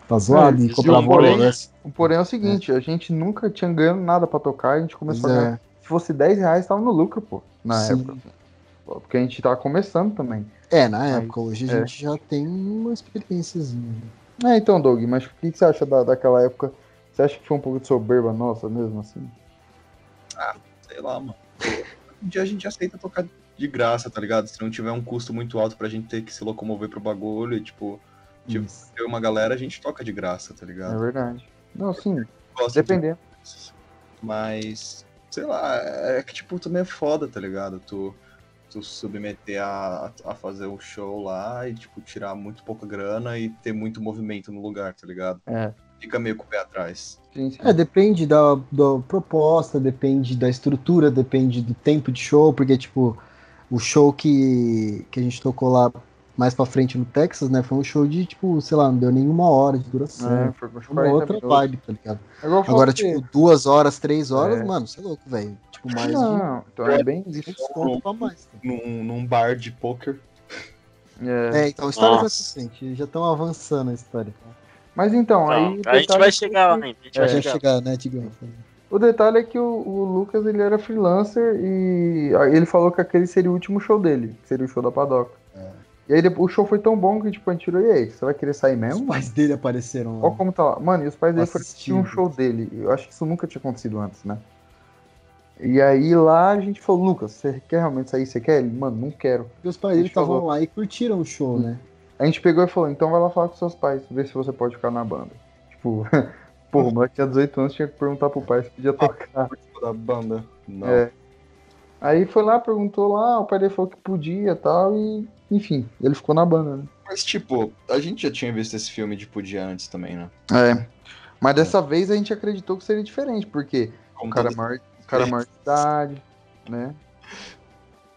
Tá zoado é, e comprava o porém, o porém é o seguinte, é. a gente nunca tinha ganho nada pra tocar, a gente começou a ganhar. Se fosse 10 reais, tava no lucro, pô, na Sim. época. Porque a gente tava começando também. É, na mas, época, hoje a é. gente já tem uma experiênciazinha. É, então, Doug, mas o que, que você acha da, daquela época? Você acha que foi um pouco de soberba nossa mesmo, assim? Ah, sei lá, mano. Um dia a gente aceita tocar de graça, tá ligado? Se não tiver um custo muito alto pra gente ter que se locomover pro bagulho e, tipo, tipo ter uma galera, a gente toca de graça, tá ligado? É verdade. Não, sim. Dependendo. De... Mas, sei lá, é que, tipo, também é foda, tá ligado? Tu, tu submeter a, a fazer o um show lá e, tipo, tirar muito pouca grana e ter muito movimento no lugar, tá ligado? É fica meio com o pé atrás. É, depende da, da proposta, depende da estrutura, depende do tempo de show, porque, tipo, o show que, que a gente tocou lá mais pra frente no Texas, né, foi um show de, tipo, sei lá, não deu nenhuma hora de duração. É, foi uma outra minutos. vibe, tá ligado? É Agora, tipo, duas horas, três horas, é. mano, você é louco, velho. Tipo, mais não, de... Então é bem desconto pra mais. Tá? Num, num bar de poker. É, é então a história Nossa. vai ser já estão avançando a história. Mas então, aí. A gente vai chegar lá, né? A gente é, vai chegar, né, Tigão? O detalhe é que o, o, Lucas ele era freelancer e ele falou que aquele seria o último show dele, que seria o show da Padoca. É. E aí o show foi tão bom que tipo, a gente tirou, e aí, você vai querer sair mesmo? Os pais dele apareceram lá. Olha como tá lá. Mano, e os pais dele foram assistir um show dele. Eu acho que isso nunca tinha acontecido antes, né? E aí lá a gente falou, Lucas, você quer realmente sair? Você quer? Ele, mano, não quero. E os pais dele estavam lá e curtiram o show, né? A gente pegou e falou, então vai lá falar com seus pais, ver se você pode ficar na banda. Tipo, porra, o moleque tinha 18 anos, tinha que perguntar pro pai se podia ah, tocar. Da banda. Não. É. Aí foi lá, perguntou lá, o pai dele falou que podia e tal, e enfim, ele ficou na banda, né? Mas tipo, a gente já tinha visto esse filme de Podia antes também, né? É. Mas dessa é. vez a gente acreditou que seria diferente, porque Como o cara, maior, o cara maior de idade, né?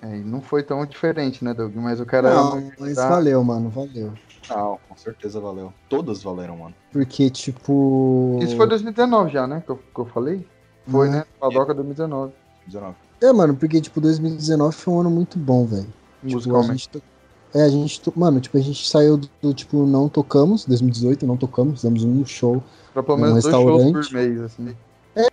É, não foi tão diferente, né, Doug? Mas o cara. Não, mas valeu, mano, valeu. Não, com certeza valeu. Todas valeram, mano. Porque, tipo. Isso foi 2019 já, né? Que eu, que eu falei? Foi, né? Padoca 2019. 19. É, mano, porque, tipo, 2019 foi um ano muito bom, velho. Musicalmente. Tipo, a gente, é, a gente, mano, tipo, a gente saiu do, do, tipo, não tocamos, 2018, não tocamos, fizemos um show. Pra pelo menos um dois shows por mês, assim.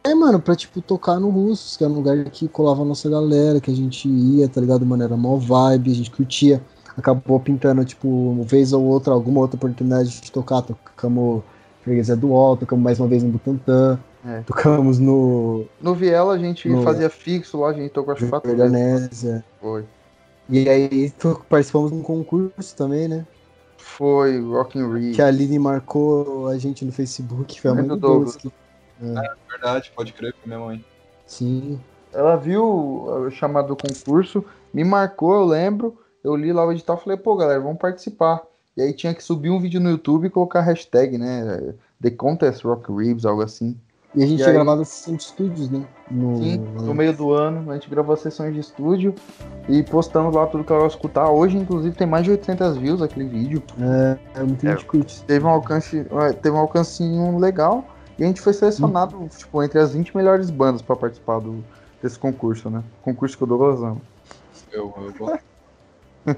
É, mano, pra, tipo, tocar no Russos, que era um lugar que colava a nossa galera, que a gente ia, tá ligado? Mano, era mó vibe, a gente curtia. Acabou pintando, tipo, uma vez ou outra, alguma outra oportunidade de tocar. Tocamos Freguesia do Wall, tocamos mais uma vez no Butantã. É. Tocamos no. No Viela a gente no... fazia fixo lá, a gente tocou as quatro Verdanésia. Foi. E aí participamos de um concurso também, né? Foi, Rock in Rio. Que a Aline marcou a gente no Facebook, foi muito Douglas. Que... É. é. verdade, pode crer, foi minha mãe. Sim. Ela viu o chamado do concurso, me marcou, eu lembro. Eu li lá o edital e falei, pô, galera, vamos participar. E aí tinha que subir um vídeo no YouTube e colocar hashtag, né? The Contest Rock Ribs, algo assim. E a gente e tinha aí... gravado a sessão de estúdios, né? No... Sim, no meio do ano, a gente gravou sessões de estúdio e postamos lá tudo que ela escutar. Hoje, inclusive, tem mais de 800 views aquele vídeo. É, é muito é, curte. Teve um alcance, teve um alcancinho legal e a gente foi selecionado, hum. tipo, entre as 20 melhores bandas para participar do, desse concurso, né? Concurso que o Douglas ama. Eu, eu gosto.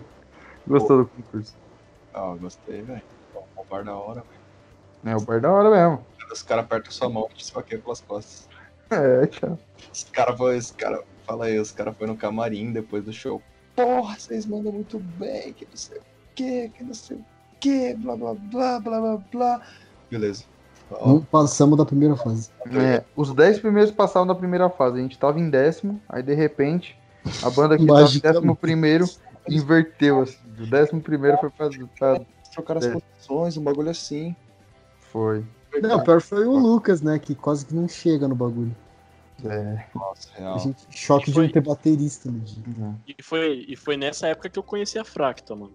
Gostou Pô. do concurso? Ah, gostei, velho. O bar da hora, velho. É, o bar da hora mesmo. Os caras apertam sua mão e te esfaqueiam pelas costas. É, tchau. Os caras foi, os cara, fala aí, os caras foram no camarim depois do show. Porra, vocês mandam muito bem, que não sei o que, que não sei o que, blá blá blá blá blá blá. Beleza. Não passamos da primeira fase. É, os 10 primeiros passaram da primeira fase. A gente tava em décimo, aí de repente a banda que tava em décimo primeiro inverteu, assim. O décimo primeiro foi pra. pra... Trocar as posições, um bagulho assim. Foi. Não, o pior foi o Lucas, né? Que quase que não chega no bagulho. É. Nossa, real. A gente, choque de não ter baterista no dia. Uhum. E, foi, e foi nessa época que eu conheci a Fracta, mano.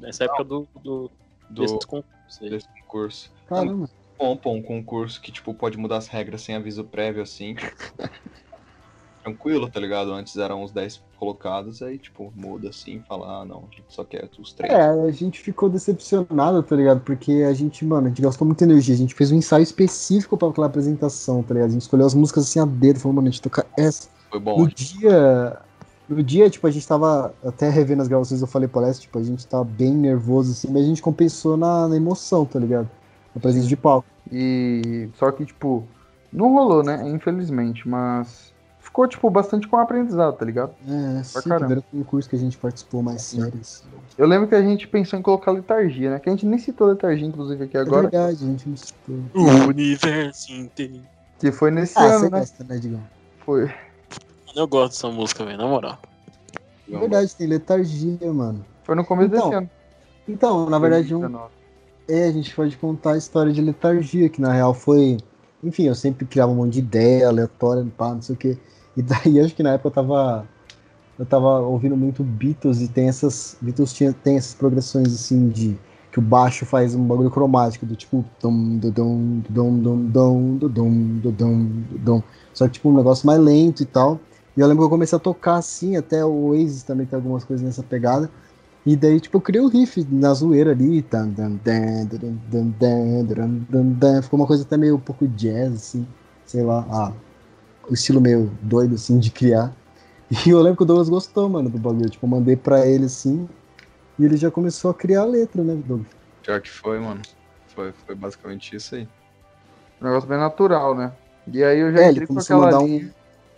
Nessa época do, do, do desse concurso. Desse concurso. Caramba. Bom, pô, um concurso que, tipo, pode mudar as regras sem aviso prévio, assim. Tranquilo, tá ligado? Antes eram os 10 colocados, aí, tipo, muda assim, fala, ah, não, a gente só quer os três. É, a gente ficou decepcionado, tá ligado? Porque a gente, mano, a gente gastou muita energia, a gente fez um ensaio específico pra aquela apresentação, tá ligado? A gente escolheu as músicas assim a dedo, falou, mano, a gente toca essa. Foi bom. No dia. No dia, tipo, a gente tava até revendo as gravações, eu falei pra tipo, a gente tava bem nervoso, assim, mas a gente compensou na, na emoção, tá ligado? Na presença de palco. E. Só que, tipo, não rolou, né? Infelizmente, mas ficou, tipo, bastante com aprendizado, tá ligado? É, pra sim, caramba. primeiro curso que a gente participou mais sério. Eu lembro que a gente pensou em colocar letargia, né? Que a gente nem citou letargia, inclusive, aqui agora. É verdade, a gente não citou. O universo inteiro. Que foi nesse ah, ano, né? Gosta, né, Digão? Foi. Eu gosto dessa música, velho, na moral. É verdade, tem letargia, mano. Foi no começo então, desse ano. Então, na verdade, um... é, a gente pode contar a história de letargia, que na real foi. Enfim, eu sempre criava um monte de ideia aleatória, pá, não sei o quê. E daí acho que na época eu tava. Eu tava ouvindo muito Beatles e tem essas. Beatles tinha, tem essas progressões assim de. Que o baixo faz um bagulho cromático, do tipo. Dum, dum, dum, dum, dum, dum, dum, dum, Só que tipo um negócio mais lento e tal. E eu lembro que eu comecei a tocar assim, até o Oasis também tem algumas coisas nessa pegada. E daí, tipo, eu criei o um riff na zoeira ali. Ficou uma coisa até meio um pouco jazz, assim. Sei lá. Ah, o estilo meio doido, assim, de criar. E eu lembro que o Douglas gostou, mano, do bagulho. Tipo, eu mandei pra ele, assim, e ele já começou a criar a letra, né, Douglas? Pior que foi, mano. Foi, foi basicamente isso aí. Um negócio bem natural, né? E aí eu já é, entrei com aquela mandar linha.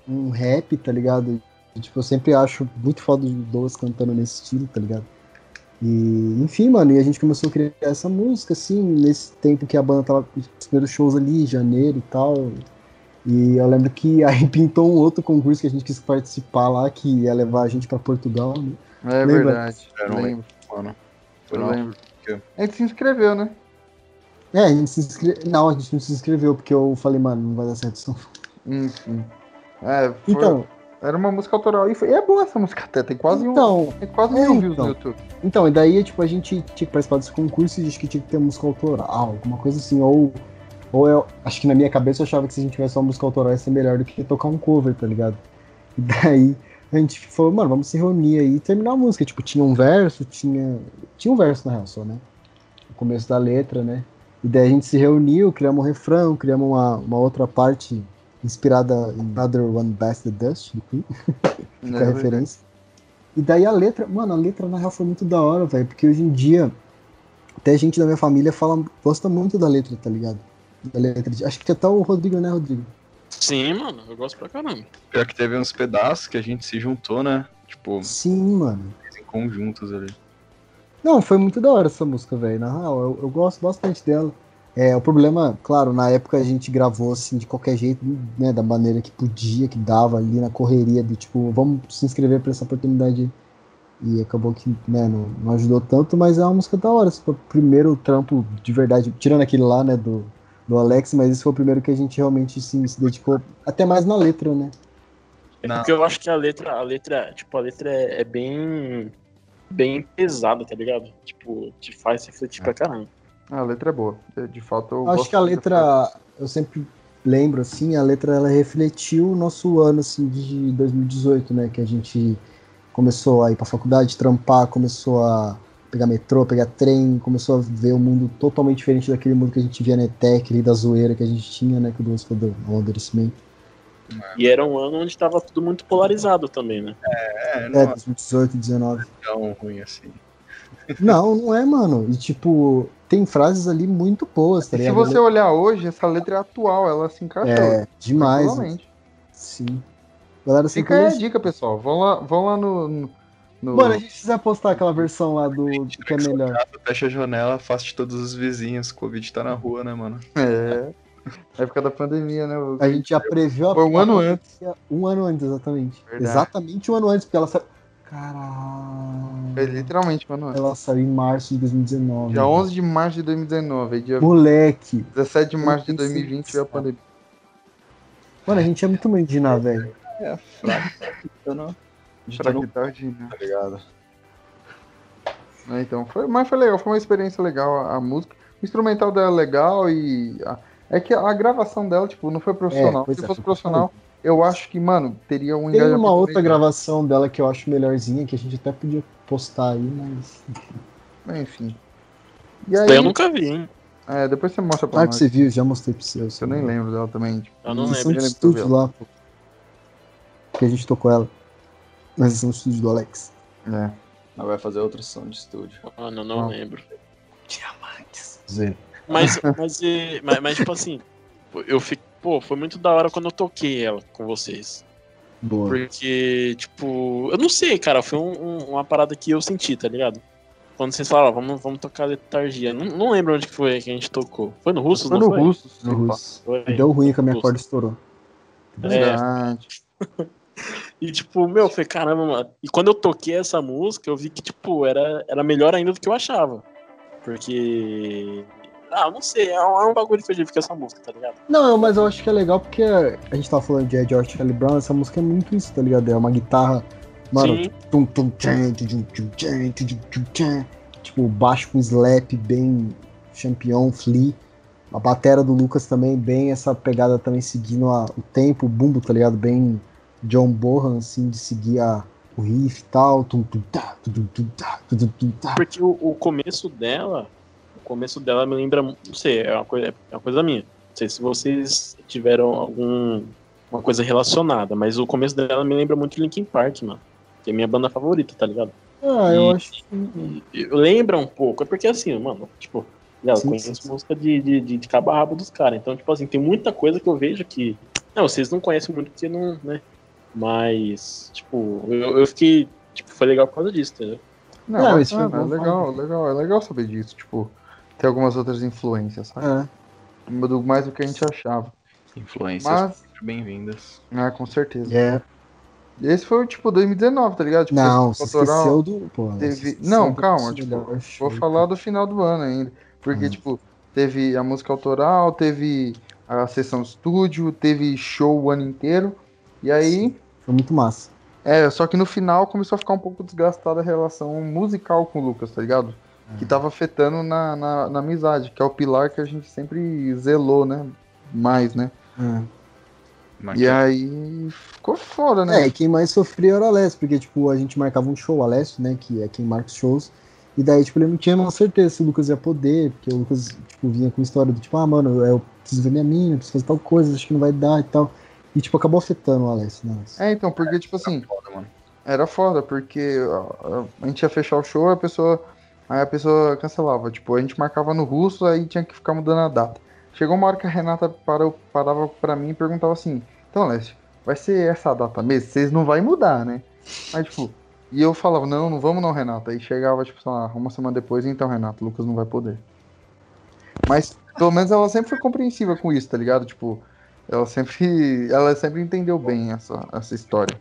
Um, um rap, tá ligado? E, tipo, eu sempre acho muito foda o Douglas cantando nesse estilo, tá ligado? E, enfim, mano, e a gente começou a criar essa música, assim, nesse tempo que a banda tava com os primeiros shows ali, janeiro e tal. E eu lembro que aí pintou um outro concurso que a gente quis participar lá, que ia levar a gente pra Portugal, né? É Lembra? verdade. Eu não lembro. Mano. Eu não lembro. A gente se inscreveu, né? É, a gente se inscreveu. Não, a gente não se inscreveu, porque eu falei, mano, não vai dar certo isso Enfim. É, foi... Então. Era uma música autoral. E, foi... e é boa essa música até. Tem quase então, um. Tem quase é, mil views então. no YouTube. Então, e daí, tipo, a gente tinha que participar desse concurso e acho que tinha que ter música autoral, alguma coisa assim, ou ou eu acho que na minha cabeça eu achava que se a gente tivesse uma música autoral ia ser melhor do que tocar um cover, tá ligado? E daí a gente falou, mano, vamos se reunir aí e terminar a música. Tipo, tinha um verso, tinha. Tinha um verso na real só, né? No começo da letra, né? E daí a gente se reuniu, criamos um refrão, criamos uma, uma outra parte inspirada em Brother One Best the Dust, do Queen, é, a referência. E daí a letra, mano, a letra na real foi muito da hora, velho, porque hoje em dia até gente da minha família fala, gosta muito da letra, tá ligado? Da letra. Acho que até o Rodrigo, né, Rodrigo? Sim, mano, eu gosto pra caramba. Pior que teve uns pedaços que a gente se juntou, né? Tipo. Sim, mano. Em conjuntos ali. Não, foi muito da hora essa música, velho. Na real, eu, eu, gosto bastante dela. É, o problema, claro, na época a gente gravou assim de qualquer jeito, né? Da maneira que podia, que dava ali na correria de tipo, vamos se inscrever pra essa oportunidade. E acabou que né, não, não ajudou tanto, mas é uma música da hora. Esse foi o primeiro trampo de verdade, tirando aquele lá, né, do, do Alex, mas esse foi o primeiro que a gente realmente sim, se dedicou, até mais na letra, né? É porque eu acho que a letra, a letra, tipo, a letra é, é bem bem pesada, tá ligado? Tipo, te faz refletir é. pra caramba. A letra é boa. De fato, eu acho que a letra, eu sempre lembro assim, a letra ela refletiu o nosso ano assim de 2018, né, que a gente começou a ir pra faculdade, trampar, começou a pegar metrô, pegar trem, começou a ver um mundo totalmente diferente daquele mundo que a gente via na ETEC, ali da zoeira que a gente tinha, né, que o Douglas falou do amadurecimento. E era um ano onde estava tudo muito polarizado também, né? É, é, é 2018, 19. Tão ruim assim. Não, não é, mano. E tipo, tem frases ali muito boas, tá Se você olhar hoje, essa letra é atual, ela se encaixou. É, demais. Sim. Galera, Fica aí a dica, pessoal. Vão lá, vão lá no, no... Mano, a gente precisa postar aquela versão lá do que é melhor. Fecha a janela, afaste todos os vizinhos. Covid tá na rua, né, mano? É. Na época da pandemia, né? A gente já previu a Foi um ano antes. Um ano antes, exatamente. Verdade. Exatamente um ano antes, porque ela saiu. Caralho. Foi literalmente um ano antes. Ela saiu em março de 2019. Dia 11 de março de 2019. Dia Moleque. 17 de março de 2020 veio a pandemia. Mano, a gente é muito mandina, velho. É, fraco. Tá fraco tá Tá ligado? É, então, foi, mas foi legal, foi uma experiência legal a, a música. O instrumental dela é legal e. A, é que a gravação dela, tipo, não foi profissional. É, Se é, fosse profissional, eu acho que, mano, teria um Tem uma outra gravação dela que eu acho melhorzinha, que a gente até podia postar aí, mas. Enfim. enfim. E aí... Eu nunca vi, hein? É, depois você mostra pra ah, nós. que você viu, já mostrei pra você. Eu nem lembro dela também. Tipo, eu não lembro. de estúdio lá, pô. Que a gente tocou ela. Mas são estúdio do Alex. É. Ela vai fazer outra som de estúdio. Ah, não, não ah. lembro. Diamantes. Zero. Mas, mas, mas, mas, tipo assim, eu fico. Pô, foi muito da hora quando eu toquei ela com vocês. Boa. Porque, tipo, eu não sei, cara, foi um, um, uma parada que eu senti, tá ligado? Quando vocês falaram, vamos, vamos tocar letargia. Não, não lembro onde que foi que a gente tocou. Foi no Russo? Foi no Russo. No Russo. Deu ruim que a minha corda estourou. É. Verdade. E tipo, meu, foi caramba, mano. E quando eu toquei essa música, eu vi que, tipo, era, era melhor ainda do que eu achava. Porque ah, não sei, é um, é um bagulho que eu tive com essa música, tá ligado? Não, mas eu acho que é legal porque a gente tava falando de George Charlie Brown, essa música é muito isso, tá ligado? É uma guitarra, mano, tum, tum, tchan, tum, tum, tchan, tum, tum, tchan, tipo, baixo com slap bem champion, flea. A batera do Lucas também, bem essa pegada também seguindo a, o tempo, o bumbo, tá ligado? Bem John Bohan, assim, de seguir a, o riff e tal. Tum, tum, tá, tum, tum, tá, tum, tum, tá. Porque o, o começo dela começo dela me lembra, não sei, é uma coisa, é uma coisa minha. Não sei se vocês tiveram algum uma coisa relacionada, mas o começo dela me lembra muito Linkin Park, mano. Que é minha banda favorita, tá ligado? Ah, eu acho que. Lembra um pouco, é porque assim, mano, tipo, eu sim, conheço sim. música de, de, de, de cabo a rabo dos caras. Então, tipo assim, tem muita coisa que eu vejo que. Não, vocês não conhecem muito porque não, né? Mas, tipo, eu, eu fiquei. Tipo, foi legal por causa disso, entendeu? Não, não isso é, é legal, legal, é legal saber disso, tipo tem algumas outras influências, sabe? É. Do mais do que a gente achava. Influências Mas... bem-vindas. Ah, com certeza. É. Esse foi tipo 2019, tá ligado? Tipo, não, você esqueceu do. Pô, teve... Não, calma, tipo, vou falar do final do ano ainda. Porque, uhum. tipo, teve a música autoral, teve a sessão estúdio, teve show o ano inteiro. E aí. Foi muito massa. É, só que no final começou a ficar um pouco desgastada a relação musical com o Lucas, tá ligado? que estava afetando na, na, na, amizade, que é o pilar que a gente sempre zelou, né? Mais, né? É. E aí ficou foda, né? É, quem mais sofria era o Alessio, porque tipo, a gente marcava um show, o Alessio, né? Que é quem marca os shows. E daí, tipo, ele não tinha uma certeza se o Lucas ia poder, porque o Lucas, tipo, vinha com história do tipo, ah, mano, eu preciso ver minha mina, preciso fazer tal coisa, acho que não vai dar e tal. E, tipo, acabou afetando o Alessio, né? É, então, porque, tipo assim, era foda, porque a gente ia fechar o show, a pessoa. Aí a pessoa cancelava. Tipo, a gente marcava no russo, aí tinha que ficar mudando a data. Chegou uma hora que a Renata parou, parava pra mim e perguntava assim: Então, Alessio, vai ser essa data mesmo? Vocês não vai mudar, né? Aí, tipo, e eu falava: Não, não vamos não, Renata. Aí chegava, tipo, sei lá, uma semana depois, então, Renata, o Lucas não vai poder. Mas, pelo menos ela sempre foi compreensiva com isso, tá ligado? Tipo, ela sempre, ela sempre entendeu bem essa, essa história.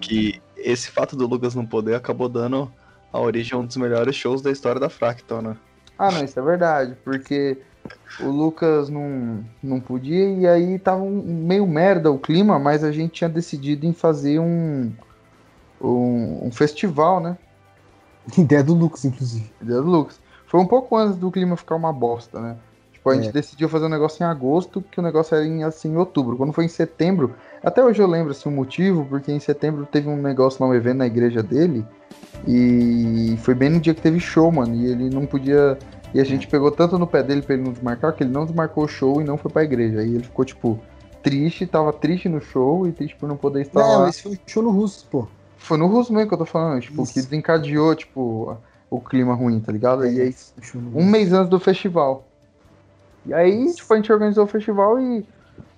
Que esse fato do Lucas não poder acabou dando a origem a um dos melhores shows da história da Fractal, né? Ah, não, isso é verdade, porque o Lucas não, não podia e aí tava um, meio merda o clima, mas a gente tinha decidido em fazer um, um, um festival, né? Ideia do Lucas, inclusive. Ideia do Lucas. Foi um pouco antes do clima ficar uma bosta, né? Tipo, a gente é. decidiu fazer um negócio em agosto, que o negócio era em, assim, em outubro. Quando foi em setembro, até hoje eu lembro assim, o motivo, porque em setembro teve um negócio lá, um evento na igreja dele, e foi bem no dia que teve show, mano, e ele não podia. E a gente pegou tanto no pé dele pra ele não desmarcar, que ele não desmarcou o show e não foi pra igreja. Aí ele ficou, tipo, triste, tava triste no show e triste por não poder estar não, lá. Não, esse foi um show no russo, pô. Foi no russo mesmo que eu tô falando, tipo, Isso. que desencadeou, tipo, o clima ruim, tá ligado? É, e aí, um mês antes do festival. E aí, tipo, a gente organizou o festival e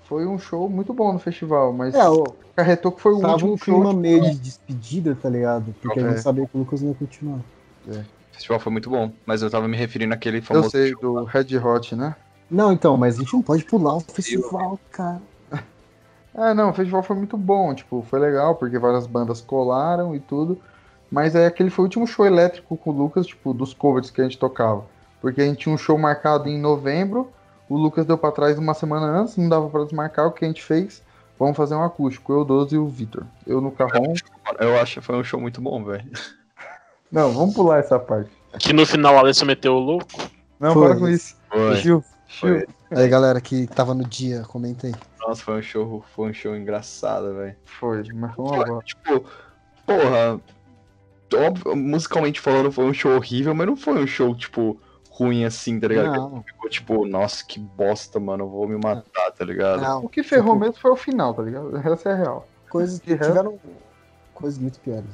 foi um show muito bom no festival, mas é, carretou que foi o Tava último um clima show, meio de despedida, tá ligado? Porque é. a gente sabia que o Lucas não ia continuar. É. O festival foi muito bom, mas eu tava me referindo àquele famoso. Eu sei, do Red Hot, né? Não, então, mas a gente não pode pular o festival, cara. É, não, o festival foi muito bom, tipo, foi legal, porque várias bandas colaram e tudo. Mas aí aquele foi o último show elétrico com o Lucas, tipo, dos covers que a gente tocava. Porque a gente tinha um show marcado em novembro, o Lucas deu para trás uma semana antes, não dava para desmarcar, o que a gente fez? Vamos fazer um acústico, eu, 12 e o Vitor. Eu no carrão. Eu acho que foi um show muito bom, velho. Não, vamos pular essa parte. Que no final o Alessio meteu o louco. Não, foi. para com isso. Foi. Chiu, chiu. Aí, galera que tava no dia, comenta aí. Nossa, foi um show, foi um show engraçado, velho. Foi, mas foi uma Tipo, porra, óbvio, musicalmente falando, foi um show horrível, mas não foi um show, tipo, ruim assim, tá ligado? Não. Ficou tipo, nossa, que bosta, mano, eu vou me matar, tá ligado? Não. O que ferrou tipo... mesmo foi o final, tá ligado? Essa é real. Coisas que tiveram coisas muito piores.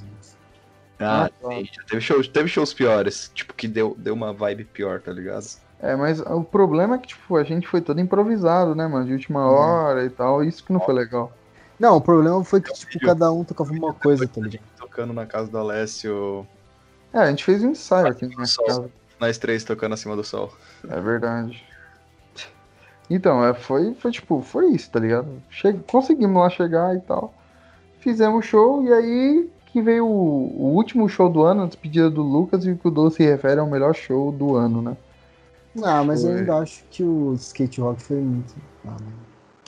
Ah, ah sim, teve shows, teve shows piores, tipo, que deu, deu uma vibe pior, tá ligado? É, mas o problema é que, tipo, a gente foi todo improvisado, né, mano? De última uhum. hora e tal, isso que não foi legal. Não, o problema foi que, tipo, cada um tocava uma coisa, tá ligado? tocando na casa do Alessio. É, a gente fez um ensaio aqui na casa. Nós três tocando acima do sol. É verdade. Então, é, foi, foi tipo, foi isso, tá ligado? Che conseguimos lá chegar e tal. Fizemos show e aí que veio o, o, último show do ano, a despedida do Lucas, e o que o Doce se refere ao melhor show do ano, né? Ah, mas foi... eu ainda acho que o skate rock foi muito. Ah,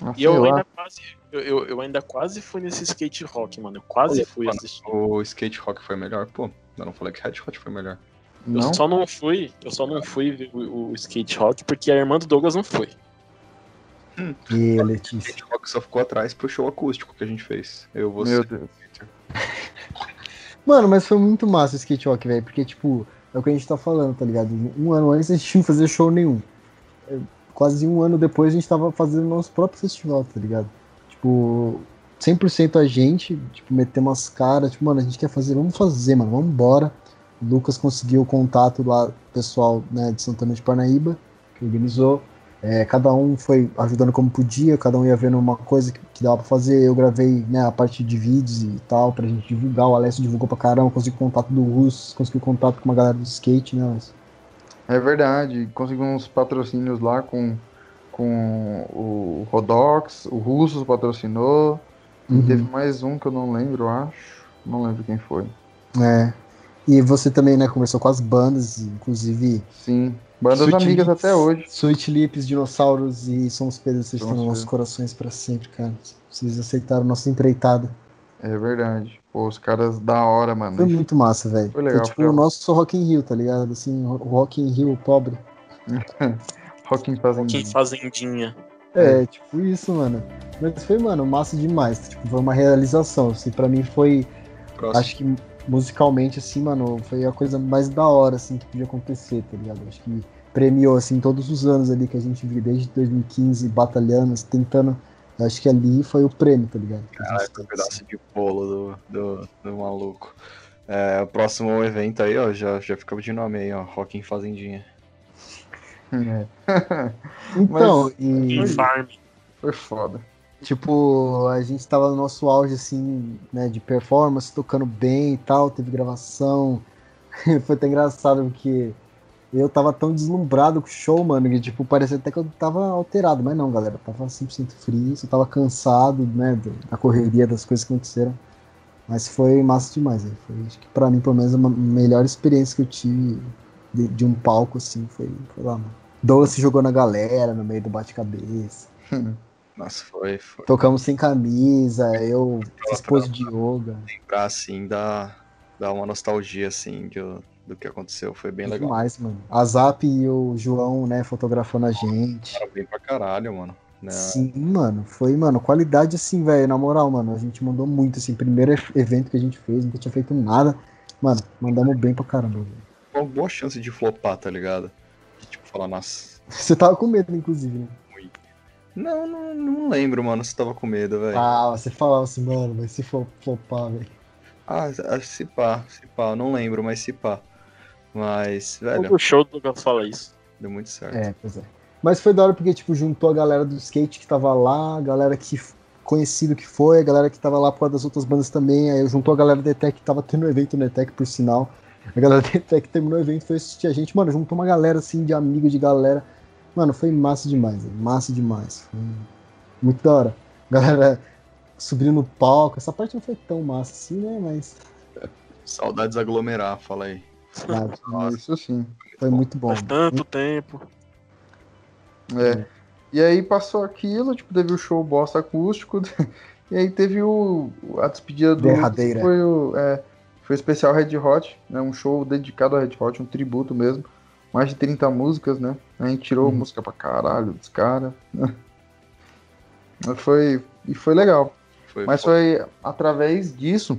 ah, e eu ainda quase. Eu, eu, eu, ainda quase fui nesse skate rock, mano. Eu quase fui mano, assistir. O skate rock foi melhor, pô. Eu não falei que Red Hot foi melhor. Não? Eu só não fui, eu só não fui ver o, o skate rock porque a irmã do Douglas não foi. Hum. E Letícia. O skate rock só ficou atrás pro show acústico que a gente fez. Eu, você. Meu Deus. Mano, mas foi muito massa o skate rock, velho. Porque, tipo, é o que a gente tá falando, tá ligado? Um ano antes a gente não fazia show nenhum. É, quase um ano depois a gente tava fazendo nosso próprio festival, tá ligado? Tipo, 100% a gente, tipo, meter umas caras, tipo, mano, a gente quer fazer, vamos fazer, mano, vamos embora. Lucas conseguiu o contato lá, pessoal, né, de Santana de Parnaíba, que organizou. É, cada um foi ajudando como podia, cada um ia vendo uma coisa que, que dava pra fazer. Eu gravei né, a parte de vídeos e tal, pra gente divulgar. O Alessio divulgou pra caramba, consegui contato do Russo, consegui contato com uma galera do skate, né, Alessio? É verdade, consegui uns patrocínios lá com, com o Rodox, o Russos patrocinou, uhum. e teve mais um que eu não lembro, acho. Não lembro quem foi. É. E você também, né, conversou com as bandas, inclusive. Sim, bandas Sweet amigas Lips, até hoje. Sweet Lips, Dinossauros e Somos Pedro, vocês estão nos nossos corações para sempre, cara. Vocês aceitaram nossa empreitada. É verdade. Pô, os caras da hora, mano. Foi muito massa, velho. Foi legal. Foi tipo foi o nosso Rock in Rio, tá ligado? Assim, o Rock in Rio pobre. Rock in Fazendinha. Rock in Fazendinha. É, tipo isso, mano. Mas foi, mano, massa demais. Tipo, foi uma realização. Assim, pra mim foi. Próximo. Acho que musicalmente, assim, mano, foi a coisa mais da hora, assim, que podia acontecer, tá ligado? Acho que premiou, assim, todos os anos ali que a gente viu, desde 2015, batalhando, tentando Eu acho que ali foi o prêmio, tá ligado? Caralho, um pedaço de bolo do, do, do maluco. É, o próximo evento aí, ó, já, já fica de nome aí, ó, Rock em Fazendinha. É. então, Mas, e... Farm. Foi foda. Tipo, a gente tava no nosso auge, assim, né, de performance, tocando bem e tal, teve gravação. Foi até engraçado porque eu tava tão deslumbrado com o show, mano, que, tipo, parecia até que eu tava alterado. Mas não, galera, tava 100% frio, eu tava cansado, né, da correria das coisas que aconteceram. Mas foi massa demais, aí. Foi, acho que pra mim, pelo menos, a melhor experiência que eu tive de, de um palco, assim, foi, foi lá, mano. Douglas se jogou na galera, no meio do bate-cabeça. Nossa, foi, foi. Tocamos sem camisa, eu fiz pose de yoga. Lembrar, assim, dá, dá uma nostalgia, assim, de, do que aconteceu. Foi bem legal. Demais, mano. A Zap e o João, né, fotografando a gente. Cara, bem pra caralho, mano. Né? Sim, mano. Foi, mano, qualidade assim, velho. Na moral, mano, a gente mandou muito, assim. Primeiro evento que a gente fez, nunca tinha feito nada. Mano, mandamos bem pra caramba, velho. Uma boa chance de flopar, tá ligado? Tipo, falar, nossa. Você tava com medo, inclusive, né? Não, não, não lembro, mano, se tava com medo, velho. Ah, você falava assim, mano, vai se flopar, velho. Ah, se pá, se pá, não lembro, mas se pá. Mas, velho. O show do Lucas fala isso. Deu muito certo. É, pois é. Mas foi da hora porque, tipo, juntou a galera do skate que tava lá, a galera que conhecido que foi, a galera que tava lá por causa das outras bandas também, aí juntou a galera da ETEC que tava tendo um evento no ETEC, por sinal. A galera da ETEC terminou o evento, foi assistir a gente, mano, juntou uma galera, assim, de amigos, de galera. Mano, foi massa demais, massa demais. Foi muito da hora. Galera subindo no palco, essa parte não foi tão massa assim, né, mas... Saudades aglomerar, fala aí. Nossa, isso sim. Foi muito bom. Faz tanto tempo. É. E aí passou aquilo, tipo, teve o show bosta acústico, e aí teve o, a despedida do. Derradeira. Foi o, é, foi o especial Red Hot, né? Um show dedicado a Red Hot, um tributo mesmo. Mais de 30 músicas, né? A gente tirou hum. música pra caralho dos caras. Né? Foi, e foi legal. Foi, Mas foi. foi através disso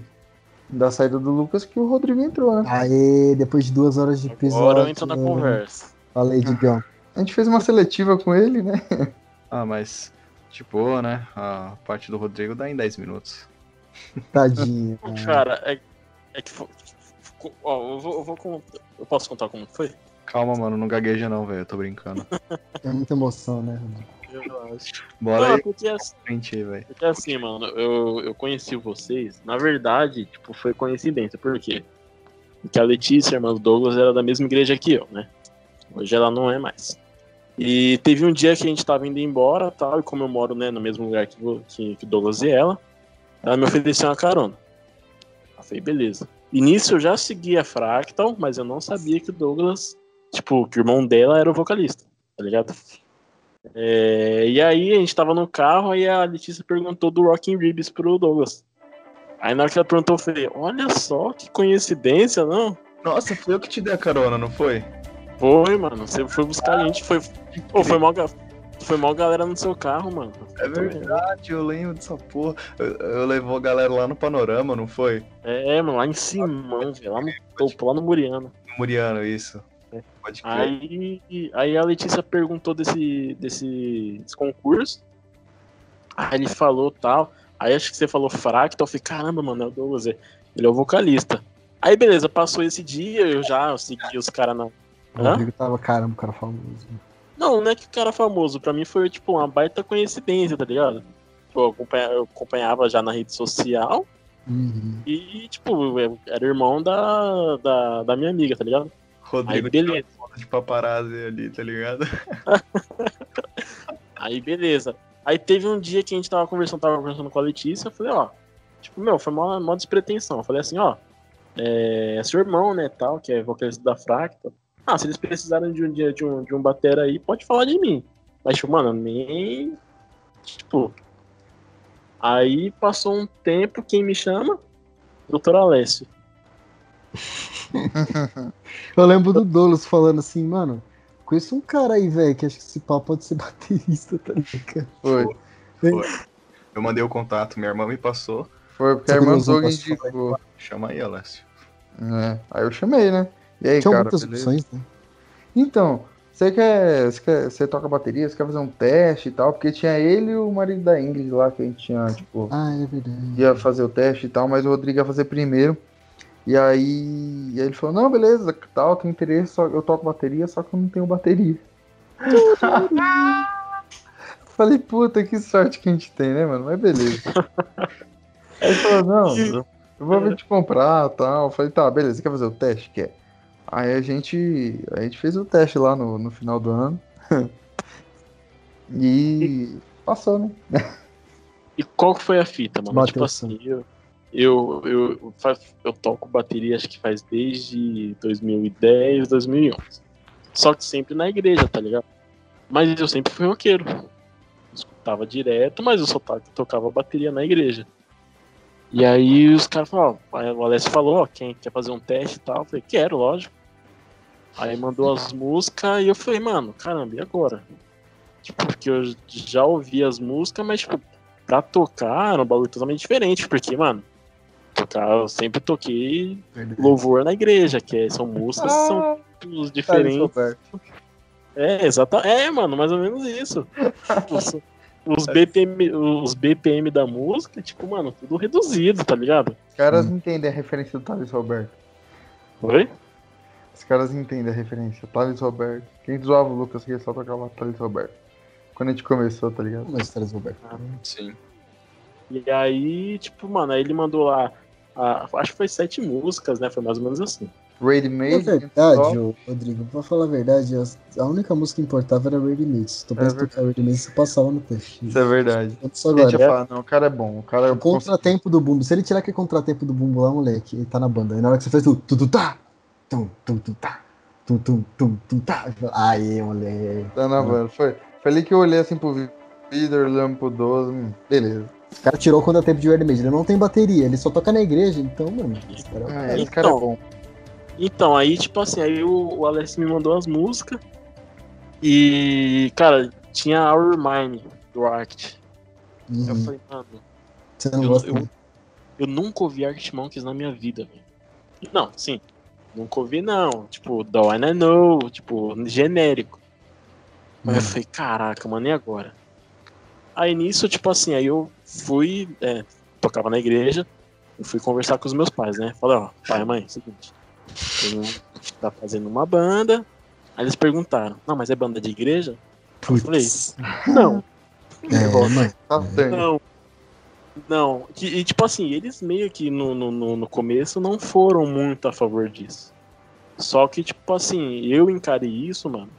da saída do Lucas que o Rodrigo entrou, né? Aí, depois de duas horas de episódio. Agora eu entro na conversa. Falei, Digão. A gente fez uma seletiva com ele, né? Ah, mas boa, né? A parte do Rodrigo dá em 10 minutos. Tadinho. Cara, é, é que. Ó, eu, vou, eu, vou, eu posso contar como foi? Calma, mano, não gagueja não, velho. Eu tô brincando. É muita emoção, né? Eu acho. Bora não, aí. Porque, assim, frente, porque assim, mano, eu, eu conheci vocês. Na verdade, tipo, foi coincidência. Por quê? Porque a Letícia, irmã do Douglas, era da mesma igreja que eu, né? Hoje ela não é mais. E teve um dia que a gente tava indo embora tal, e como eu moro né, no mesmo lugar que, que, que Douglas e ela, ela me ofereceu uma carona. Eu falei, beleza. E nisso eu já seguia a Fractal, mas eu não sabia que o Douglas, tipo, que o irmão dela era o vocalista, tá ligado? É, e aí a gente tava no carro, e a Letícia perguntou do Rockin' Ribs pro Douglas. Aí na hora que ela perguntou, eu falei, olha só que coincidência, não? Nossa, foi eu que te dei a carona, não foi? Foi, mano. Você foi buscar a gente, foi. Pô, foi mal, foi mal galera no seu carro, mano. É verdade, eu lembro dessa porra. Eu, eu levou a galera lá no panorama, não foi? É, mano, lá em cima, velho. Lá no topo, lá no Muriano. Muriano, isso. É. Pode crer. Aí, aí a Letícia perguntou desse, desse, desse concurso. Aí ele falou tal. Aí acho que você falou fractal. Eu falei, caramba, mano, é o Douglas. Ele é o vocalista. Aí beleza, passou esse dia, eu já segui os caras na, o Rodrigo tava, caramba, cara famoso. Não, não é que o cara famoso. Pra mim foi, tipo, uma baita coincidência, tá ligado? eu, acompanhava, eu acompanhava já na rede social. Uhum. E, tipo, era irmão da, da, da minha amiga, tá ligado? Rodrigo Aí, beleza. de paparazzi ali, tá ligado? Aí, beleza. Aí teve um dia que a gente tava conversando, tava conversando com a Letícia, eu falei, ó, tipo, meu, foi uma, uma despretensão. Eu falei assim, ó, é, é seu irmão, né, tal, que é vocalista da Fracta. Ah, se eles precisarem de um dia de um, de um batera aí, pode falar de mim. Mas, tipo, mano, nem. Tipo. Aí passou um tempo, quem me chama? Doutor Alessio. eu lembro do Dolos falando assim, mano, conheço um cara aí, velho, que acho que esse pau pode ser baterista, tá ligado? Foi. Foi. Eu mandei o contato, minha irmã me passou. Foi, porque Você a irmã do indicou. Chama aí, Alessio. É, aí eu chamei, né? E aí, Tinha cara, muitas beleza? opções, né? Então, você quer, você quer. Você toca bateria, você quer fazer um teste e tal? Porque tinha ele e o marido da Ingrid lá que a gente tinha, tipo. Ah, é verdade. Ia fazer o teste e tal, mas o Rodrigo ia fazer primeiro. E aí, e aí ele falou, não, beleza, tal, tem interesse, só, eu toco bateria, só que eu não tenho bateria. Falei, puta, que sorte que a gente tem, né, mano? Mas beleza. aí ele falou, não, eu vou vir te comprar tal. falei, tá, beleza, quer fazer o teste? Quer? Aí a gente, a gente fez o teste lá no, no final do ano. e passou, né? E qual foi a fita, mano? Bateu tipo assim, eu, eu, eu, eu toco bateria acho que faz desde 2010, 2011. Só que sempre na igreja, tá ligado? Mas eu sempre fui roqueiro. Escutava direto, mas eu só tocava bateria na igreja. E aí os caras falaram, o Alessio falou, ó, quem quer fazer um teste e tal? Eu falei, quero, lógico. Aí mandou as músicas e eu falei, mano, caramba, e agora? Tipo, porque eu já ouvi as músicas, mas, tipo, pra tocar era um bagulho totalmente diferente, porque, mano, tocar, eu sempre toquei louvor na igreja, que é, são músicas ah, são tipos diferentes. É, exatamente. É, mano, mais ou menos isso. os, os, BPM, os BPM da música, tipo, mano, tudo reduzido, tá ligado? Os caras hum. entendem a referência do Thales Roberto. Oi? Os caras entendem a referência. Thales Roberto. Quem zoava o Lucas que só tocava Thales Roberto. Quando a gente começou, tá ligado? Mas Thales Roberto. Ah, sim. E aí, tipo, mano, aí ele mandou lá a, acho que foi sete músicas, né? Foi mais ou menos assim. Ready Made? Na verdade, ô, Rodrigo, pra falar a verdade, a única música que importava era Ready Made. Se tu é tocar Ready Made, você passava no teste. Isso é verdade. Agora. Deixa eu falar, não, o cara é bom. O cara é o contratempo do bumbo. Se ele tirar aquele contratempo do bumbo lá, moleque, ele tá na banda. Aí na hora que você faz tudo, tudo tá, tum, tum, tum, tá, tum, tum, tum, tum, tá. Aí, moleque. Tá na banda. Foi, foi ali que eu olhei assim pro Vitor, olhando pro 12, hum, beleza. O cara tirou quando é tempo de Iron Ele não tem bateria, ele só toca na igreja, então, mano. Esse cara, é, esse cara é então, bom. Então, aí, tipo assim, aí o, o Alex me mandou as músicas. E, cara, tinha Our Mine do Arct. Uhum. Eu falei, mano. Você não eu, gosta eu, eu, nunca ouvi Arctic Monkeys na minha vida, velho. Não, sim. Nunca ouvi, não. Tipo, The One I Know, tipo, genérico. Mas eu uhum. falei, caraca, mano, e agora? Aí nisso, tipo assim, aí eu fui, é, tocava na igreja, eu fui conversar com os meus pais, né? Falei, ó, pai, mãe, é seguinte, tá fazendo uma banda. Aí eles perguntaram, não, mas é banda de igreja? Eu falei, não. É, mãe. Tá não. Não, e, e, tipo assim, eles meio que no, no, no começo não foram muito a favor disso. Só que, tipo assim, eu encarei isso, mano,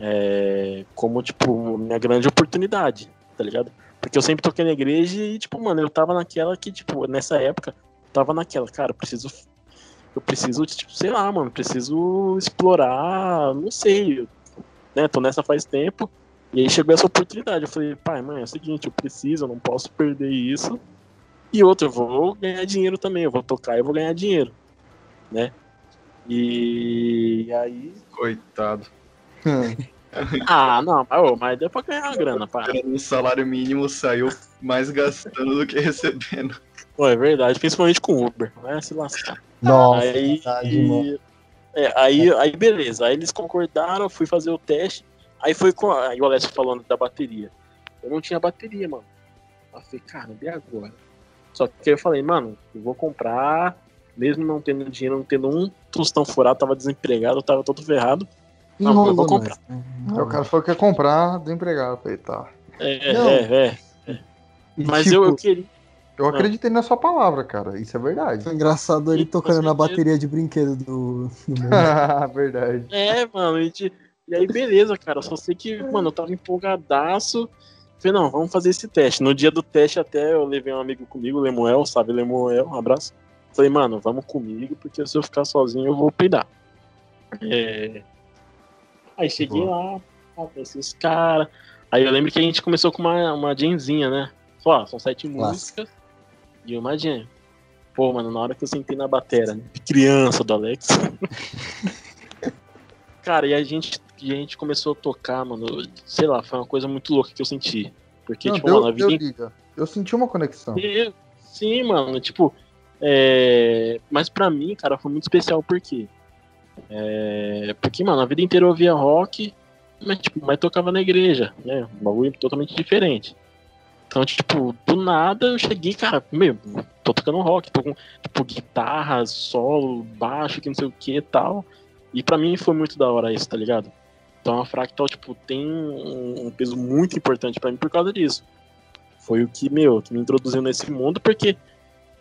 é, como, tipo, minha grande oportunidade tá ligado? Porque eu sempre toquei na igreja e, tipo, mano, eu tava naquela que, tipo, nessa época, tava naquela, cara, eu preciso. Eu preciso, tipo, sei lá, mano, preciso explorar, não sei, né? Tô nessa faz tempo. E aí chegou essa oportunidade. Eu falei, pai, mãe, é o seguinte, eu preciso, eu não posso perder isso. E outro, eu vou ganhar dinheiro também, eu vou tocar e eu vou ganhar dinheiro, né? E aí. Coitado. Ah, não, mas, mas deu pra ganhar uma grana, pá. O salário mínimo saiu mais gastando do que recebendo. Pô, é verdade, principalmente com Uber, vai se lascar. Nossa, aí, verdade, é, aí, aí beleza, aí eles concordaram, fui fazer o teste, aí foi com. Aí o Alessio falando da bateria. Eu não tinha bateria, mano. Eu falei, cara, e agora? Só que aí eu falei, mano, eu vou comprar, mesmo não tendo dinheiro, não tendo um tostão furado, tava desempregado, tava todo ferrado. Não, eu vou comprar. o cara falou que ia comprar do empregado. Falei, tá. É, é, é, é. Mas tipo, eu, eu queria. Eu acreditei na sua palavra, cara. Isso é verdade. Foi engraçado ele tocando na bateria de brinquedo do. do verdade. É, mano. E, e aí, beleza, cara. Só sei que, mano, eu tava empolgadaço. Falei, não, vamos fazer esse teste. No dia do teste, até eu levei um amigo comigo, o Lemuel, sabe, Lemuel, um abraço. Falei, mano, vamos comigo, porque se eu ficar sozinho eu vou peidar. É, Aí cheguei Boa. lá, conheci os caras. Aí eu lembro que a gente começou com uma, uma jamzinha, né? Falei, são sete Nossa. músicas e uma jam. Pô, mano, na hora que eu sentei na batera, né? criança do Alex. Cara, e a gente, e a gente começou a tocar, mano. Sei lá, foi uma coisa muito louca que eu senti. Porque, Não, tipo, deu, mano, a vida. Eu, eu senti uma conexão. Sim, sim mano, tipo. É... Mas pra mim, cara, foi muito especial porque é, porque, mano, a vida inteira eu ouvia rock mas, tipo, mas tocava na igreja, né? Um bagulho totalmente diferente. Então, tipo, do nada eu cheguei, cara, meu, tô tocando rock, tô com, tipo, guitarra, solo, baixo, que não sei o que e tal. E pra mim foi muito da hora isso, tá ligado? Então a Fractal, tipo, tem um peso muito importante para mim por causa disso. Foi o que, meu, que me introduziu nesse mundo, porque,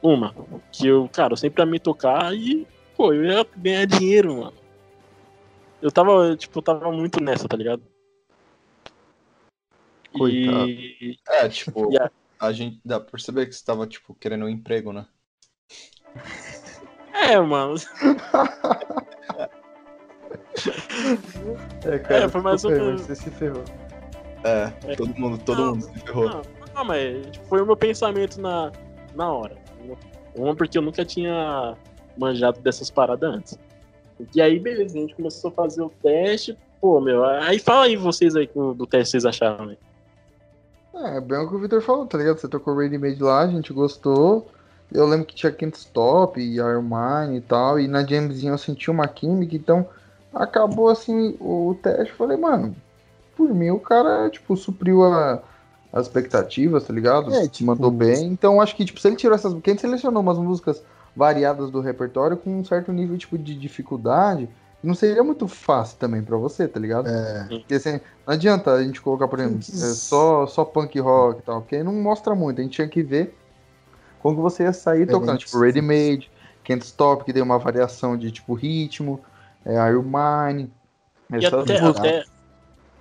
uma, que eu, cara, eu sempre amei tocar e, pô, eu ia ganhar dinheiro, mano. Eu tava, tipo, eu tava muito nessa, tá ligado? Coitado. E... É, tipo, a... a gente dá pra perceber que você tava, tipo, querendo um emprego, né? É, mano. é, cara, é, foi mais ou menos. Você se ferrou. É, é, todo mundo, todo não, mundo se ferrou. Não, não, mas tipo, foi o meu pensamento na, na hora. Uma porque eu nunca tinha manjado dessas paradas antes. E aí, beleza, a gente começou a fazer o teste. Pô, meu, aí fala aí vocês aí do teste vocês acharam, né? É, bem o que o Victor falou, tá ligado? Você tocou Ready Made lá, a gente gostou. Eu lembro que tinha Quinto Stop e Armine e tal, e na jamzinha eu senti uma química, então acabou assim o teste. Falei, mano, por mim o cara, tipo, supriu a, as expectativas, tá ligado? É, tipo, Mandou bem. Então acho que, tipo, se ele tirou essas. Quem selecionou umas músicas variadas do repertório com um certo nível, tipo, de dificuldade não seria muito fácil também para você, tá ligado? É. Porque assim, não adianta a gente colocar, por exemplo, é, só, só punk rock e tal, porque não mostra muito. A gente tinha que ver como que você ia sair é tocando, tipo, Ready Made, Can't Stop, que deu uma variação de tipo ritmo, é, Iron Mine. E até, até,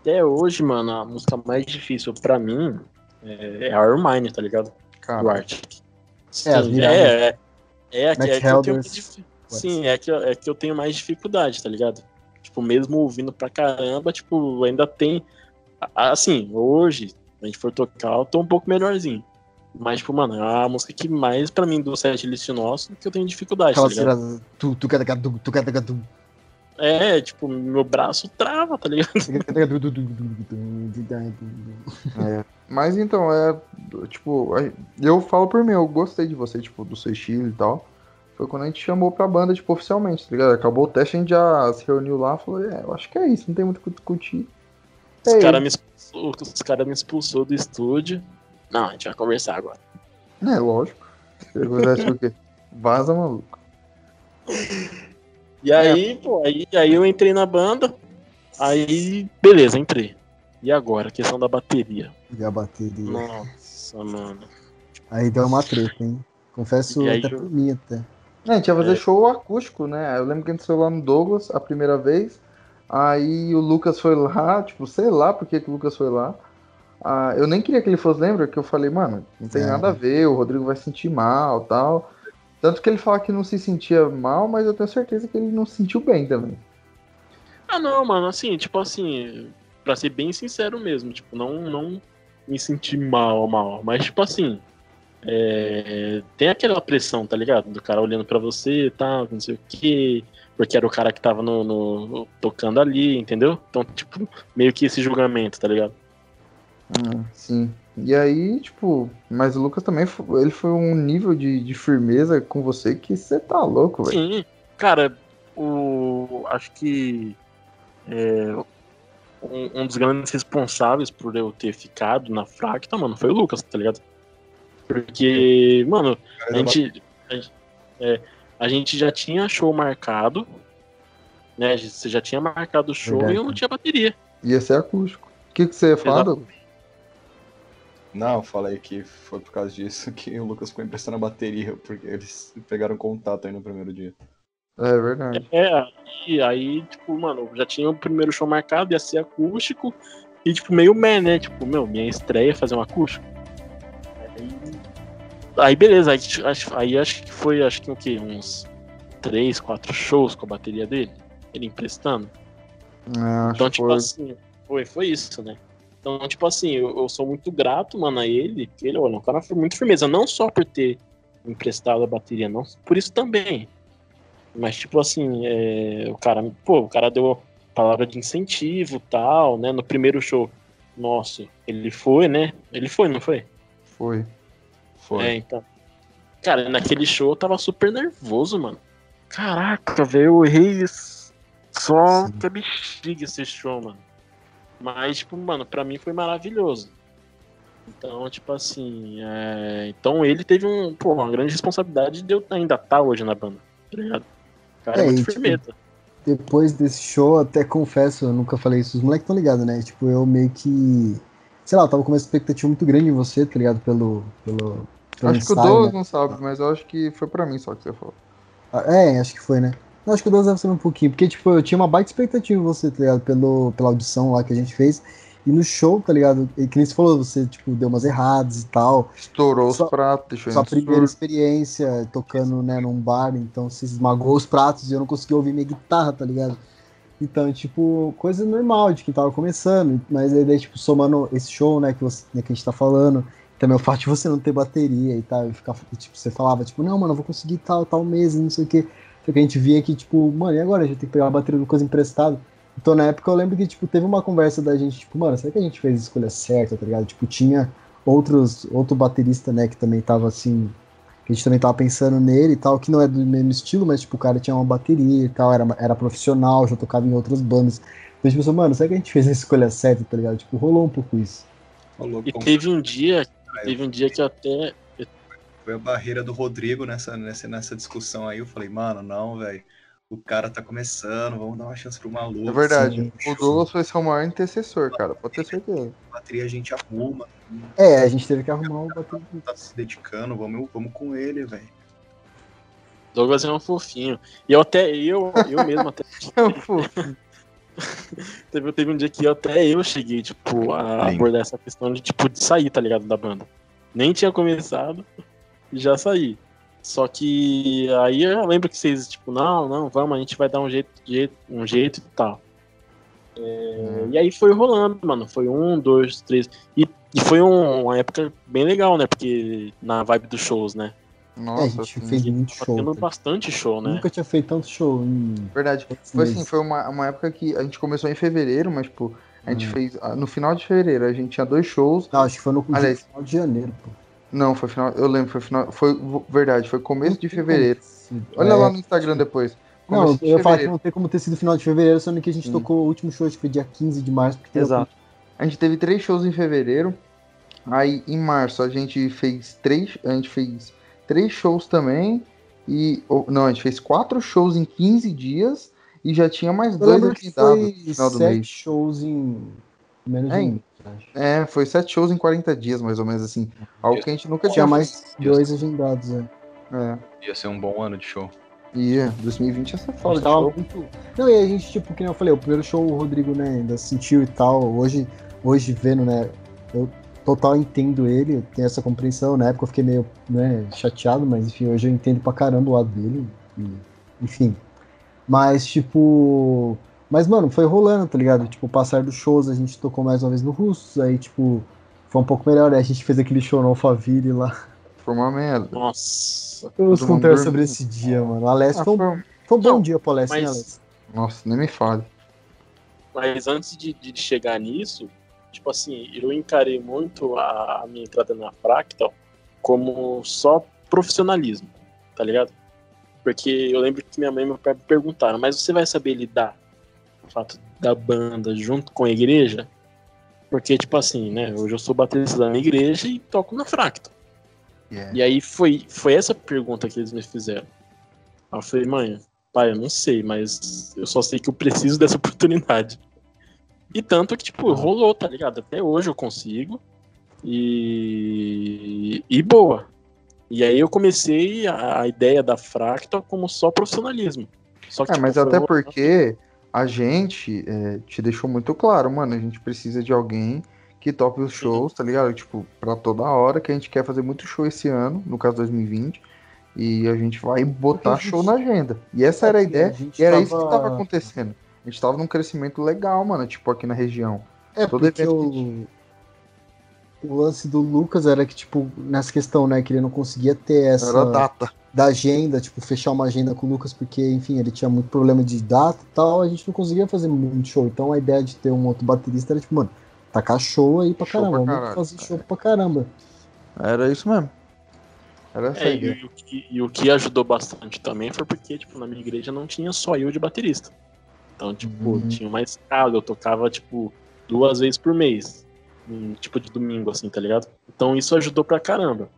até, hoje, mano, a música mais difícil pra mim é, é Iron Mine, tá ligado? Cara. Do Arctic. É, é, é, é, é, que, é que eu tenho Sim, é que, é que eu tenho mais dificuldade, tá ligado? Tipo, mesmo ouvindo pra caramba, tipo, ainda tem. Assim, hoje, a gente for tocar, eu tô um pouco melhorzinho. Mas, tipo, mano, é a música que mais pra mim do set list nosso que eu tenho dificuldade. Aquela tá ligado? Tu, tu, tu, tu, tu, tu, É, tipo, meu braço trava, tá ligado? é. Mas então, é. Tipo, eu falo por mim, eu gostei de você, tipo, do seu estilo e tal foi quando a gente chamou pra banda, tipo, oficialmente, tá ligado? Acabou o teste, a gente já se reuniu lá e falou, é, eu acho que é isso, não tem muito o que discutir. Os é caras me, expulsou, os cara me expulsou do estúdio. Não, a gente vai conversar agora. É, lógico. Você o quê? Vaza, maluco. E aí, é. pô, aí, aí eu entrei na banda, aí, beleza, entrei. E agora, questão da bateria. E a bateria? Nossa, mano. Aí deu uma treta, hein? Confesso até eu... por mim até. É, a gente ia fazer é. show acústico, né? Eu lembro que a gente foi lá no Douglas a primeira vez. Aí o Lucas foi lá, tipo, sei lá por que, que o Lucas foi lá. Ah, eu nem queria que ele fosse, lembra? Que eu falei, mano, não tem é. nada a ver, o Rodrigo vai sentir mal tal. Tanto que ele fala que não se sentia mal, mas eu tenho certeza que ele não se sentiu bem também. Ah, não, mano, assim, tipo assim, pra ser bem sincero mesmo, tipo, não, não me senti mal, mal, mas tipo assim, é, tem aquela pressão, tá ligado? Do cara olhando para você e tal, não sei o que, porque era o cara que tava no, no, tocando ali, entendeu? Então, tipo, meio que esse julgamento, tá ligado? Ah, sim. E aí, tipo, mas o Lucas também, ele foi um nível de, de firmeza com você que você tá louco, velho. Sim, cara, o, acho que é, um, um, dos grandes responsáveis por eu ter ficado na Fracta, mano, foi o Lucas, tá ligado? Porque, mano, a gente, a gente, é, a gente já tinha show marcado, né? Você já tinha marcado o show Verdade. e eu não tinha bateria. Ia ser acústico. O que, que você ia falar, Douglas? Não, falei que foi por causa disso que o Lucas ficou emprestando a bateria, porque eles pegaram contato aí no primeiro dia. É verdade. É, e aí, tipo, mano, já tinha o primeiro show marcado, ia ser acústico, e tipo, meio man, né? Tipo, meu, minha estreia é fazer um acústico. Aí beleza, aí, aí acho que foi acho que o quê? Uns 3, 4 shows com a bateria dele, ele emprestando. É, então, tipo foi. assim, foi, foi isso, né? Então, tipo assim, eu, eu, sou muito grato, mano, a ele, ele, olha, o cara foi muito firmeza, não só por ter emprestado a bateria, não, por isso também. Mas, tipo assim, é, o cara, pô, o cara deu palavra de incentivo tal, né? No primeiro show nosso, ele foi, né? Ele foi, não foi? Foi. Foi. É, então. Cara, naquele show eu tava super nervoso, mano. Caraca, velho, eu errei só que é bexiga esse show, mano. Mas, tipo, mano, pra mim foi maravilhoso. Então, tipo assim, é... então ele teve um, pô, uma grande responsabilidade de eu ainda estar tá hoje na banda, tá ligado? Cara, é, é muito tipo, firmeza. depois desse show, até confesso, eu nunca falei isso, os moleques estão ligados, né? Tipo, eu meio que. Sei lá, eu tava com uma expectativa muito grande em você, tá ligado? Pelo. pelo, pelo acho ensaio, que o Douglas né? não sabe, mas eu acho que foi pra mim só que você falou. Ah, é, acho que foi, né? Eu acho que o Douglas deve ser um pouquinho, porque, tipo, eu tinha uma baita expectativa em você, tá ligado? Pelo, pela audição lá que a gente fez. E no show, tá ligado? E que nem você falou, você, tipo, deu umas erradas e tal. Estourou sua, os pratos, deixou Sua primeira experiência tocando, né, num bar, então você esmagou os pratos e eu não consegui ouvir minha guitarra, tá ligado? Então, tipo, coisa normal de quem tava começando, mas aí, daí, tipo, somando esse show, né, que, você, né, que a gente tá falando, também o fato de você não ter bateria e tal, e ficar, tipo, você falava, tipo, não, mano, eu vou conseguir tal, tal mês, não sei o que. Só que a gente via que, tipo, mano, e agora? A gente tem que pegar a bateria do coisa emprestado. Então, na época, eu lembro que, tipo, teve uma conversa da gente, tipo, mano, será que a gente fez a escolha certa, tá ligado? Tipo, tinha outros, outro baterista, né, que também tava, assim, que a gente também tava pensando nele e tal, que não é do mesmo estilo, mas, tipo, o cara tinha uma bateria e tal, era, era profissional, já tocava em outras bandas. Então, tipo, mano, será que a gente fez a escolha certa, tá ligado? Tipo, rolou um pouco isso. Rolou e teve um dia, teve um dia que até... Foi a barreira do Rodrigo nessa, nessa, nessa discussão aí, eu falei, mano, não, velho o cara tá começando, vamos dar uma chance pro maluco. É verdade, sim. o Douglas foi seu maior intercessor, cara, pode ter certeza. Bateria a gente arruma. É, a gente teve que arrumar o bateria. Tá se dedicando, vamos, vamos com ele, velho. Douglas é um fofinho. E eu até, eu, eu mesmo até. é um fofinho. teve, teve um dia que eu, até eu cheguei, tipo, a Sim. abordar essa questão de, tipo, de sair, tá ligado, da banda. Nem tinha começado, já saí. Só que aí eu lembro que vocês, tipo, não, não, vamos, a gente vai dar um jeito, jeito um jeito e tal. É, uhum. E aí foi rolando, mano. Foi um, dois, três. E, e foi um, uma época bem legal, né? Porque na vibe dos shows, né? Nossa, é, a gente fez muito show. Tendo bastante show, né? Nunca tinha feito tanto show. Em... Verdade. Foi assim, foi uma, uma época que a gente começou em fevereiro, mas, tipo, a gente hum. fez. No final de fevereiro, a gente tinha dois shows. Não, acho que foi no Aliás, final de janeiro, pô. Não, foi final. Eu lembro, foi final. Foi verdade, foi começo de fevereiro. Olha é, lá no Instagram depois. Não, de eu falar que não tem como ter sido final de fevereiro, sendo que a gente hum. tocou o último show, acho que foi dia 15 de março. Exato. A gente teve três shows em fevereiro. Aí em março a gente fez três. A gente fez três shows também. E. Não, a gente fez quatro shows em 15 dias. E já tinha mais eu dois agendados no final do mês. shows em menos é, de é, foi sete shows em 40 dias, mais ou menos, assim. Algo que a gente nunca tinha. Tinha mais dois agendados, é. é. Ia ser um bom ano de show. Ia, 2020 ia ser foda de show. Muito... Não, e a gente, tipo, que eu falei, o primeiro show o Rodrigo, né, ainda sentiu e tal. Hoje, hoje vendo, né, eu total entendo ele, tenho essa compreensão. Na época eu fiquei meio, né, chateado, mas enfim, hoje eu entendo pra caramba o lado dele. E, enfim. Mas, tipo, mas, mano, foi rolando, tá ligado? Tipo, o passar dos shows, a gente tocou mais uma vez no Russo, aí, tipo, foi um pouco melhor, né? A gente fez aquele show no Alphaville lá. Foi uma merda. Nossa. Eu vos contar sobre esse dia, mano. O Alessio ah, foi, um, foi um bom Não, dia pro Alessio, né, mas... né, Alessio? Nossa, nem me fale. Mas antes de, de chegar nisso, tipo assim, eu encarei muito a, a minha entrada na Fractal como só profissionalismo, tá ligado? Porque eu lembro que minha mãe e meu pai me perguntaram, mas você vai saber lidar fato da banda junto com a igreja, porque, tipo assim, né, hoje eu sou baterista da minha igreja e toco na Fractal. Yeah. E aí foi, foi essa pergunta que eles me fizeram. Aí eu falei, mãe, pai, eu não sei, mas eu só sei que eu preciso dessa oportunidade. E tanto que, tipo, rolou, tá ligado? Até hoje eu consigo. E. E boa. E aí eu comecei a, a ideia da Fractal como só profissionalismo. Só que, é, tipo, mas até porque a gente é, te deixou muito claro, mano, a gente precisa de alguém que tope os shows, tá ligado? Tipo, pra toda hora, que a gente quer fazer muito show esse ano, no caso 2020, e a gente vai botar gente... show na agenda. E essa era a ideia, a e era tava... isso que tava acontecendo. A gente tava num crescimento legal, mano, tipo, aqui na região. É, Todo porque o... Gente... o lance do Lucas era que, tipo, nessa questão, né, que ele não conseguia ter essa... Era data da agenda, tipo, fechar uma agenda com o Lucas, porque, enfim, ele tinha muito problema de data e tal, a gente não conseguia fazer muito show. Então a ideia de ter um outro baterista era, tipo, mano, tacar show aí pra show caramba, pra vamos fazer show pra caramba. Era isso mesmo. Era essa é, ideia. E, o que, e o que ajudou bastante também foi porque, tipo, na minha igreja não tinha só eu de baterista. Então, tipo, uhum. tinha uma escala, eu tocava, tipo, duas vezes por mês. Tipo de domingo, assim, tá ligado? Então isso ajudou pra caramba.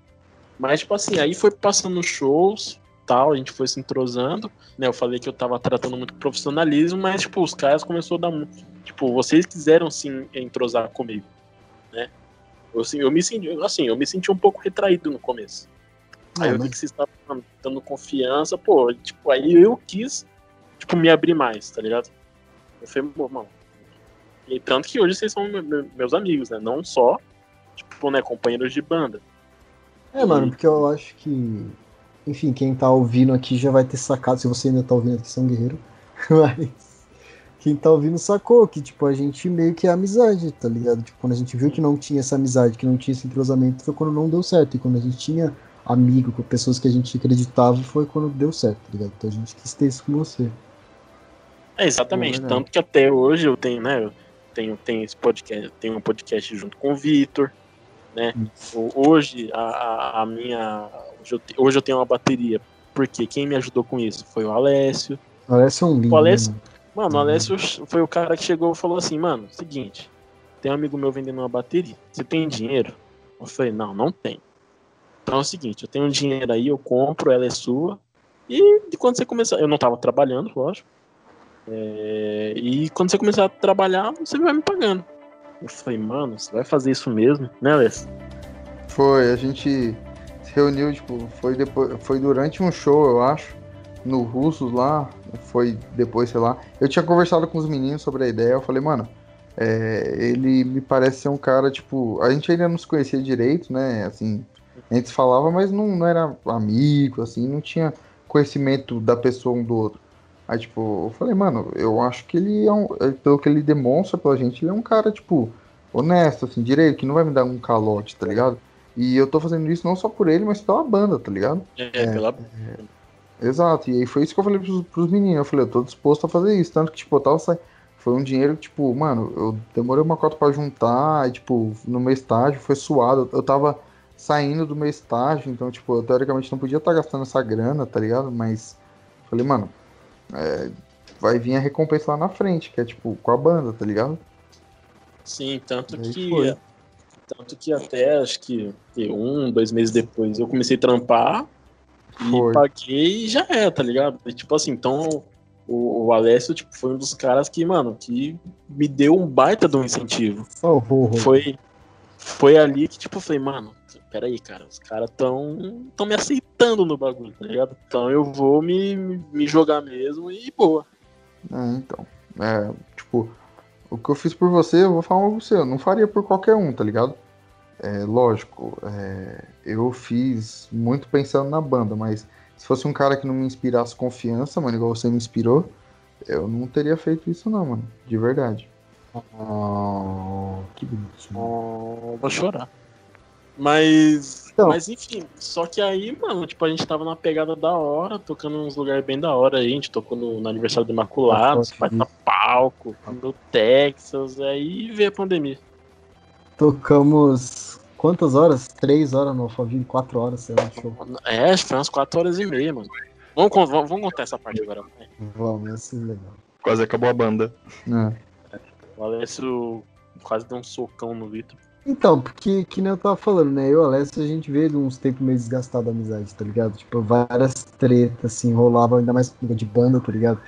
Mas, tipo assim, aí foi passando shows, tal, a gente foi se entrosando, né? Eu falei que eu tava tratando muito profissionalismo, mas, tipo, os caras começaram a dar muito. Tipo, vocês quiseram sim entrosar comigo, né? Eu, assim, eu me senti, assim, eu me senti um pouco retraído no começo. Aí eu vi que vocês estavam dando confiança, pô, tipo, aí eu quis, tipo, me abrir mais, tá ligado? Eu falei, mano. E tanto que hoje vocês são meus amigos, né? Não só, tipo, né, companheiros de banda. É, mano, porque eu acho que. Enfim, quem tá ouvindo aqui já vai ter sacado, se você ainda tá ouvindo aqui, São Guerreiro. Mas. Quem tá ouvindo sacou que, tipo, a gente meio que é amizade, tá ligado? Tipo, quando a gente viu que não tinha essa amizade, que não tinha esse entrosamento, foi quando não deu certo. E quando a gente tinha amigo, com pessoas que a gente acreditava, foi quando deu certo, tá ligado? Então a gente quis ter isso com você. É, exatamente. É Tanto que até hoje eu tenho, né? Eu tenho, tenho esse podcast, tenho um podcast junto com o Vitor, né? Hoje a, a, minha. Hoje eu, hoje eu tenho uma bateria. Porque quem me ajudou com isso foi o Alessio. O Alessio é um lindo. O Alessio, né? mano, o uhum. Alessio foi o cara que chegou e falou assim, mano, seguinte, tem um amigo meu vendendo uma bateria. Você tem dinheiro? Eu falei, não, não tem. Então é o seguinte, eu tenho um dinheiro aí, eu compro, ela é sua. E quando você começar. Eu não tava trabalhando, lógico. É, e quando você começar a trabalhar, você vai me pagando. Eu falei, mano, você vai fazer isso mesmo, né, Alessio? Foi, a gente se reuniu, tipo, foi depois, foi durante um show, eu acho, no Russos lá, foi depois, sei lá. Eu tinha conversado com os meninos sobre a ideia, eu falei, mano, é, ele me parece ser um cara, tipo, a gente ainda não se conhecia direito, né, assim, a gente falava, mas não, não era amigo, assim, não tinha conhecimento da pessoa um do outro. Aí, tipo, eu falei, mano, eu acho que ele é um. É, pelo que ele demonstra pra gente, ele é um cara, tipo, honesto, assim, direito, que não vai me dar um calote, tá ligado? E eu tô fazendo isso não só por ele, mas pela banda, tá ligado? É, é pela é, Exato, e aí foi isso que eu falei pros, pros meninos. Eu falei, eu tô disposto a fazer isso. Tanto que, tipo, eu tava saindo. Foi um dinheiro que, tipo, mano, eu demorei uma cota para juntar, e, tipo, no meu estágio foi suado. Eu tava saindo do meu estágio, então, tipo, eu teoricamente não podia estar tá gastando essa grana, tá ligado? Mas falei, mano, é, vai vir a recompensa lá na frente, que é tipo com a banda, tá ligado? Sim, tanto que. Foi. Tanto que até acho que um, dois meses depois eu comecei a trampar foi. e paguei e já é, tá ligado? E, tipo assim, então o, o Alessio tipo, foi um dos caras que, mano, que me deu um baita de um incentivo. Oh, oh, oh. Foi, foi ali que, tipo, eu falei, mano, peraí, cara, os caras tão, tão me aceitando no bagulho, tá ligado? Então eu vou me, me jogar mesmo e boa. É, então. É, tipo, o que eu fiz por você, eu vou falar pra você, eu não faria por qualquer um, tá ligado? É, lógico, é, eu fiz muito pensando na banda, mas se fosse um cara que não me inspirasse confiança, mano, igual você me inspirou, eu não teria feito isso não, mano, de verdade. Oh, que bonitinho. Oh, vou chorar. Mas. Então. Mas enfim, só que aí, mano, tipo, a gente tava numa pegada da hora, tocando uns lugares bem da hora aí. A gente tocou no, no aniversário do Imaculados, vai pra palco, no Texas, aí veio a pandemia. Tocamos quantas horas? Três horas no Alphaville, quatro horas, sei lá, show. É, foi umas quatro horas e meia, mano. Vamos, vamos, vamos contar essa parte agora. Né? Vamos, essa é legal. Quase acabou a banda. É. O Alessio quase deu um socão no Vitor. Então, porque que nem eu tava falando, né? Eu e o Alessio, a gente de uns tempos meio desgastados da amizade, tá ligado? Tipo, várias tretas, assim, rolavam ainda mais de banda, tá ligado?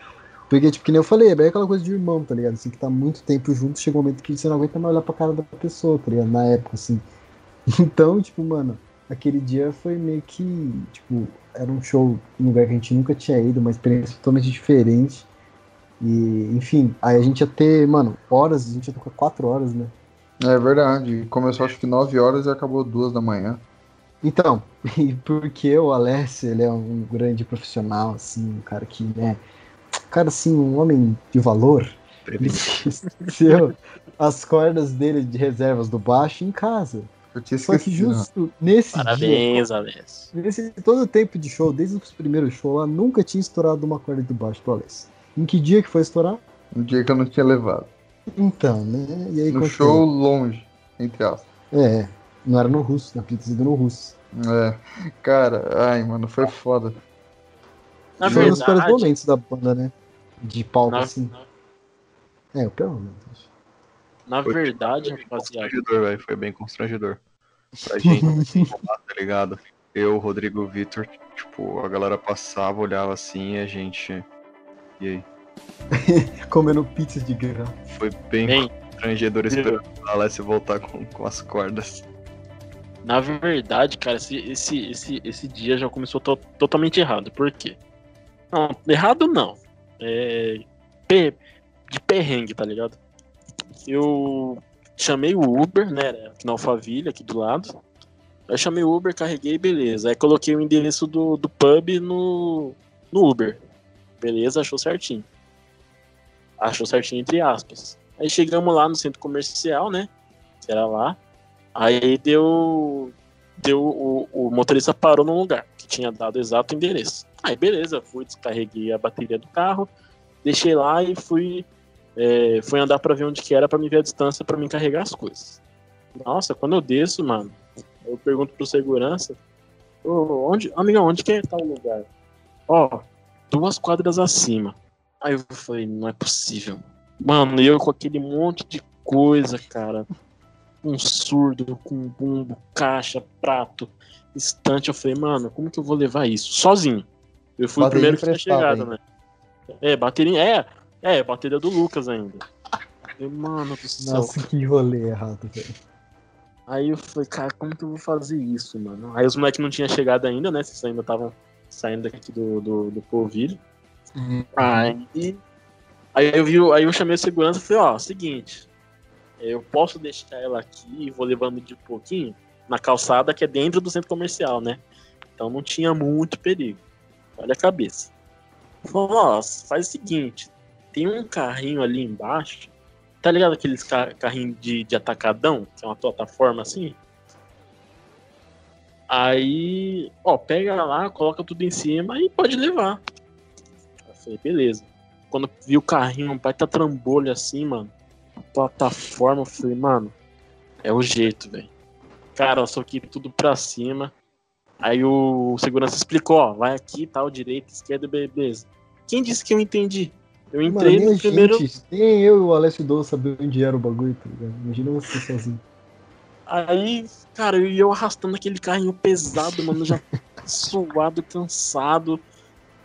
Porque, tipo, que nem eu falei, é bem aquela coisa de irmão, tá ligado? Assim, que tá muito tempo junto, chega um momento que você não aguenta mais olhar pra cara da pessoa, tá ligado? Na época, assim. Então, tipo, mano, aquele dia foi meio que, tipo, era um show em um lugar que a gente nunca tinha ido, uma experiência totalmente diferente. E, enfim, aí a gente ia ter, mano, horas, a gente ia tocar quatro horas, né? É verdade. Começou acho que 9 horas e acabou 2 da manhã. Então, e porque o Alessio, ele é um grande profissional, assim, um cara que, né, cara assim, um homem de valor, ele esqueceu as cordas dele de reservas do baixo em casa. Só que justo nesse Parabéns, dia, Alessio. Nesse todo o tempo de show, desde os primeiros shows lá, nunca tinha estourado uma corda do baixo do Alessio. Em que dia que foi estourar? Um dia que eu não tinha levado. Então, né? E aí, no show longe, entre aspas. É, não era no russo, na ter sido no russo. É, cara, ai, mano, foi foda. Na foi verdade, um dos piores momentos da banda, né? De palco, na, assim. Na... É, o pior momento, acho. Na Foi, verdade, foi bem rapaziada. constrangedor, velho. Foi bem constrangedor. Pra gente, tá ligado? Eu, Rodrigo Vitor, tipo, a galera passava, olhava assim e a gente. E aí? Comendo pizzas de grão. Foi bem Bem, constrangedor esperando a Alessia voltar com, com as cordas. na verdade, cara, esse, esse, esse, esse dia já começou to- totalmente errado. Por quê? Não, errado não. É. pe- de perrengue, tá ligado? Eu chamei o Uber, né? Aqui na Alphaville, aqui do lado. Aí chamei o Uber, carreguei, beleza. Aí coloquei o endereço do, do pub no, no Uber. Beleza, achou certinho. Achou certinho, entre aspas. Aí chegamos lá no centro comercial, né? Era lá. Aí deu. Deu. O, o motorista parou num lugar que tinha dado o exato endereço. Aí beleza, fui, descarreguei a bateria do carro, deixei lá e fui. é, fui andar pra ver onde que era pra me ver a distância pra me carregar as coisas. Nossa, quando eu desço, mano, eu pergunto pro segurança, "Ô, onde, amiga, onde que é tal lugar? Ó, duas quadras acima. Aí eu falei, não é possível. Mano, eu com aquele monte de coisa, cara. Um surdo, com bumbo, caixa, prato, estante. Eu falei, mano, como que eu vou levar isso? Sozinho. Eu fui Bateria o primeiro que tinha chegado, né? É, bateria. É, é, bateria do Lucas ainda. Eu falei, mano do céu. Nossa, que rolê errado, velho. Aí eu falei, cara, como que eu vou fazer isso, mano? Aí os moleques não tinham chegado ainda, né? Vocês ainda estavam saindo aqui do, do, do Polvilho. Aí, aí eu vi, aí eu chamei a segurança e falei, ó, seguinte, eu posso deixar ela aqui e vou levando de pouquinho na calçada que é dentro do centro comercial, né? Então não tinha muito perigo. Olha a cabeça. Falou, ó, faz o seguinte, tem um carrinho ali embaixo, tá ligado aqueles ca carrinhos de, de atacadão, que é uma plataforma assim? Aí, ó, pega lá, coloca tudo em cima e pode levar. Eu falei, beleza. Quando vi o carrinho, um baita trambolho assim, mano, plataforma, eu falei, mano, é o jeito, velho. Cara, eu soquei tudo pra cima. Aí o segurança explicou, ó, vai aqui, tal, direita, esquerda, beleza. Quem disse que eu entendi? Eu entrei Mano, no primeiro. gente, nem eu e o Alessio Dou saber onde era o bagulho, tá ligado? Imagina você sozinho. Aí, cara, eu ia arrastando aquele carrinho pesado, mano, já suado, cansado.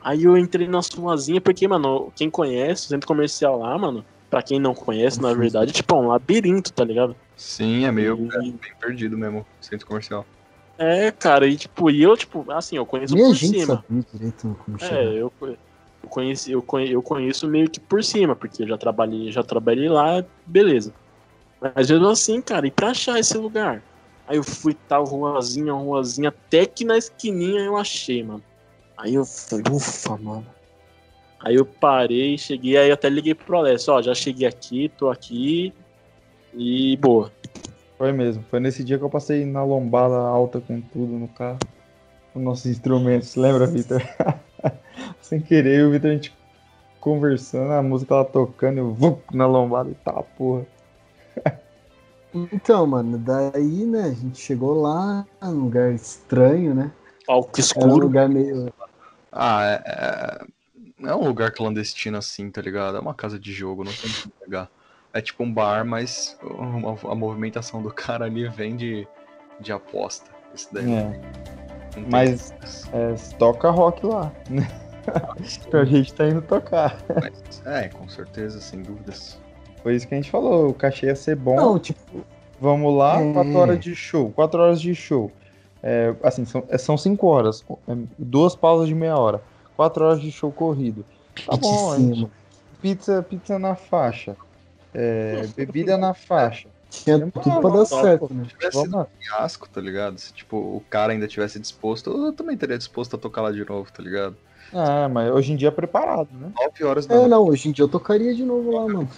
Aí eu entrei na suazinha, porque, mano, quem conhece o centro comercial lá, mano, pra quem não conhece, na verdade, tipo, é um labirinto, tá ligado? Sim, é meio E- é bem perdido mesmo, centro comercial. É, cara, e tipo, e eu, tipo, assim, eu conheço por gente cima. direito como chegar. É, eu, eu, conheci, eu, conhe- eu conheço meio que por cima, porque eu já trabalhei, já trabalhei lá, beleza. Mas mesmo assim, cara, e pra achar esse lugar? Aí eu fui tal ruazinha, ruazinha, até que na esquininha eu achei, mano. Aí eu falei, ufa, mano. Aí eu parei, cheguei, aí eu até liguei pro Alessio, ó, já cheguei aqui, tô aqui e boa. Foi mesmo. Foi nesse dia que eu passei na lombada alta com tudo no carro. Com nossos instrumentos. Lembra, Vitor? Sem querer, o Vitor, a gente conversando, a música tava tocando, eu vou na lombada e tá, porra. Então, mano, daí, né, a gente chegou lá, num lugar estranho, né? Palco Era um escuro. lugar meio. Ah, é, é, é um lugar clandestino assim, tá ligado? É uma casa de jogo, não tem como pegar. É tipo um bar, mas a, a movimentação do cara ali vem de, de aposta. Isso daí É, mas é, toca rock lá. né? a gente tá indo tocar. É, com certeza, sem dúvidas. Foi isso que a gente falou. O cachê ia ser bom. Não, tipo, Vamos lá, É. 4 horas de show. 4 horas de show. É, assim, são, é, são 5 horas. é, duas pausas de meia hora. 4 horas de show corrido. Tá bom, gente- pizza, pizza na faixa. É, bebida na faixa. Tinha tudo pra dar certo, né? Se tivesse sido um fiasco, tá ligado? Se tipo, o cara ainda tivesse disposto, eu também teria disposto a tocar lá de novo, tá ligado? Ah, mas hoje em dia é preparado, né? 9 horas da É, manhã, não, hoje em dia eu tocaria de novo lá, mano.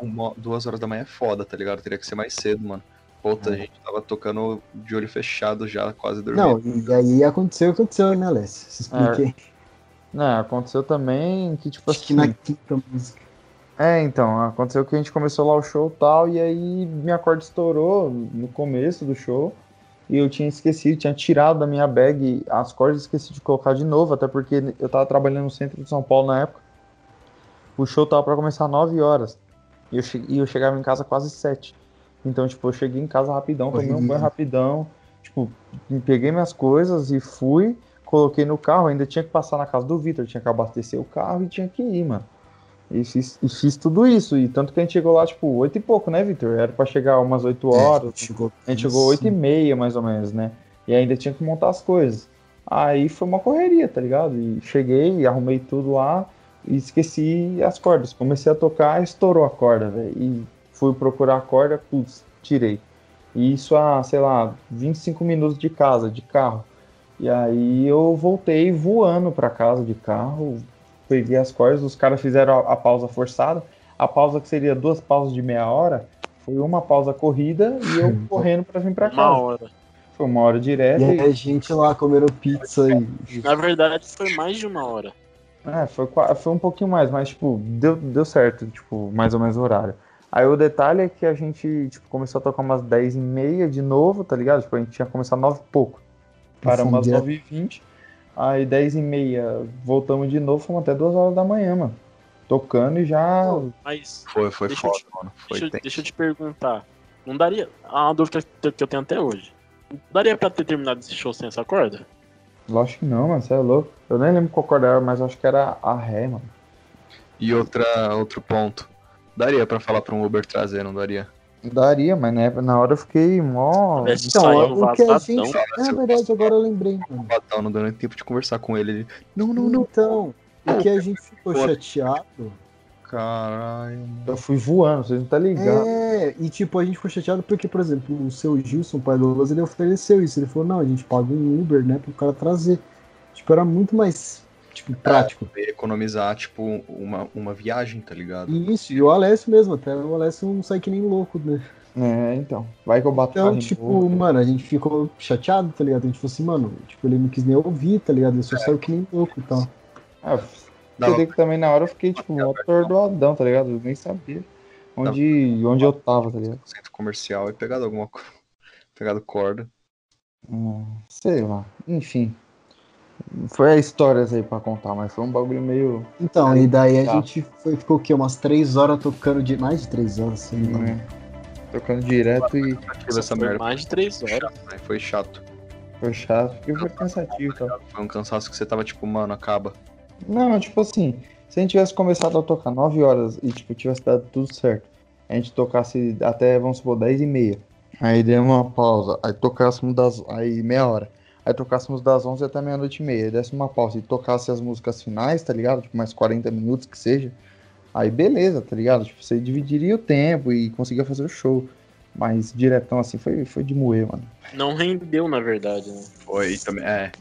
uma- duas horas da manhã é foda, tá ligado? Teria que ser mais cedo, mano. Puta, a gente tava tocando de olho fechado já, quase dormindo. Não, e aí aconteceu o que aconteceu, né, Alessio? Se expliquei. Não, aconteceu também que, tipo Acho que assim. na quinta música. É, então, aconteceu que a gente começou lá o show e tal, e aí minha corda estourou no começo do show. E eu tinha esquecido, tinha tirado da minha bag as cordas e esqueci de colocar de novo, até porque eu tava trabalhando no centro de São Paulo na época. O show tava pra começar às 9 horas. E eu, che... e eu chegava em casa quase sete. Então, tipo, eu cheguei em casa rapidão, tomei um banho rapidão. Tipo, peguei minhas coisas e fui, coloquei no carro. Ainda tinha que passar na casa do Vitor, tinha que abastecer o carro e tinha que ir, mano. E fiz, e fiz tudo isso. E tanto que a gente chegou lá, tipo, oito e pouco, né, Vitor? Era pra chegar umas oito é, horas. É, chegou, a gente chegou oito e meia, mais ou menos, né? E ainda tinha que montar as coisas. Aí foi uma correria, tá ligado? E cheguei, arrumei tudo lá e esqueci as cordas. Comecei a tocar, estourou a corda, velho. E fui procurar a corda, putz, tirei. E isso a, sei lá, 25 minutos de casa, de carro. E aí eu voltei voando para casa de carro, peguei as cordas, os caras fizeram a, a, pausa forçada. A pausa que seria duas pausas de meia hora, foi uma pausa corrida e eu correndo para vir para casa. Uma hora. Foi uma hora direta. E, e... a gente lá comendo pizza e. Na verdade, foi mais de uma hora. É, foi, foi um pouquinho mais, mas tipo, deu, deu certo, tipo, mais ou menos o horário. Aí o detalhe é que a gente, tipo, começou a tocar umas 10 e meia de novo, tá ligado? Tipo, a gente tinha começado 9 e pouco. Para umas 9 e 20. Aí 10 e meia voltamos de novo, fomos até 2 horas da manhã, mano. Tocando e já. Mas. Foi, foi foda, te, mano. Foi deixa, deixa eu te perguntar. Não daria. A uma dúvida que eu tenho até hoje. Não daria pra ter terminado esse show sem essa corda? Lógico que não, mano. Você é louco. Eu nem lembro qual corda era, mas acho que era a ré, mano. E outra, outro ponto. Daria pra falar pra um Uber trazer, não daria? Daria, mas né, na hora eu fiquei mó. Então, o que a gente. É verdade, agora eu lembrei. Mano. Não deu nem tempo de conversar com ele. Não, não, não. Então, o que a gente ficou chateado Caralho. Eu fui voando, vocês não tá ligado. É, e tipo, a gente ficou chateado porque, por exemplo, o seu Gilson, pai do Douglas, ele ofereceu isso. Ele falou, não, a gente paga um Uber, né, pro cara trazer. Tipo, era muito mais, tipo, prático. Economizar, tipo, uma, uma viagem, tá ligado? Isso, e o Alessio mesmo, até o Alessio não sai que nem louco, né? É, então. Vai que eu bato Então, tipo, mano, a gente ficou chateado, tá ligado? A gente falou assim, mano, tipo, ele não quis nem ouvir, tá ligado? Ele só é. saiu que nem louco e tal. Ah, Dava... que também na hora eu fiquei, tipo, mó atordoadão, tá ligado? Eu nem sabia onde, onde eu tava, tá ligado? Centro comercial e pegado alguma coisa. Pegado corda. Hum, sei lá. Enfim. Foi a histórias aí pra contar, mas foi um bagulho meio. Então, e daí a gente foi, ficou o quê? Umas três horas tocando de. Mais de três horas, assim, né? Tocando direto e. Essa merda. Mais de três horas. Foi chato. Foi chato, porque foi cansativo, tá? Foi um cansaço que você tava tipo, mano, acaba. Não, tipo assim, se a gente tivesse começado a tocar 9 horas e, tipo, tivesse dado tudo certo, a gente tocasse até, vamos supor, 10 e meia, aí demos uma pausa, aí tocássemos das, aí meia hora, aí tocássemos das 11 até meia-noite e meia, desse uma pausa e tocasse as músicas finais, tá ligado? Tipo, mais 40 minutos que seja, aí beleza, tá ligado? Tipo, você dividiria o tempo e conseguia fazer o show. Mas diretão assim foi, foi de moer, mano. Não rendeu, na verdade, né? Foi também. É,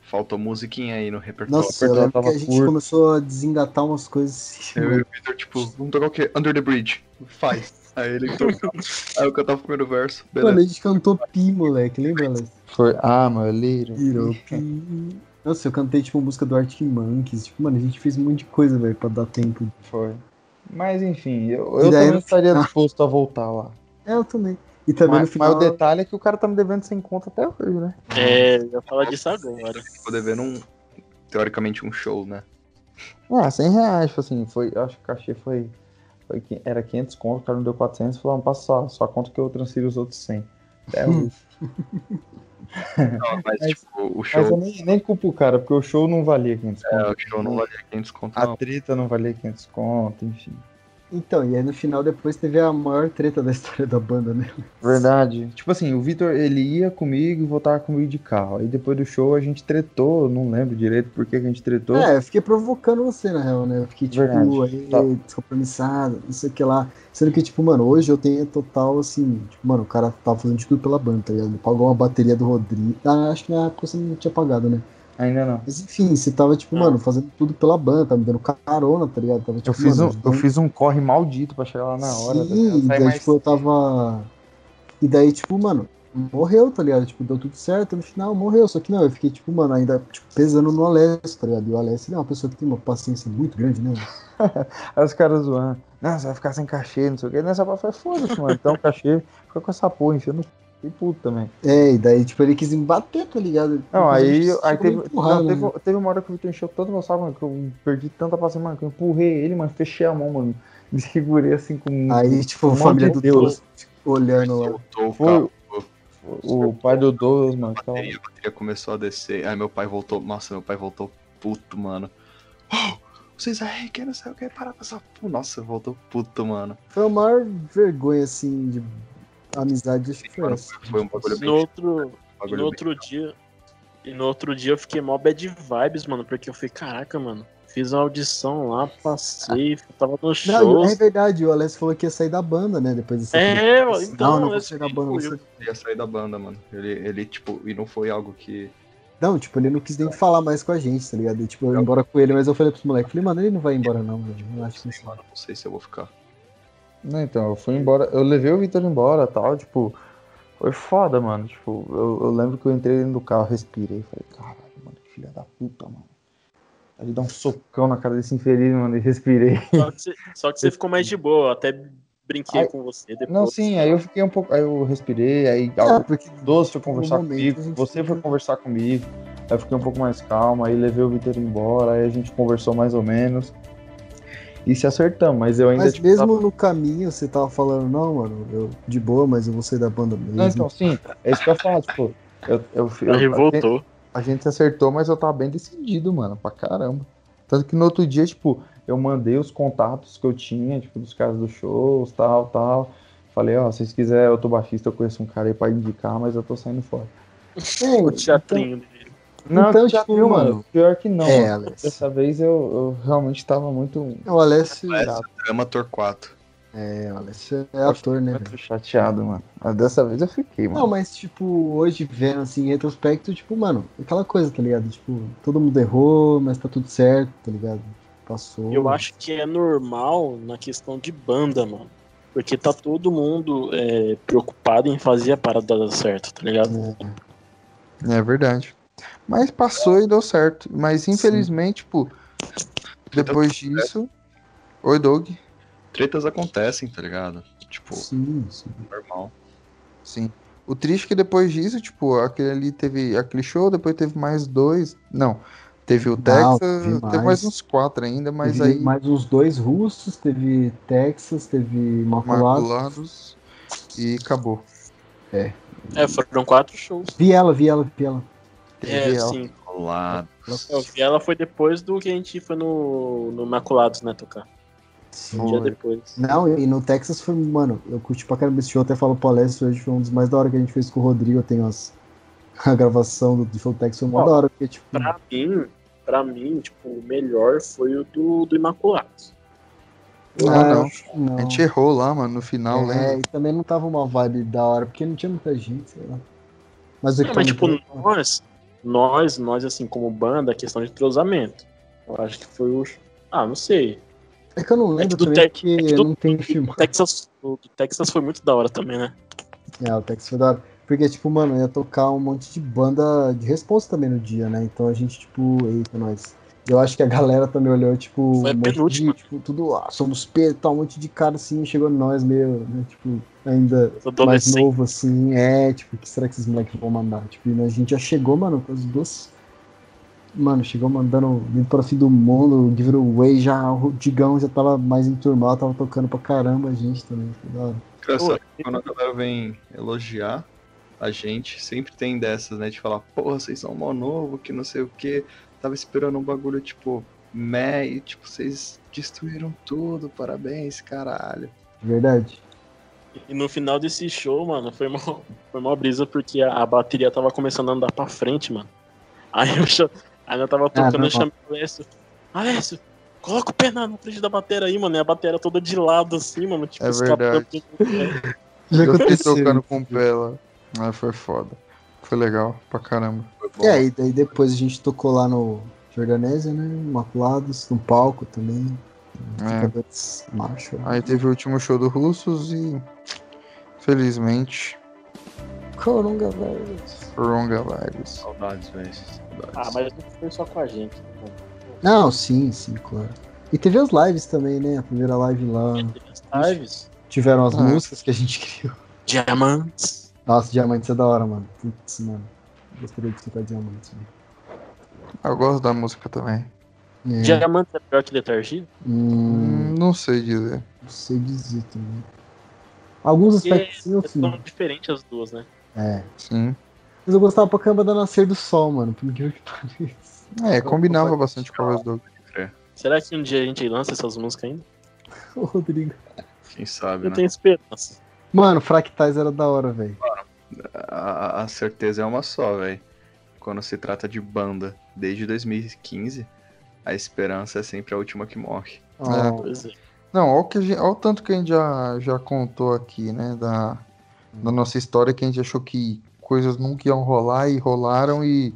Faltou musiquinha aí no repertório. Nossa, eu lembro que a gente curto. começou a desengatar umas coisas assim. Eu e o Victor, tipo, vamos tocar o quê? Under the Bridge. Faz. Aí ele tocou. aí eu cantava o primeiro verso. Beleza. Mano, a gente cantou Pi, moleque, lembra, Alex? Foi, ah, meu Little. Pi. Nossa, eu cantei, tipo, música do Arctic Monkeys. Tipo, mano, a gente fez um monte de coisa, velho, pra dar tempo. Foi. Mas, enfim, eu, eu também estaria disposto a voltar lá. É, eu também. E também mas, no final... mas o detalhe é que o cara tá me devendo sem conta até hoje, né? É, eu ia falar disso agora. Ficou devendo um, teoricamente, um show, né? Ah, 100 reais, tipo assim, foi, acho que o cachê foi, era 500 conto, o cara me deu 400, falou, não, passa só, só conta que eu transfiro os outros 100. É o... Não, mas, mas, tipo, o show. Mas eu nem, nem culpo o cara, porque o show não valia 500 conto. É, o show não valia 500 conto. A treta não valia 500 conto, enfim. Então, e aí no final depois teve a maior treta da história da banda, né? Verdade. Tipo assim, o Vitor, ele ia comigo e voltava comigo de carro. Aí depois do show a gente tretou, não lembro direito por que a gente tretou. É, eu fiquei provocando você, na real, né? Eu fiquei, tipo, Verdade. aí, tá. descompromissado, não sei o que lá. Sendo que, tipo, mano, hoje eu tenho total, assim, tipo, mano, o cara tava fazendo de tudo pela banda, tá ligado? Ele pagou uma bateria do Rodrigo. Ah, acho que na época você não tinha pagado, né? Ainda não. Mas enfim, você tava, tipo, mano, fazendo tudo pela banda, tava me dando carona, tá ligado? Tava, tipo, eu, fiz mano, um, eu fiz um corre maldito pra chegar lá na hora. Sim, tá e daí, mais... tipo, eu tava. E daí, tipo, mano, morreu, tá ligado? Tipo, deu tudo certo, no final morreu. Só que não, eu fiquei, tipo, mano, ainda tipo, pesando no Alessio, tá ligado? E o Alessio é uma pessoa que tem uma paciência muito grande, né? Aí os caras zoando. Não, você vai ficar sem cachê, não sei o quê. Nessa parte foi foda-se, mano. Então, cachê, fica com essa porra enchendo fiquei puto também. É, e daí, tipo, ele quis me bater, tá ligado? Não, aí, aí teve, empurrar, não, né? teve, teve uma hora que o Vitor encheu tanto meu saco, mano, que eu perdi tanta paciência, mano, que eu empurrei ele, mano, fechei a mão, mano. Me segurei assim com. Aí, tipo, Um a família do de Deus. Olhando lá. O Foi carro. o pai do Douglas, mano. A bateria, a bateria começou a descer. Aí meu pai voltou. Nossa, meu pai voltou puto, mano. Oh, vocês aí, que não sei o que, parar com essa. Nossa, voltou puto, mano. Foi a maior vergonha, assim, de amizade, acho que foi Mano, essa. foi um bagulho No bem. outro, e bagulho no outro dia. E no outro dia eu fiquei mó bad vibes, mano, porque eu falei, caraca, mano. Fiz uma audição lá, passei, tava no show. Não, é verdade, o Alessio falou que ia sair da banda, né? Depois dessa É, mano, Não, então, não vou sair da banda, Ele ia sair da banda, mano. Ele, ele, tipo, e não foi algo que. Não, tipo, ele não quis nem falar mais com a gente, tá ligado? E, tipo, eu ia embora com ele, mas eu falei pros moleques, falei, mano, ele não vai embora não, velho. Eu acho que Sei, mano, não sei se eu vou ficar. Não, então, eu fui embora, eu levei o Vitor embora tal, tipo, foi foda, mano. Tipo, eu, eu lembro que eu entrei dentro do carro, respirei, falei, caralho, mano, que filha da puta, mano. Aí dar um socão na cara desse infeliz, mano, e respirei. Só que, você, só que você ficou mais de boa, eu até brinquei Ai, com você depois. Não, sim, aí eu fiquei um pouco, aí eu respirei, aí É, porque Doce foi conversar momento comigo, você foi conversar comigo, aí eu fiquei um pouco mais calmo, aí levei o Vitor embora, aí a gente conversou mais ou menos. E se acertamos, mas eu ainda Mas tipo, mesmo tava- no caminho você tava falando, não, mano, eu de boa, mas eu vou sair da banda mesmo. Não, então, sim, é isso que eu falo, tipo, eu, eu, eu, gente, voltou. a gente acertou, mas eu tava bem decidido, mano, pra caramba. Tanto que no outro dia, tipo, eu mandei os contatos que eu tinha, tipo, dos caras dos shows, tal, tal. Falei, ó, se vocês quiserem outro baixista, eu conheço um cara aí pra indicar, mas eu tô saindo fora. É, O teatrinho dele. Não, Então, já tipo, viu, mano, mano, pior que não. É. Dessa vez eu, eu realmente tava muito, O Alessio, Drama Torquato. é, o Alessio é ator, né, velho? muito chateado, mano. Mas dessa vez eu fiquei, mano. Não, mas, tipo, hoje vendo assim, em retrospecto, tipo, mano, aquela coisa, tá ligado? Tipo, todo mundo errou, mas tá tudo certo, tá ligado? Passou. Eu acho que é normal na questão de banda, mano. Porque tá todo mundo é, preocupado em fazer a parada dar certo, tá ligado? É, É verdade. Mas passou e deu certo. Mas infelizmente, tipo, depois disso. Oi, Doug. Tretas acontecem, tá ligado? Tipo, sim, sim. normal. Sim. O triste é que depois disso, tipo, aquele ali teve aquele show, depois teve mais dois. Não. Teve o Não, Texas, teve teve, mais. mais uns quatro ainda, mas teve aí. mais uns dois russos, teve Texas, teve Imaculado. Maculados e acabou. É, foram quatro shows. Vi ela, vi ela, vi ela. É, sim. Eu vi ela foi depois do que a gente foi no, no Maculados, né, tocar. Um dia depois. Não, e no Texas foi, mano, eu curti pra caramba esse show, até falo pro Alessio hoje, foi um dos mais da hora que a gente fez com o Rodrigo, eu tenho as, a gravação do, do show Texas, foi Ó, da hora, porque, tipo, Pra mim, pra mim, tipo, o melhor foi o do, do Imaculados. Ah, não. não. A gente errou lá, mano, no final, É, lembra? e também não tava uma vibe da hora, porque não tinha muita gente, sei lá. Mas o Não, mas tipo, nós, nós, nós, assim, como banda, a questão de entrosamento. Eu acho que foi o. Ah, não sei. é que eu não É lembro que do também, porque é que do- não tem O filmado. Texas, o do Texas foi muito da hora também, né? É, o Texas foi da hora. Porque, tipo, mano, ia tocar um monte de banda de responsa também no dia, né? Então a gente, tipo, eita, nós. Eu acho que a galera também olhou, tipo, Foi um monte de, tipo, tudo, ah, somos Pedro, tal, um monte de cara assim, chegou nós meio, né, tipo, ainda mais novo, assim, é, tipo, o que será que esses moleques vão mandar? Tipo, e a gente já chegou, mano, com as duas. Mano, chegou mandando vindo para o fim do mundo, Give It Away, já o Digão já tava mais enturmado, tava tocando pra caramba a gente também, foi da hora. Engraçado, quando a galera vem elogiar a gente, sempre tem dessas, né? De falar, porra, vocês são mó novo, que não sei o que. Tava esperando um bagulho, tipo, meh, e tipo, vocês destruíram tudo, parabéns, caralho. Verdade. E no final desse show, mano, foi uma, foi uma brisa porque a, a bateria tava começando a andar pra frente, mano. Aí eu, aí eu tava tocando não. e chamei o Alessio. Alessio, coloca o pé na na frente da bateria aí, mano. E a bateria toda de lado, assim, mano. Tipo, É escapando. Já Eu aconteceu. tocando com o pé lá. Ah, foi foda. Foi legal pra caramba. É, e daí depois a gente tocou lá no Jordanésia, né? Imaculados, no palco também. É. Marshall. Aí teve o último show do Russos e. Felizmente, Coronavírus. coronavirus. Saudades, velho. Saudades. Ah, mas não foi só com a gente. né. Não, sim, sim, claro. E teve as lives também, né? A primeira live lá. Teve as lives. Tiveram as Ah. músicas que a gente criou. Diamantes. Nossa, Diamantes é da hora, mano. Putz, mano. Gostaria de escutar Diamantes. Mano. Eu gosto da música também. É. Diamante é pior que letargia? Hum, Hum, não sei dizer. não sei dizer também. Alguns Porque aspectos sim, sim. são diferentes as duas, né? É. Sim. Mas eu gostava pra caramba da Nascer do Sol, mano. Por incrível que pareça. É, combinava bastante com a voz do Será que um dia a gente lança essas músicas ainda? Ô, Rodrigo. Quem sabe, Eu né? tenho esperança. Mano, Fractais era da hora, velho. A, a certeza é uma só, velho. Quando se trata de banda, desde 2015, a esperança é sempre a última que morre. Ó, Pois é. Não, olha o, que a gente- olha o tanto que a gente já, já contou aqui, né? Da, da nossa história, que a gente achou que coisas nunca iam rolar e rolaram e.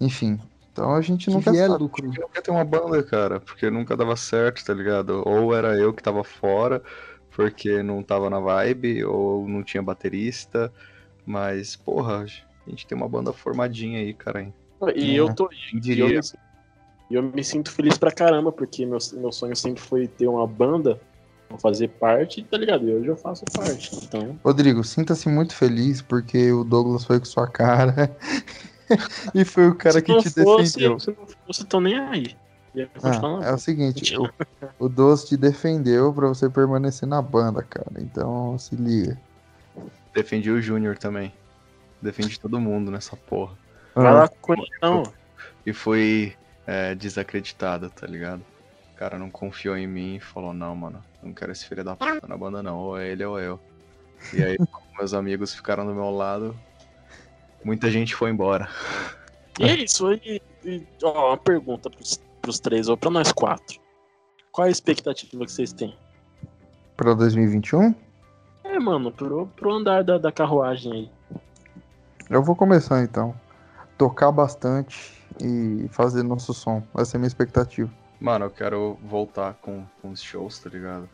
Enfim. Então a gente nunca sabe. lucro. Eu queria ter uma banda, cara, porque nunca dava certo, tá ligado? Ou era eu que tava fora, porque não tava na vibe, ou não tinha baterista. Mas, porra, a gente tem uma banda formadinha aí, cara. E É. eu tô. Quem E eu, e eu me sinto feliz pra caramba, porque meu, meu sonho sempre foi ter uma banda, fazer parte, tá ligado? E hoje eu faço parte. Então, Rodrigo, sinta-se muito feliz porque o Douglas foi com sua cara. e foi o cara se que não te fosse, defendeu. se não fosse, tão nem aí. Ia continuar Ah, é o seguinte, o, o Doce te defendeu pra você permanecer na banda, cara. Então se liga. Defendi o Júnior também. Defendi todo mundo nessa porra. Vai lá com ele, então. E fui é, desacreditado, tá ligado? O cara não confiou em mim e falou, não, mano, não quero esse filho da puta na banda não, ou é ele ou eu. E aí, como meus amigos ficaram do meu lado, muita gente foi embora. E é isso. E, e, ó, uma pergunta pros, pros três, ou pra nós quatro. Qual a expectativa que vocês têm? Pra 2021? É, mano, pro, pro andar da, da carruagem aí. Eu vou começar então. Tocar bastante e fazer nosso som. Essa é a minha expectativa. Mano, eu quero voltar com, com os shows, tá ligado?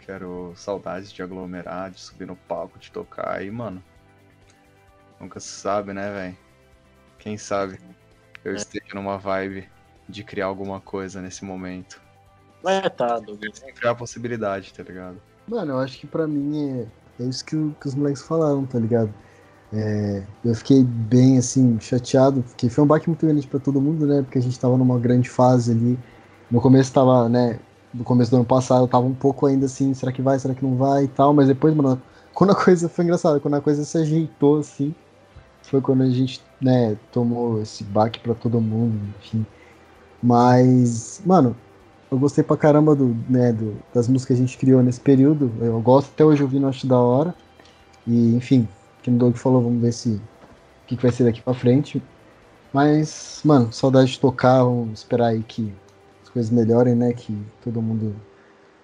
Quero saudades de aglomerar, de subir no palco, de tocar. E, mano, nunca se sabe, né, velho? Quem sabe eu É. esteja numa vibe de criar alguma coisa nesse momento. Vai tá, Douglas. Sempre há a possibilidade, tá ligado? Mano, eu acho que pra mim é, é isso que, o- que os moleques falaram, tá ligado? É, eu fiquei bem, assim, chateado, porque foi um baque muito grande pra todo mundo, né? Porque a gente tava numa grande fase ali. No começo tava, né? No começo do ano passado eu tava um pouco ainda assim, será que vai, será que não vai e tal, mas depois, mano, quando a coisa foi engraçada, quando a coisa se ajeitou, assim, foi quando a gente, né, tomou esse baque pra todo mundo, enfim. Mas, mano, eu gostei pra caramba do, né, do, das músicas que a gente criou nesse período. Eu gosto até hoje ouvindo, acho da hora. E, enfim, que o Doug falou, vamos ver se o que, que vai ser daqui pra frente. Mas, mano, saudade de tocar, vamos esperar aí que as coisas melhorem, né? Que todo mundo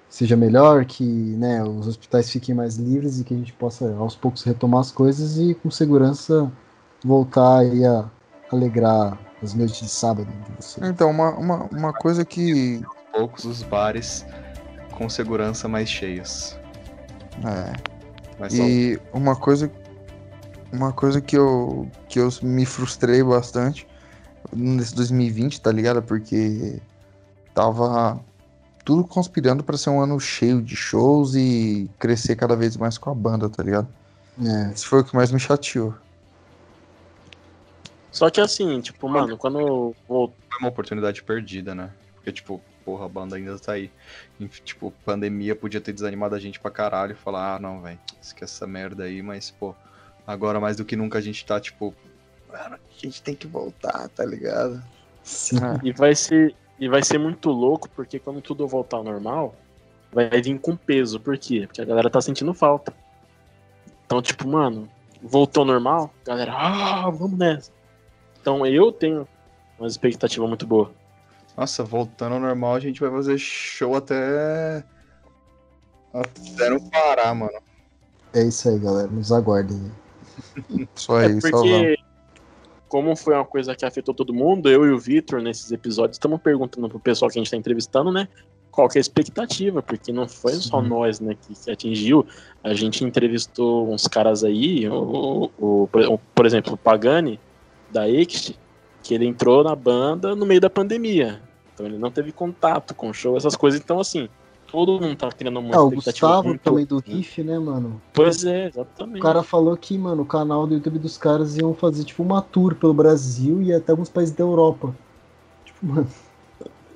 seja melhor, que né, os hospitais fiquem mais livres e que a gente possa aos poucos retomar as coisas e com segurança voltar aí a alegrar as noites de sábado de vocês. Então, uma, uma, uma coisa que. Poucos os bares com segurança mais cheios. É, Mas só E uma coisa, uma coisa que eu, que eu me frustrei bastante nesse 2020, tá ligado? Porque tava tudo conspirando pra ser um ano cheio de shows e crescer cada vez mais com a banda, tá ligado? É, Isso foi o que mais me chateou. Só que assim, tipo, mano, quando foi uma oportunidade perdida, né? Porque, tipo, porra, a banda ainda tá aí. E, tipo, pandemia podia ter desanimado a gente pra caralho e falar, ah, não, velho, esquece essa merda aí, mas, pô, agora mais do que nunca a gente tá, tipo, mano, a gente tem que voltar, tá ligado? sim. É. E vai ser e vai ser muito louco, porque quando tudo voltar ao normal, vai vir com peso. Por quê? Porque a galera tá sentindo falta. Então, tipo, mano, voltou ao normal, galera, ah, vamos nessa. Então eu tenho uma expectativa muito boa. Nossa, voltando ao normal, a gente vai fazer show até. Até não parar, mano. É isso aí, galera. Nos aguardem. Só É isso, só porque, como foi uma coisa que afetou todo mundo, eu e o Vitor, nesses episódios, estamos perguntando pro pessoal que a gente tá entrevistando, né? Qual que é a expectativa, porque não foi só Sim. nós, né, que, que atingiu. A gente entrevistou uns caras aí, o, o- o- por exemplo, o Pagani, da Ext, que ele entrou na banda no meio da pandemia. Então ele não teve contato com o show, essas coisas. Então, assim, todo mundo tá criando uma é, o Gustavo muito... também do Riff, né, mano? Pois é, exatamente. O cara falou que, mano, o canal do YouTube dos caras iam fazer, tipo, uma tour pelo Brasil e até alguns países da Europa. Tipo, mano.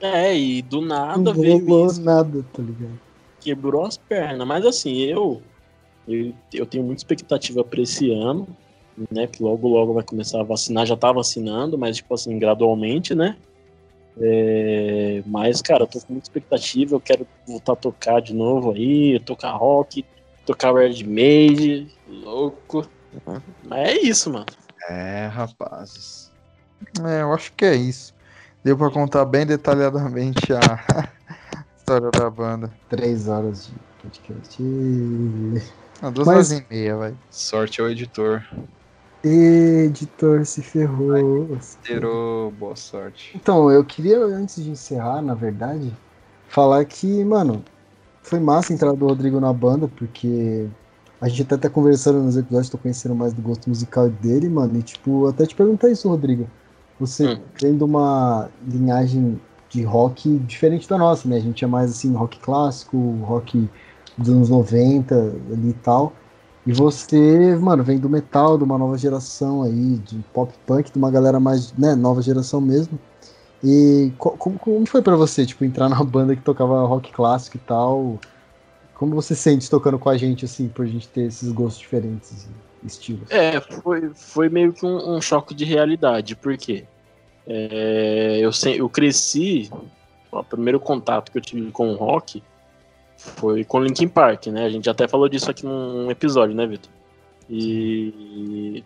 É, e do nada não veio isso. nada, tá ligado? Quebrou as pernas. Mas assim, eu, eu, eu tenho muita expectativa pra esse ano, né? Que logo, logo vai começar a vacinar. Já tá vacinando, mas, tipo assim, gradualmente, né? É, mas, cara, eu tô com muita expectativa. Eu quero voltar a tocar de novo aí, tocar rock, tocar Red Made, louco. Mas é isso, mano. É, rapazes. É, eu acho que é isso. Deu pra contar bem detalhadamente a história da banda. Três horas de podcast. Ah, duas Mas... horas e meia, vai. Sorte ao editor. Editor se ferrou. Zerou, boa sorte. Então, eu queria, antes de encerrar, na verdade, falar que, mano, foi massa a entrada do Rodrigo na banda, porque a gente até tá conversando nos episódios, tô conhecendo mais do gosto musical dele, mano, e tipo, até te perguntar isso, Rodrigo. Você hum. tendo uma linhagem de rock diferente da nossa, né? A gente é mais assim, rock clássico, rock dos anos 90 ali e tal. E você, mano, vem do metal, de uma nova geração aí, de pop punk, de uma galera mais, né, nova geração mesmo. E como, como foi para você, tipo, entrar na banda que tocava rock clássico e tal? Como você sente tocando com a gente, assim, por a gente ter esses gostos diferentes? estilos. É, foi, foi meio que um, um choque de realidade, porque é, eu, eu cresci, o primeiro contato que eu tive com o rock foi com Linkin Park, né? A gente até falou disso aqui num episódio, né, Vitor? E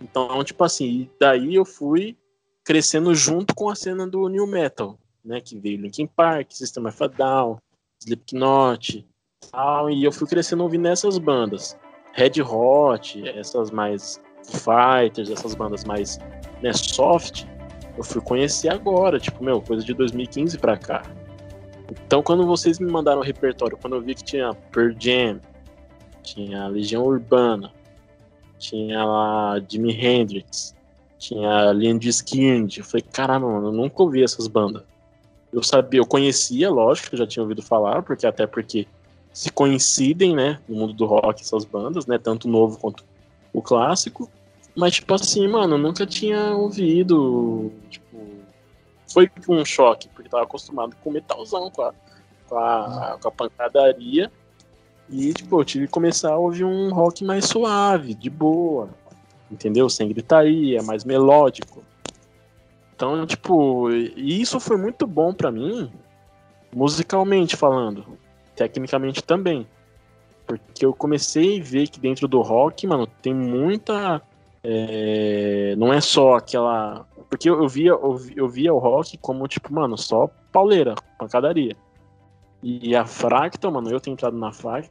então, tipo assim, daí eu fui crescendo junto com a cena do new metal, né? Que veio Linkin Park, System of a Down, Slipknot, tal, e eu fui crescendo ouvindo essas bandas. Red Hot, essas mais Fighters, essas bandas mais né, soft, eu fui conhecer agora, tipo, meu, coisa de 2015 pra cá. Então, quando vocês me mandaram o repertório, quando eu vi que tinha Pearl Jam, tinha Legião Urbana, tinha lá Jimi Hendrix, tinha Leonard Skinner, eu falei, caramba, mano, eu nunca ouvi essas bandas. Eu sabia, eu conhecia, lógico, eu já tinha ouvido falar, porque até porque se coincidem, né, no mundo do rock essas bandas, né, tanto o novo quanto o clássico. Mas, tipo assim, mano, eu nunca tinha ouvido, tipo, foi um choque, porque tava acostumado com metalzão, com a, com a, com a pancadaria. E, tipo, eu tive que começar a ouvir um rock mais suave, de boa, entendeu? Sem gritaria, mais melódico. Então, tipo, isso foi muito bom para mim, musicalmente falando tecnicamente também. Porque eu comecei a ver que dentro do rock, mano, tem muita. É, não é só aquela. Porque eu via, eu via o rock como, tipo, mano, só pauleira, pancadaria. E a Fractal, mano, eu tenho entrado na,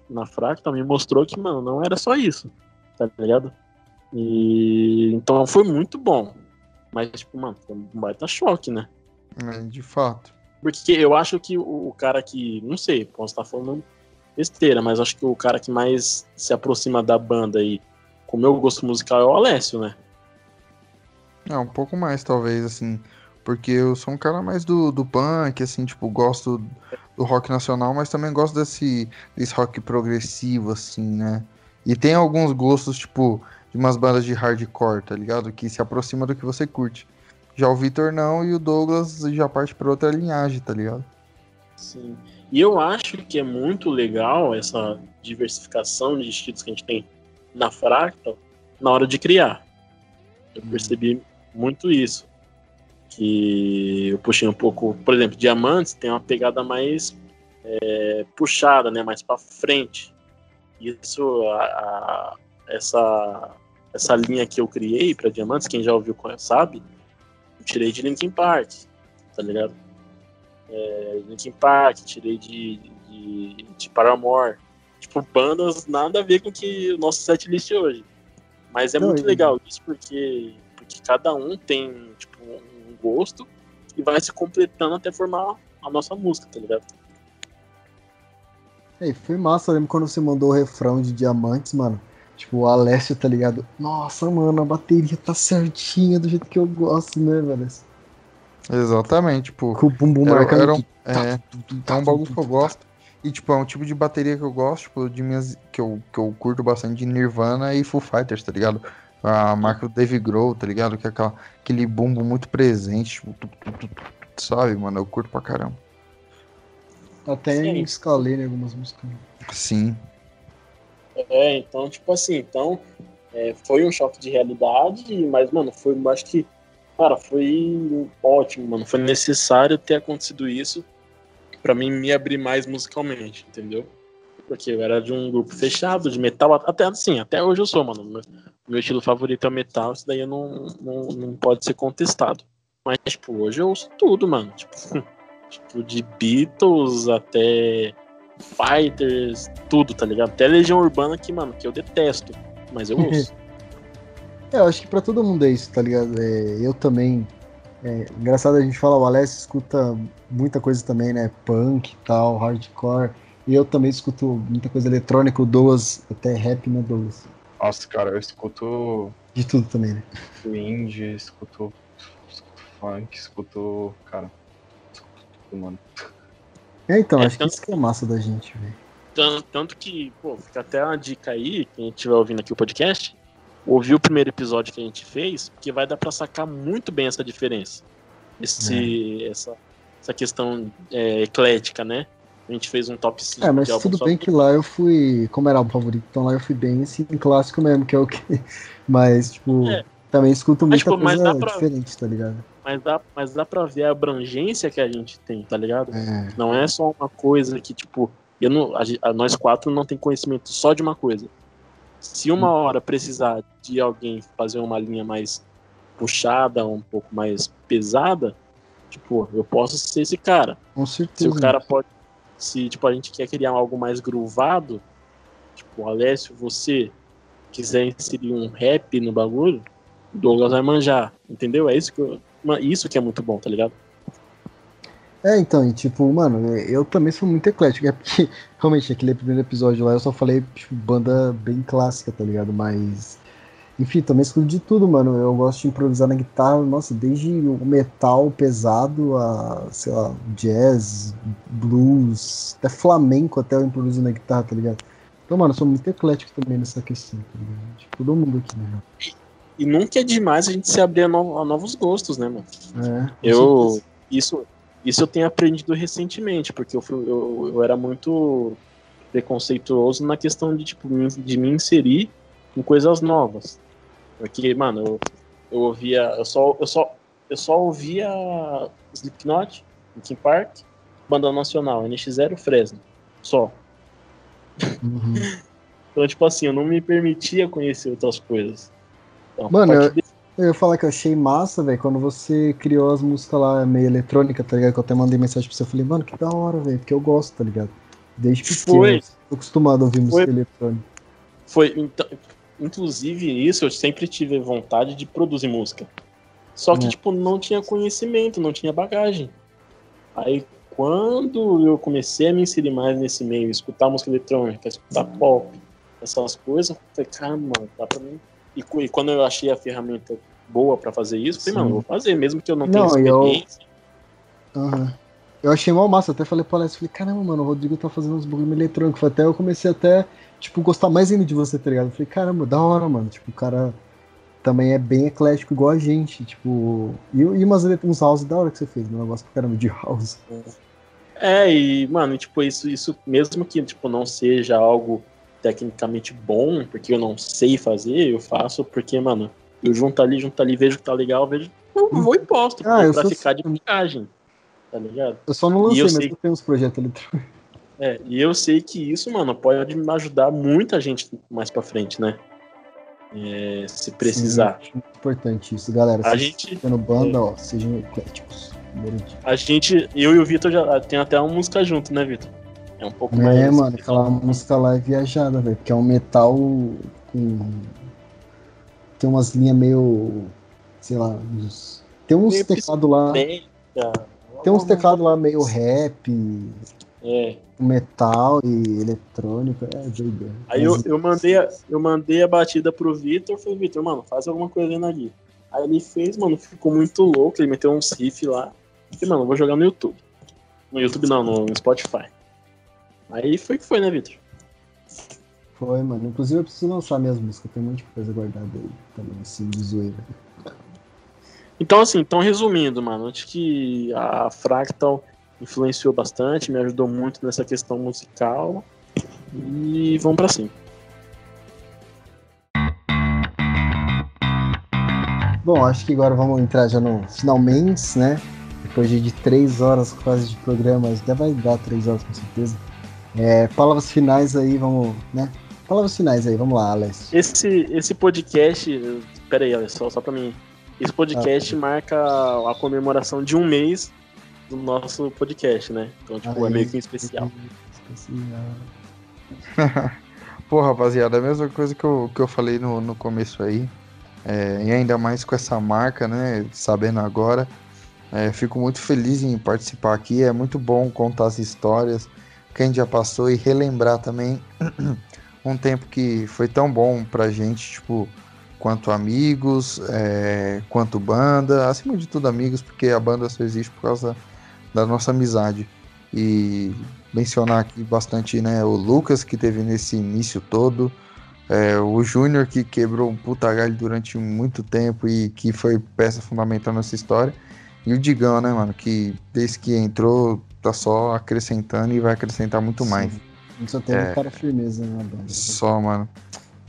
na Fractal, me mostrou que, mano, não era só isso, tá ligado? E então foi muito bom. Mas, tipo, mano, foi um baita choque, né? É, de fato. Porque eu acho que o, cara que. Não sei, posso estar falando besteira, mas acho que o cara que mais se aproxima da banda aí com o meu gosto musical é o Alessio, né? É, um pouco mais, talvez, assim. Porque eu sou um cara mais do, do punk, assim, tipo, gosto do rock nacional, mas também gosto desse, desse rock progressivo, assim, né? E tem alguns gostos, tipo, de umas bandas de hardcore, tá ligado? Que se aproxima do que você curte. Já o Vitor não e o Douglas já parte para outra linhagem, tá ligado? Sim. E eu acho que é muito legal essa diversificação de estilos que a gente tem na Fractal na hora de criar. Eu hum. percebi muito isso. Que eu puxei um pouco, por exemplo, Diamantes tem uma pegada mais é, puxada, né, mais para frente. Isso, a, a, essa, essa linha que eu criei para Diamantes, quem já ouviu sabe, tirei de Linkin Park, tá ligado? É, Linkin Park, tirei de, de, de Paramore. Tipo, bandas nada a ver com que o nosso set list hoje. Mas é Não, muito legal isso porque cada um tem tipo, um gosto e vai se completando até formar a nossa música, tá ligado? Ei, foi massa, eu lembro quando você mandou o refrão de Diamantes, mano. Tipo, o Alessio, tá ligado? Nossa, mano, a bateria tá certinha do jeito que eu gosto, né, velho? Exatamente, tipo. Com o bumbum marcando. Era um, é, é um bagulho que eu gosto. E, tipo, é um tipo de bateria que eu gosto, tipo, de minhas. Que eu, que eu curto bastante de Nirvana e Foo Fighters, tá ligado? A marca do Dave Grohl, tá ligado? Que é aquela, aquele bumbo muito presente, tipo, tu, tu, tu, sabe, mano? Eu curto pra caramba. Até Sim. escalei né, algumas músicas. Sim. É, então, tipo assim, então é, foi um choque de realidade, mas, mano, foi, acho que, cara, foi ótimo, mano. Foi necessário ter acontecido isso para mim me abrir mais musicalmente, entendeu? Porque eu era de um grupo fechado, de metal, até assim, até hoje eu sou, mano. Meu, meu estilo favorito é metal, isso daí não, não, não pode ser contestado. Mas, tipo, hoje eu ouço tudo, mano. Tipo, tipo, de Beatles até Fighters, tudo, tá ligado? Até Legião Urbana que, mano, que eu detesto, mas eu ouço. é, eu acho que pra todo mundo é isso, tá ligado? É, eu também é, engraçado a gente falar, o Alessio escuta muita coisa também, né? Punk e tal, hardcore. E eu também escuto muita coisa eletrônica, o Doas, até rap, né, Doas? Nossa, cara, eu escuto. De tudo também, né? Indie, escuto, escuto funk, escuto. Cara, escuto tudo, mano. É, então, é, acho tanto... que isso que é massa da gente, velho. Tanto, tanto que, pô, fica até uma dica aí, quem estiver ouvindo aqui o podcast, ouvir o primeiro episódio que a gente fez, que vai dar para sacar muito bem essa diferença. Esse, é. essa, essa questão é, eclética, né? A gente fez um top 5. É, mas tudo bem que lá eu fui. Como era o favorito, então lá eu fui bem assim, clássico mesmo, que é o que. Mas, tipo, é. também escuto muita mas, tipo, coisa pra, diferente, tá ligado? Mas dá, mas dá pra ver a abrangência que a gente tem, tá ligado? É. Não é só uma coisa que, tipo, eu não, a, nós quatro não tem conhecimento só de uma coisa. Se uma hora precisar de alguém fazer uma linha mais puxada, um pouco mais pesada, tipo, eu posso ser esse cara. Com certeza. Se o cara pode. Se tipo, a gente quer criar algo mais groovado, tipo, Alessio, você quiser inserir um rap no bagulho, Douglas vai manjar. Entendeu? É isso que eu, Isso que é muito bom, tá ligado? É, então, e tipo, mano, eu também sou muito eclético. É porque, realmente, aquele primeiro episódio lá eu só falei, tipo, banda bem clássica, tá ligado? Mas. Enfim, também escuto de tudo, mano. Eu gosto de improvisar na guitarra, nossa, desde o metal pesado a, sei lá, jazz, blues, até flamenco, até eu improviso na guitarra, tá ligado? Então, mano, eu sou muito eclético também nessa questão, tá ligado? Tipo, todo mundo aqui, né? E, e nunca é demais a gente se abrir a, no, a novos gostos, né, mano? É. Eu. Isso, isso eu tenho aprendido recentemente, porque eu, fui, eu, eu era muito preconceituoso na questão de, tipo, de me inserir em coisas novas. Porque, mano, eu, eu ouvia. Eu só, eu só, eu só ouvia Slipknot, Linkin Park, Banda Nacional, NX0 Fresno. Só. Uhum. então, tipo assim, eu não me permitia conhecer outras coisas. Então, Mano, eu, eu ia falar que eu achei massa, velho, quando você criou as músicas lá meio eletrônica, tá ligado? Que eu até mandei mensagem pra você, eu falei, mano, que da hora, velho, porque eu gosto, tá ligado? Desde pequeno, Foi. tô acostumado a ouvir música Foi. eletrônica. Foi, então, inclusive isso, eu sempre tive vontade de produzir música. Só que, é. tipo, não tinha conhecimento, não tinha bagagem. Aí, quando eu comecei a me inserir mais nesse meio, escutar música eletrônica, escutar pop, essas coisas, eu falei, caramba, dá pra mim e, e quando eu achei a ferramenta boa para fazer isso, falei, mano, vou fazer, mesmo que eu não tenha não, experiência. Eu... Uhum. eu achei mal massa, até falei pra Alessio, falei, caramba, mano, o Rodrigo tá fazendo uns bagulho eletrônicos. Até eu comecei até, tipo, gostar mais ainda de você, tá ligado? Eu falei, caramba, da hora, mano. Tipo, o cara também é bem eclético igual a gente, tipo. E, e umas uns house da hora que você fez, né? Um negócio pra caramba de house. É, e, mano, tipo, isso, isso mesmo que, tipo, não seja algo tecnicamente bom, porque eu não sei fazer, eu faço porque, mano, eu junto ali, junto ali, vejo que tá legal, vejo. Eu vou e posto, ah, pra sou... ficar de picagem. Tá ligado? Eu só não lancei, eu mas sei... eu tenho uns projetos ali. É, e eu sei que isso, mano, pode me ajudar muita gente mais pra frente, né? É, se precisar. Sim, muito importante isso, galera. A gente. no banda, é... ó, sejam ecléticos. A gente, eu e o Vitor já tem até uma música junto, né, Vitor? É um pouco é, mais. É, mano, aquela música lá é viajada, velho. Porque é um metal com. Tem umas linhas meio. Sei lá. Uns... Tem uns teclados lá. Tem uns teclados lá meio rap. É. Metal e eletrônico. É doido. Aí eu, eu, mandei a, eu mandei a batida pro Vitor. Falei, Vitor, mano, faz alguma coisa ali. Aí ele fez, mano, ficou muito louco. Ele meteu uns riff lá. Falei, mano, vou jogar no YouTube. No YouTube não, no Spotify. Aí foi que foi, né, Vitor? Foi, mano. Inclusive eu preciso lançar minhas músicas, tem um monte de coisa guardada aí também, assim, de zoeira. Então, assim, então resumindo, mano, acho que a Fractal influenciou bastante, me ajudou muito nessa questão musical. E vamos pra cima. Bom, acho que agora vamos entrar já no finalmente, né? Depois de três horas quase de programa, até vai dar três horas com certeza. É, palavras finais aí, vamos, né? Palavras finais aí, vamos lá, Alex. Esse, esse podcast, pera aí, Alex, só, só pra mim. Esse podcast ah, marca a comemoração de um mês do nosso podcast, né? Então, tipo, aí, é meio que um especial. especial. Pô, rapaziada, a mesma coisa que eu, que eu falei no, no começo aí. É, e ainda mais com essa marca, né? Sabendo agora. É, fico muito feliz em participar aqui. É muito bom contar as histórias que a gente já passou e relembrar também um tempo que foi tão bom pra gente, tipo, quanto amigos, é, quanto banda, acima de tudo amigos, porque a banda só existe por causa da nossa amizade. E mencionar aqui bastante né, o Lucas, que teve nesse início todo, é, o Júnior, que quebrou um puta galho durante muito tempo e que foi peça fundamental nessa história, e o Digão, né, mano, que desde que entrou tá só acrescentando e vai acrescentar muito Sim. mais. Só tem é, um cara firmeza na banda. Só, mano.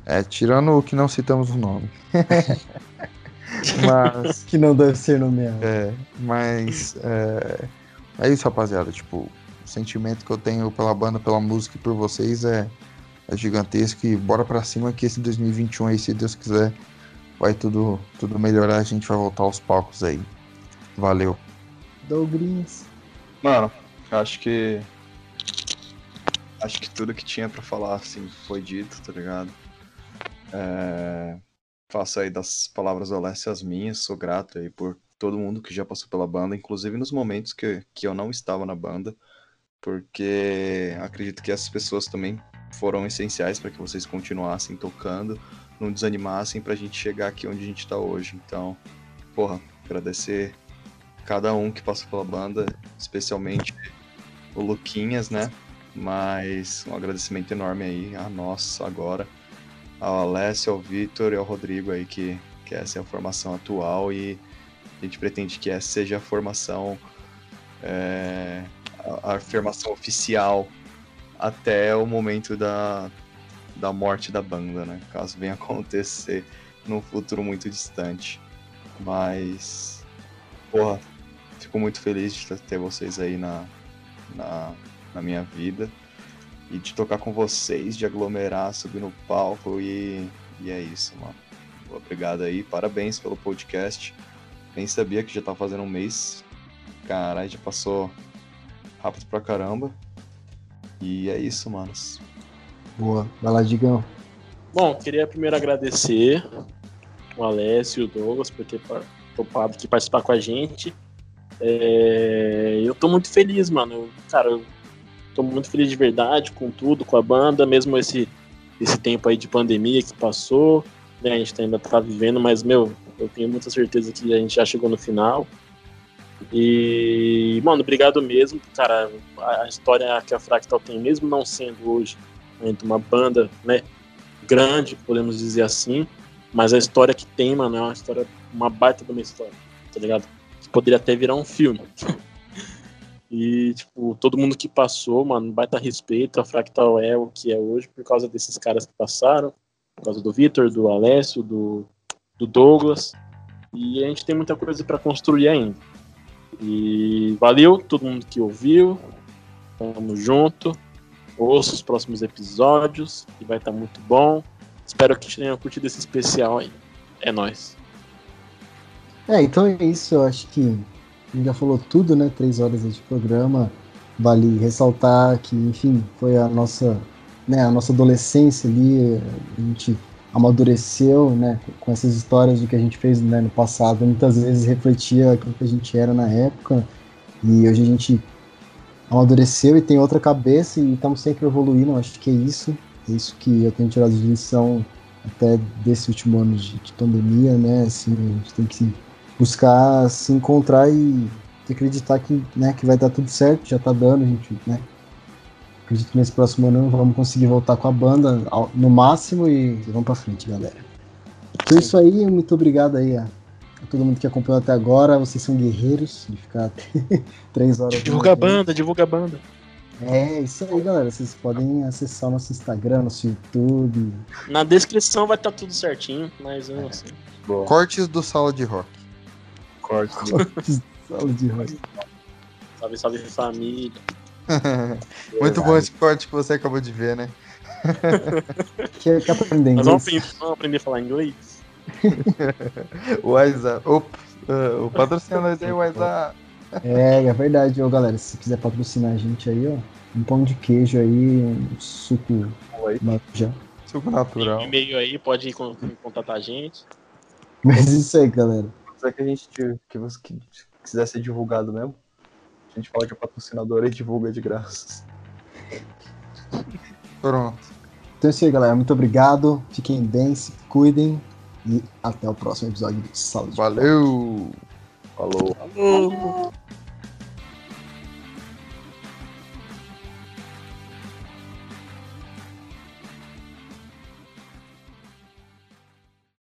É, tirando o que não citamos o nome. mas. que não deve ser nomeado. É, mas. É, é isso, rapaziada. Tipo, o sentimento que eu tenho pela banda, pela música e por vocês é, é gigantesco. E bora pra cima que esse 2021 aí, se Deus quiser, vai tudo, tudo melhorar. A gente vai voltar aos palcos aí. Valeu. Douglas. Mano, acho que. Acho que tudo que tinha para falar, assim, foi dito, tá ligado? É, faço aí das palavras do Alessio as minhas, sou grato aí por todo mundo que já passou pela banda, inclusive nos momentos que, que eu não estava na banda, porque acredito que essas pessoas também foram essenciais para que vocês continuassem tocando, não desanimassem para a gente chegar aqui onde a gente está hoje. Então, porra, agradecer cada um que passou pela banda, especialmente o Luquinhas, né? Mas um agradecimento enorme aí a nós agora ao Alessio, ao Vitor e ao Rodrigo aí, que, que essa é a formação atual e a gente pretende que essa seja a formação, é, a, a afirmação oficial até o momento da, da morte da banda, né? Caso venha acontecer num futuro muito distante. Mas, porra, fico muito feliz de ter vocês aí na, na, na minha vida e de tocar com vocês, de aglomerar, subir no palco e, e é isso, mano. Obrigado aí, parabéns pelo podcast. Nem sabia que já tá fazendo um mês. Caralho, já passou rápido pra caramba. E é isso, manos. Boa, vai lá, Digão. Bom, queria primeiro agradecer o Alessio e o Douglas por ter topado aqui participar com a gente. É... eu tô muito feliz, mano. Cara, eu Tô muito feliz de verdade com tudo, com a banda, mesmo esse, esse tempo aí de pandemia que passou, né? A gente ainda tá vivendo, mas, meu, eu tenho muita certeza que a gente já chegou no final. E, mano, obrigado mesmo, cara. A história que a Fractal tem, mesmo não sendo hoje uma banda, né, grande, podemos dizer assim, mas a história que tem, mano, é uma história, uma baita de uma história, tá ligado? Poderia até virar um filme. E, tipo, todo mundo que passou, mano, baita respeito. A Fractal é o que é hoje por causa desses caras que passaram, por causa do Vitor, do Alessio, do, do Douglas. E a gente tem muita coisa para construir ainda. E valeu todo mundo que ouviu. Tamo junto. Ouça os próximos episódios, que vai estar tá muito bom. Espero que tenham curtido esse especial aí. É nóis. É, então é isso. Eu acho que já falou tudo, né? Três horas de programa. Vale ressaltar que, enfim, foi a nossa, né, a nossa adolescência ali, a gente amadureceu, né, com essas histórias do que a gente fez né, no passado. Muitas vezes refletia aquilo que a gente era na época e hoje a gente amadureceu e tem outra cabeça e estamos sempre evoluindo. Acho que é isso, é isso que eu tenho tirado de lição até desse último ano de, de pandemia, né? Assim, a gente tem que buscar se encontrar e acreditar que, né, que vai dar tudo certo, já tá dando, a gente, né? Acredito que nesse próximo ano vamos conseguir voltar com a banda no máximo e vamos pra frente, galera. Então é isso aí, muito obrigado aí a, a, todo mundo que acompanhou até agora. Vocês são guerreiros de ficar três horas. Divulga a banda, divulga a banda. É, isso aí, galera. Vocês podem acessar nosso Instagram, nosso YouTube. Na descrição vai estar tá tudo certinho, mas é. assim. Cortes do Sala de Rock. Cortes do Sala de Rock. Salve, salve família. Muito bom esse corte que você acabou de ver, né? quer, quer aprender inglês? Nós vamos, vamos aprender a falar inglês? WhatsApp. Uh, o patrocinador aí, WhatsApp. É, é verdade, ó, galera. Se quiser patrocinar a gente aí, ó, um pão de queijo aí, um suco já. Suco natural. Tem e-mail aí, pode contatar a gente. Mas isso aí, galera. Será que a gente que você que quiser ser divulgado mesmo? A gente fala que é patrocinador e divulga de graça. Pronto. Então é isso aí, galera. Muito obrigado. Fiquem bem, se cuidem. E até o próximo episódio do Sala Valeu! Falou. Falou.